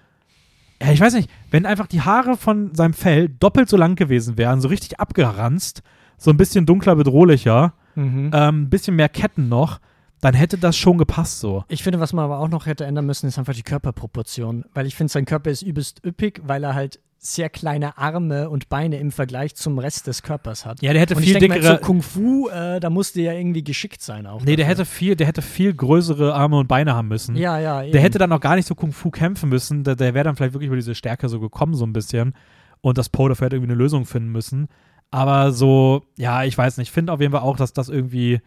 ja, ich weiß nicht, wenn einfach die Haare von seinem Fell doppelt so lang gewesen wären, so richtig abgeranzt, so ein bisschen dunkler, bedrohlicher, Mhm. ähm, ein bisschen mehr Ketten noch, dann hätte das schon gepasst so. Ich finde, was man aber auch noch hätte ändern müssen, ist einfach die Körperproportion. Weil ich finde, sein Körper ist übelst üppig, weil er halt sehr kleine Arme und Beine im Vergleich zum Rest des Körpers hat. Ja, der hätte und viel ich denke mal, dickere. so Kung Fu, äh, da musste ja irgendwie geschickt sein auch. nee, der dafür. hätte viel, der hätte viel größere Arme und Beine haben müssen. Ja, ja. Der eben. hätte dann auch gar nicht so Kung Fu kämpfen müssen. Der, der wäre dann vielleicht wirklich über diese Stärke so gekommen, so ein bisschen. Und das Poe dafür hätte irgendwie eine Lösung finden müssen. Aber so, ja, ich weiß nicht. Ich finde auf jeden Fall auch, dass das irgendwie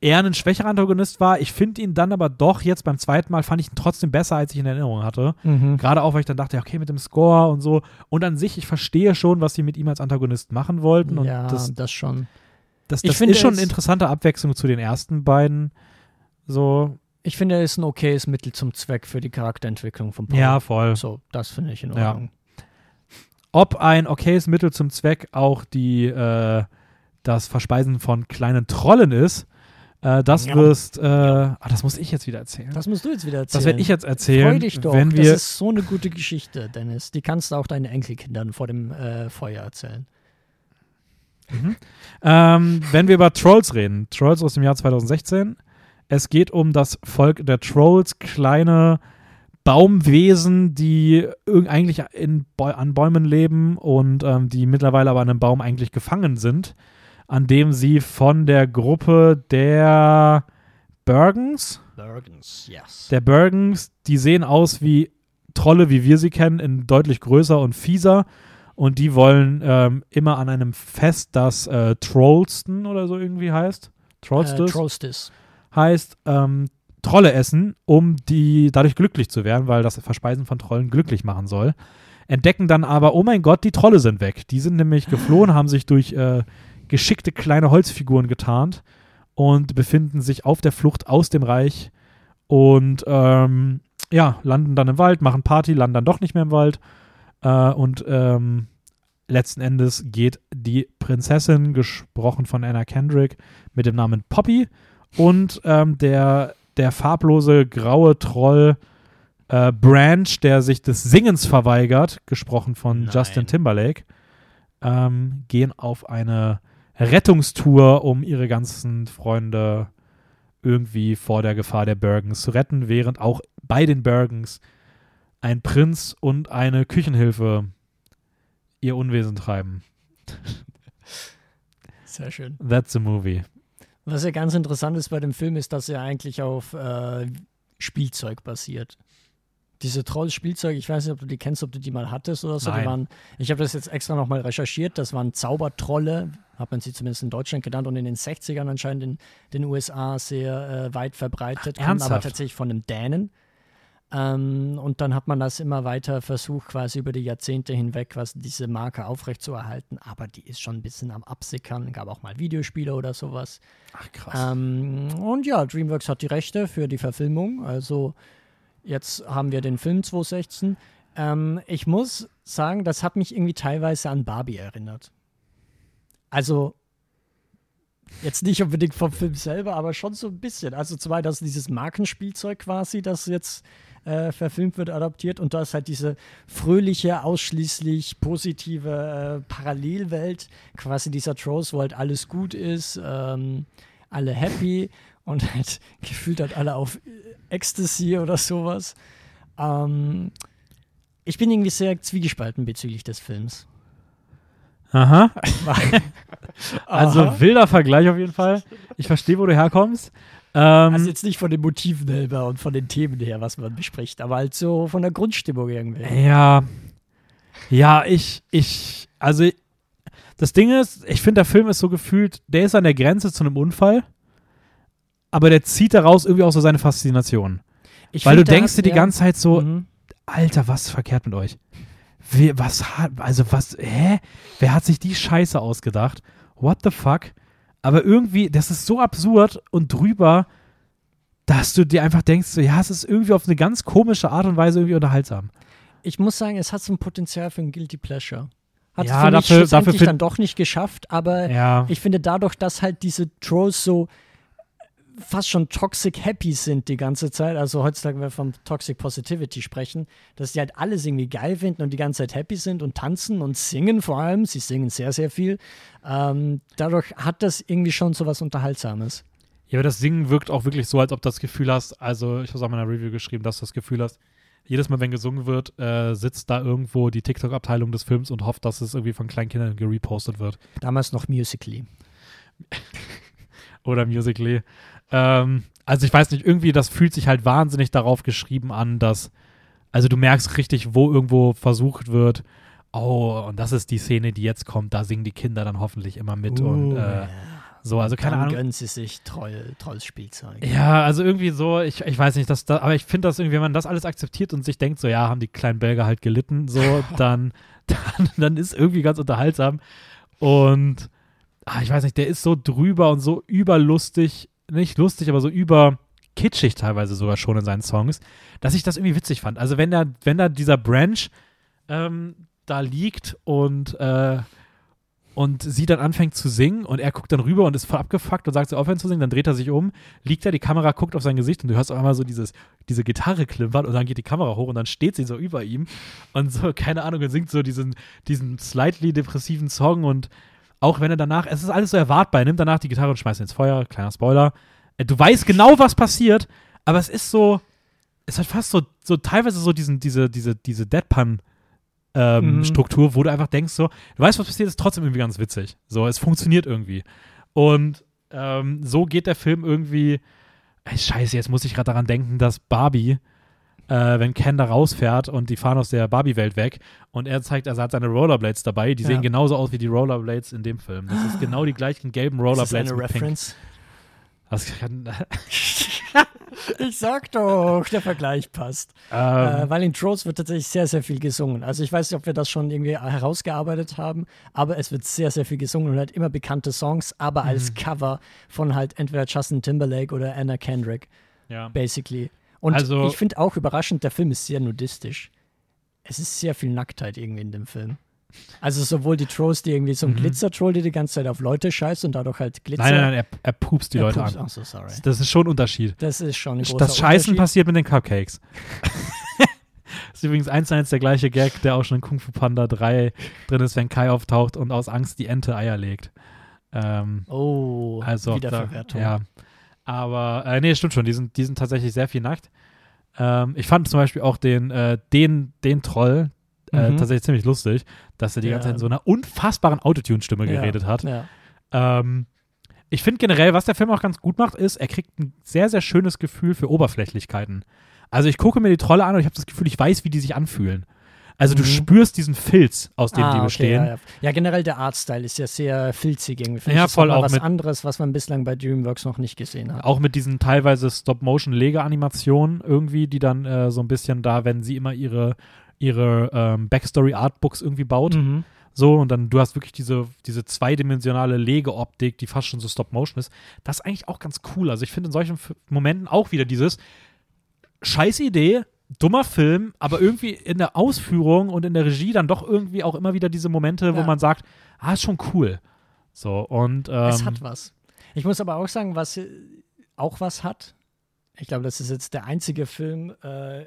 eher ein schwächerer Antagonist war. Ich finde ihn dann aber doch jetzt beim zweiten Mal fand ich ihn trotzdem besser, als ich in Erinnerung hatte. Mhm. Gerade auch, weil ich dann dachte, okay, mit dem Score und so. Und an sich, ich verstehe schon, was sie mit ihm als Antagonist machen wollten. Und ja, das, das, schon. das, ich das finde ist schon eine interessante Abwechslung zu den ersten beiden. So, Ich finde, er ist ein okayes Mittel zum Zweck für die Charakterentwicklung von Paul. ja, voll. So, das finde ich in Ja. Ob ein okayes Mittel zum Zweck auch die äh, das Verspeisen von kleinen Trollen ist, äh, das Ja. wirst, äh, ah, das muss ich jetzt wieder erzählen. Das musst du jetzt wieder erzählen. Das werde ich jetzt erzählen, Freu dich doch. wenn das wir, ist so eine gute Geschichte, Dennis. Die kannst du auch deinen Enkelkindern vor dem äh, Feuer erzählen. ähm, wenn wir über Trolls reden. Trolls aus dem Jahr 2016. Es geht um das Volk der Trolls, kleine Baumwesen, die eigentlich in an Bäumen leben und ähm, die mittlerweile aber an einem Baum eigentlich gefangen sind, an dem sie von der Gruppe der Bergens, Bergens, yes. der Bergens, die sehen aus wie Trolle, wie wir sie kennen, in deutlich größer und fieser. Und die wollen ähm, immer an einem Fest, das äh, Trollston oder so irgendwie heißt. äh, Trollston Trostis. heißt ähm, Trolle essen, um die dadurch glücklich zu werden, weil das Verspeisen von Trollen glücklich machen soll. Entdecken dann aber, oh mein Gott, die Trolle sind weg. Die sind nämlich geflohen, haben sich durch äh, geschickte kleine Holzfiguren getarnt und befinden sich auf der Flucht aus dem Reich und ähm, ja, landen dann im Wald, machen Party, landen dann doch nicht mehr im Wald äh, und ähm, letzten Endes geht die Prinzessin, gesprochen von Anna Kendrick, mit dem Namen Poppy und ähm, der, der farblose graue Troll äh, Branch, der sich des Singens verweigert, gesprochen von Nein. Justin Timberlake, ähm, gehen auf eine Rettungstour, um ihre ganzen Freunde irgendwie vor der Gefahr der Bergens zu retten, während auch bei den Bergens ein Prinz und eine Küchenhilfe ihr Unwesen treiben. Sehr schön. That's the movie. Was ja ganz interessant ist bei dem Film, ist, dass er eigentlich auf äh, Spielzeug basiert. Diese Trolls-Spielzeug, ich weiß nicht, ob du die kennst, ob du die mal hattest oder so. Die Nein. waren, ich habe das jetzt extra nochmal recherchiert. Das waren Zaubertrolle, hat man sie zumindest in Deutschland genannt und in den 60ern anscheinend in den USA sehr äh, weit verbreitet. Ach, kommen aber ernsthaft? tatsächlich von einem Dänen. Ähm, und dann hat man das immer weiter versucht, quasi über die Jahrzehnte hinweg, quasi diese Marke aufrechtzuerhalten. Aber die ist schon ein bisschen am Absickern. Gab auch mal Videospiele oder sowas. Ach krass. Ähm, und ja, DreamWorks hat die Rechte für die Verfilmung. Also jetzt haben wir den Film 2016. Ähm, ich muss sagen, das hat mich irgendwie teilweise an Barbie erinnert. Also jetzt nicht unbedingt vom Film selber, aber schon so ein bisschen. Also zum einen, dass dieses Markenspielzeug quasi, das jetzt äh, verfilmt wird, adaptiert und da ist halt diese fröhliche, ausschließlich positive äh, Parallelwelt, quasi dieser Trolls, wo halt alles gut ist, ähm, alle happy und [laughs] halt gefühlt halt alle auf Ecstasy oder sowas. Ähm, ich bin irgendwie sehr zwiegespalten bezüglich des Films. Aha. [laughs] Also Aha. wilder Vergleich auf jeden Fall. Ich verstehe, wo du herkommst. Ähm, Also jetzt nicht von den Motiven selber und von den Themen her, was man bespricht, aber halt so von der Grundstimmung irgendwie. ja. Ja, ich, ich, also das Ding ist, ich finde, der Film ist so gefühlt, der ist an der Grenze zu einem Unfall, aber der zieht daraus irgendwie auch so seine Faszination. Ich Weil du find, der denkst dir die ganze Zeit so, mhm. Alter, was ist verkehrt mit euch? Wie, was hat, also was, hä? Wer hat sich die Scheiße ausgedacht? What the fuck? Aber irgendwie, das ist so absurd und drüber, dass du dir einfach denkst, so, ja, es ist irgendwie auf eine ganz komische Art und Weise irgendwie unterhaltsam. Ich muss sagen, es hat so ein Potenzial für ein Guilty Pleasure. Hat Ja, für mich dafür- dafür dann doch nicht geschafft, aber Ja. ich finde dadurch, dass halt diese Trolls so fast schon toxic happy sind die ganze Zeit, also heutzutage, wenn wir von Toxic Positivity sprechen, dass die halt alles irgendwie geil finden und die ganze Zeit happy sind und tanzen und singen vor allem. Sie singen sehr, sehr viel. Ähm, dadurch hat das irgendwie schon so was Unterhaltsames. Ja, aber das Singen wirkt auch wirklich so, als ob du das Gefühl hast, also ich habe es auch in meiner Review geschrieben, dass du das Gefühl hast, jedes Mal, wenn gesungen wird, äh, sitzt da irgendwo die TikTok-Abteilung des Films und hofft, dass es irgendwie von kleinen Kindern gerepostet wird. Damals noch Musically. [laughs] Oder Musically. Ähm, also ich weiß nicht, irgendwie, das fühlt sich halt wahnsinnig darauf geschrieben an, dass, also du merkst richtig, wo irgendwo versucht wird, oh, und das ist die Szene, die jetzt kommt, da singen die Kinder dann hoffentlich immer mit und äh, so, also keine Dann Ahnung. gönnen sie sich Troll, Trolls Spielzeug. Ja, also irgendwie so, ich, ich weiß nicht, dass da, aber ich finde das irgendwie, wenn man das alles akzeptiert und sich denkt, so ja, haben die kleinen Belger halt gelitten, so, [laughs] dann, dann, dann ist irgendwie ganz unterhaltsam. Und ah, ich weiß nicht, der ist so drüber und so überlustig, nicht lustig, aber so über kitschig teilweise sogar schon in seinen Songs, dass ich das irgendwie witzig fand. Also wenn da, wenn da dieser Branch ähm, da liegt und äh, und sie dann anfängt zu singen und er guckt dann rüber und ist voll abgefuckt und sagt so aufhören zu singen, dann dreht er sich um, liegt da, die Kamera guckt auf sein Gesicht und du hörst auf einmal so dieses, diese Gitarre klimpern und dann geht die Kamera hoch und dann steht sie so über ihm und so, keine Ahnung, und singt so diesen, diesen slightly depressiven Song und auch wenn er danach, es ist alles so erwartbar, er nimmt danach die Gitarre und schmeißt ins Feuer, kleiner Spoiler. Äh, Du weißt genau, was passiert, aber es ist so, es hat fast so, so teilweise so diesen, diese, diese, diese Deadpan- ähm, Mhm. Struktur, wo du einfach denkst, so, du weißt, was passiert, ist trotzdem irgendwie ganz witzig. So, es funktioniert irgendwie. Und ähm, so geht der Film irgendwie. Ey, scheiße, jetzt muss ich gerade daran denken, dass Barbie, äh, wenn Ken da rausfährt und die fahren aus der Barbie-Welt weg und er zeigt, also er hat seine Rollerblades dabei, die Ja. sehen genauso aus wie die Rollerblades in dem Film. Das ist genau die gleichen gelben Ist das Rollerblades eine. Reference? Das kann, [laughs] Ich sag doch, der Vergleich passt. ähm, Äh, weil in Trolls wird tatsächlich sehr, sehr viel gesungen. Also ich weiß nicht, ob wir das schon irgendwie herausgearbeitet haben, aber es wird sehr, sehr viel gesungen und halt immer bekannte Songs, aber als Mhm. Cover von halt entweder Justin Timberlake oder Anna Kendrick, ja. basically. Und Also- ich finde auch überraschend, der Film ist sehr nudistisch. Es ist sehr viel Nacktheit irgendwie in dem Film. Also sowohl die Trolls, die irgendwie so ein Mhm. Glitzer-Troll, die die ganze Zeit auf Leute scheißt und dadurch halt Glitzer. Nein, nein, nein, er, er pupst die Ja, Leute pups- an. Ach so, sorry. Das ist schon ein Unterschied. Das ist schon ein großer Das Scheißen passiert mit den Cupcakes. das [laughs] ist übrigens eins zu eins der gleiche Gag, der auch schon in Kung Fu Panda 3 drin ist, wenn Kai auftaucht und aus Angst die Ente Eier legt. Ähm, Oh, also da, Wiederverwertung. ja. Aber, äh, nee, stimmt schon, die sind, die sind tatsächlich sehr viel nackt. Ähm, ich fand zum Beispiel auch den, äh, den, den Troll äh, Mhm. tatsächlich ziemlich lustig, dass er die Ja. ganze Zeit in so einer unfassbaren Autotune-Stimme Ja, geredet hat. Ja. Ähm, ich finde generell, was der Film auch ganz gut macht, ist, er kriegt ein sehr, sehr schönes Gefühl für Oberflächlichkeiten. Also ich gucke mir die Trolle an und ich habe das Gefühl, ich weiß, wie die sich anfühlen. Also du Mhm. spürst diesen Filz, aus dem ah, die okay, bestehen. Ja, ja. ja, generell der Artstyle ist ja sehr filzig irgendwie. Finde Ja, voll auch was mit- anderes, was man bislang bei DreamWorks noch nicht gesehen hat. Auch mit diesen teilweise Stop-Motion-Lege-Animationen irgendwie, die dann äh, so ein bisschen da, wenn sie immer ihre, ihre ähm, Backstory-Artbooks irgendwie baut. Mhm. So, und dann du hast wirklich diese, diese zweidimensionale Legeoptik, die fast schon so Stop-Motion ist. Das ist eigentlich auch ganz cool. Also ich finde in solchen Momenten auch wieder dieses scheiß Idee, dummer Film, aber irgendwie in der Ausführung und in der Regie dann doch irgendwie auch immer wieder diese Momente, wo Ja. man sagt, ah, ist schon cool. So, und ähm, es hat was. Ich muss aber auch sagen, was äh, auch was hat. Ich glaube, das ist jetzt der einzige Film äh,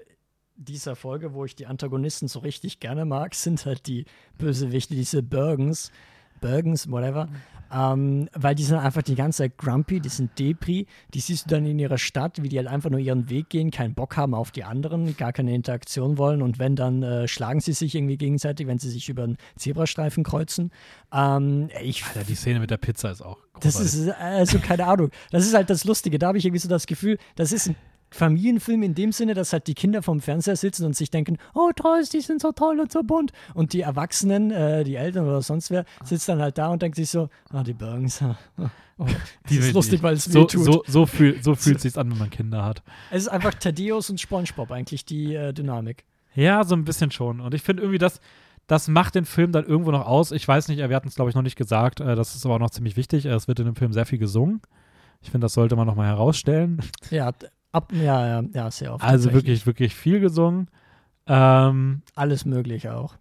dieser Folge, wo ich die Antagonisten so richtig gerne mag, sind halt die Bösewichte, diese Bergens. Bergens, whatever. Ähm, weil die sind einfach die ganze Zeit grumpy, die sind Depri, die siehst du dann in ihrer Stadt, wie die halt einfach nur ihren Weg gehen, keinen Bock haben auf die anderen, gar keine Interaktion wollen und wenn, dann äh, schlagen sie sich irgendwie gegenseitig, wenn sie sich über einen Zebrastreifen kreuzen. Ähm, ich Alter, die Szene mit der Pizza ist auch das großartig. ist, also keine Ahnung. Das ist halt das Lustige. Da habe ich irgendwie so das Gefühl, das ist ein Familienfilm in dem Sinne, dass halt die Kinder vom Fernseher sitzen und sich denken, oh Trolls, die sind so toll und so bunt. Und die Erwachsenen, äh, die Eltern oder sonst wer, sitzt dann halt da und denkt sich so, ah, die Bergens. [laughs] Oh, das Die ist lustig, weil es so, tut. so, so, fühl, so [laughs] fühlt sich's an, wenn man Kinder hat. Es ist einfach Thaddeus und Spongebob eigentlich die äh, Dynamik. Ja, so ein bisschen schon. Und ich finde irgendwie, dass das macht den Film dann irgendwo noch aus. Ich weiß nicht, wir hatten es, glaube ich, noch nicht gesagt. Äh, das ist aber auch noch ziemlich wichtig. Es wird in dem Film sehr viel gesungen. Ich finde, das sollte man nochmal herausstellen. Ja, ab, ja, ja, ja, sehr oft. Also wirklich, wirklich viel gesungen. Ähm, Alles mögliche auch.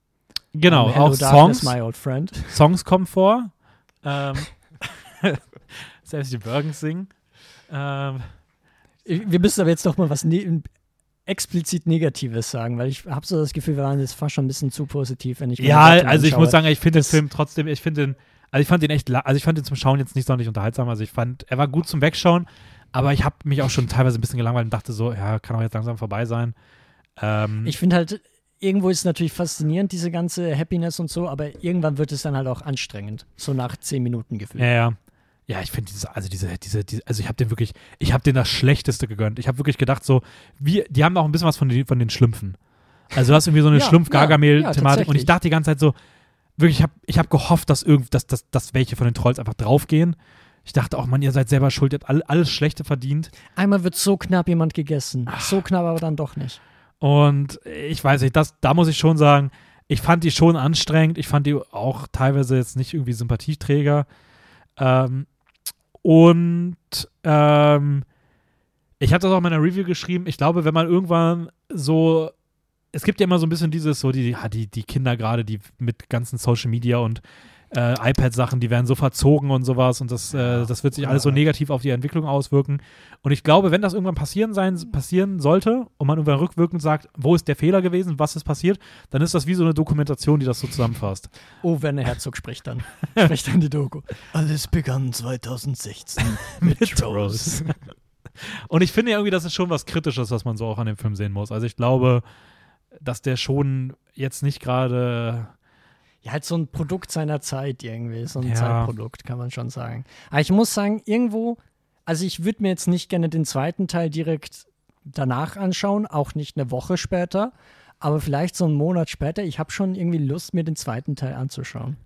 Genau, Um, auch Darkness, Songs. My Old Friend. [laughs] Songs kommen vor. Ähm, [laughs] selbst die Bergens singen. Ähm, Wir müssen aber jetzt doch mal was ne explizit Negatives sagen, weil ich habe so das Gefühl, wir waren jetzt fast schon ein bisschen zu positiv, wenn ich ja, also ich muss sagen, ich finde den Film trotzdem, ich finde den, also ich fand den echt, also ich fand den zum Schauen jetzt nicht sonderlich unterhaltsam. Also ich fand, er war gut zum Wegschauen, aber ich habe mich auch schon teilweise ein bisschen gelangweilt und dachte so, ja, kann auch jetzt langsam vorbei sein. Ähm, Ich finde halt, irgendwo ist es natürlich faszinierend, diese ganze Happiness und so, aber irgendwann wird es dann halt auch anstrengend. So nach zehn Minuten gefühlt. Ja, ja. Ja, ich finde diese, also diese, diese, diese, also ich habe den wirklich, ich habe den das Schlechteste gegönnt. Ich habe wirklich gedacht, so, wie, die haben auch ein bisschen was von den, von den Schlümpfen. Also du hast irgendwie so eine [laughs] Ja, Schlumpf-Gargamel-Thematik ja, ja, und ich dachte die ganze Zeit so, wirklich, ich habe ich hab gehofft, dass irgend, dass, dass, dass welche von den Trolls einfach draufgehen. Ich dachte auch, Mann, ihr seid selber schuld, ihr habt all, alles Schlechte verdient. Einmal wird so knapp jemand gegessen. So knapp aber dann doch nicht. Und ich weiß nicht, das, da muss ich schon sagen, ich fand die schon anstrengend. Ich fand die auch teilweise jetzt nicht irgendwie Sympathieträger. Ähm, und ähm, ich habe das auch in meiner Review geschrieben. Ich glaube, wenn man irgendwann so, es gibt ja immer so ein bisschen dieses, so die, die, die Kinder gerade, die mit ganzen Social Media und äh, iPad-Sachen, die werden so verzogen und sowas und das, äh, das wird sich alles so negativ auf die Entwicklung auswirken. Und ich glaube, wenn das irgendwann passieren sein, passieren sollte und man irgendwann rückwirkend sagt, wo ist der Fehler gewesen, was ist passiert, dann ist das wie so eine Dokumentation, die das so zusammenfasst. Oh, Werner Herzog spricht dann. [laughs] spricht dann die Doku. Alles begann 2016 [laughs] mit Rose. [laughs] Und ich finde irgendwie, das ist schon was Kritisches, was man so auch an dem Film sehen muss. Also ich glaube, dass der schon jetzt nicht gerade Ja, halt so ein Produkt seiner Zeit irgendwie. So ein Ja. Zeitprodukt, kann man schon sagen. Aber ich muss sagen, irgendwo, also ich würde mir jetzt nicht gerne den zweiten Teil direkt danach anschauen, auch nicht eine Woche später, aber vielleicht so einen Monat später. Ich habe schon irgendwie Lust, mir den zweiten Teil anzuschauen.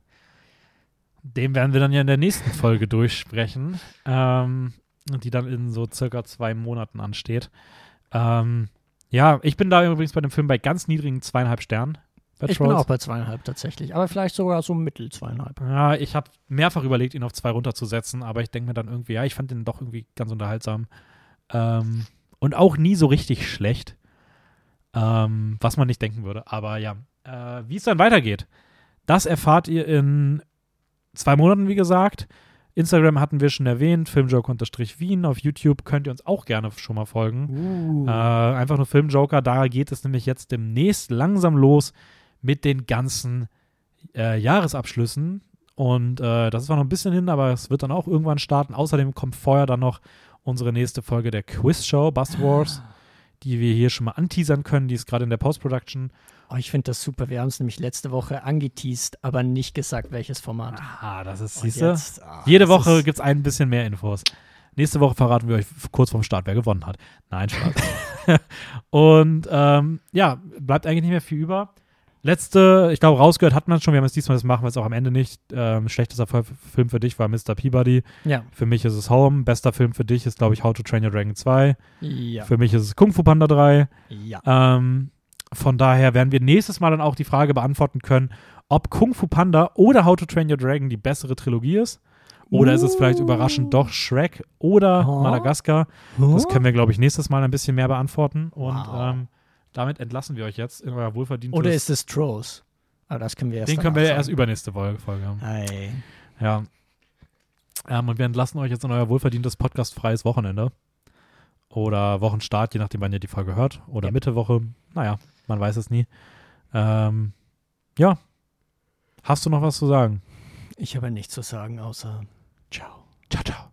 Den werden wir dann ja in der nächsten Folge durchsprechen, ähm, die dann in so circa zwei Monaten ansteht. Ähm, ja, ich bin da übrigens bei dem Film bei ganz niedrigen zweieinhalb Sternen. Bei Ich bin Trolls. auch bei zweieinhalb tatsächlich, aber vielleicht sogar so mittel zweieinhalb. Ja, ich habe mehrfach überlegt, ihn auf zwei runterzusetzen, aber ich denke mir dann irgendwie, ja, ich fand den doch irgendwie ganz unterhaltsam. Ähm, und auch nie so richtig schlecht. Ähm, was man nicht denken würde. Aber ja, äh, wie es dann weitergeht, das erfahrt ihr in zwei Monaten, wie gesagt. Instagram hatten wir schon erwähnt, Filmjoke-Wien. Auf YouTube könnt ihr uns auch gerne schon mal folgen. Uh. Äh, einfach nur Filmjoker. Da geht es nämlich jetzt demnächst langsam los mit den ganzen äh, Jahresabschlüssen. Und äh, das ist zwar noch ein bisschen hin, aber es wird dann auch irgendwann starten. Außerdem kommt vorher dann noch unsere nächste Folge der Quiz-Show, Bus Wars, die wir hier schon mal anteasern können. Die ist gerade in der Post-Production. Oh, ich finde das super. Wir haben es nämlich letzte Woche angeteased, aber nicht gesagt, welches Format. Ah, das ist, siehst du? jetzt, ah, Jede Woche gibt es ein bisschen mehr Infos. Nächste Woche verraten wir euch kurz vorm Start, wer gewonnen hat. Nein, Spaß. [laughs] [laughs] Und ähm, ja, bleibt eigentlich nicht mehr viel über. Letzte, ich glaube, rausgehört hat man schon. Wir haben es diesmal, das machen wir jetzt auch am Ende nicht. Ähm, schlechtester Film für dich war Mr. Peabody. Ja. Für mich ist es Home. Bester Film für dich ist, glaube ich, How to Train Your Dragon 2. Ja. Für mich ist es Kung Fu Panda 3. ja. Ähm, von daher werden wir nächstes Mal dann auch die Frage beantworten können, ob Kung Fu Panda oder How to Train Your Dragon die bessere Trilogie ist. Oder ist es vielleicht überraschend doch Shrek oder Oh. Madagaskar? Das können wir, glaube ich, nächstes Mal ein bisschen mehr beantworten. Und Wow. ähm, damit entlassen wir euch jetzt in euer wohlverdientes. Oder ist es Trolls? Aber das können wir erst den können wir danach erst übernächste Folge, haben. Ei. Ja. Ähm, und wir entlassen euch jetzt in euer wohlverdientes podcastfreies Wochenende. Oder Wochenstart, je nachdem, wann ihr die Folge hört. Oder Ja. Mittewoche. Naja, man weiß es nie. Ähm, ja. Hast du noch was zu sagen? Ich habe nichts zu sagen, außer Ciao.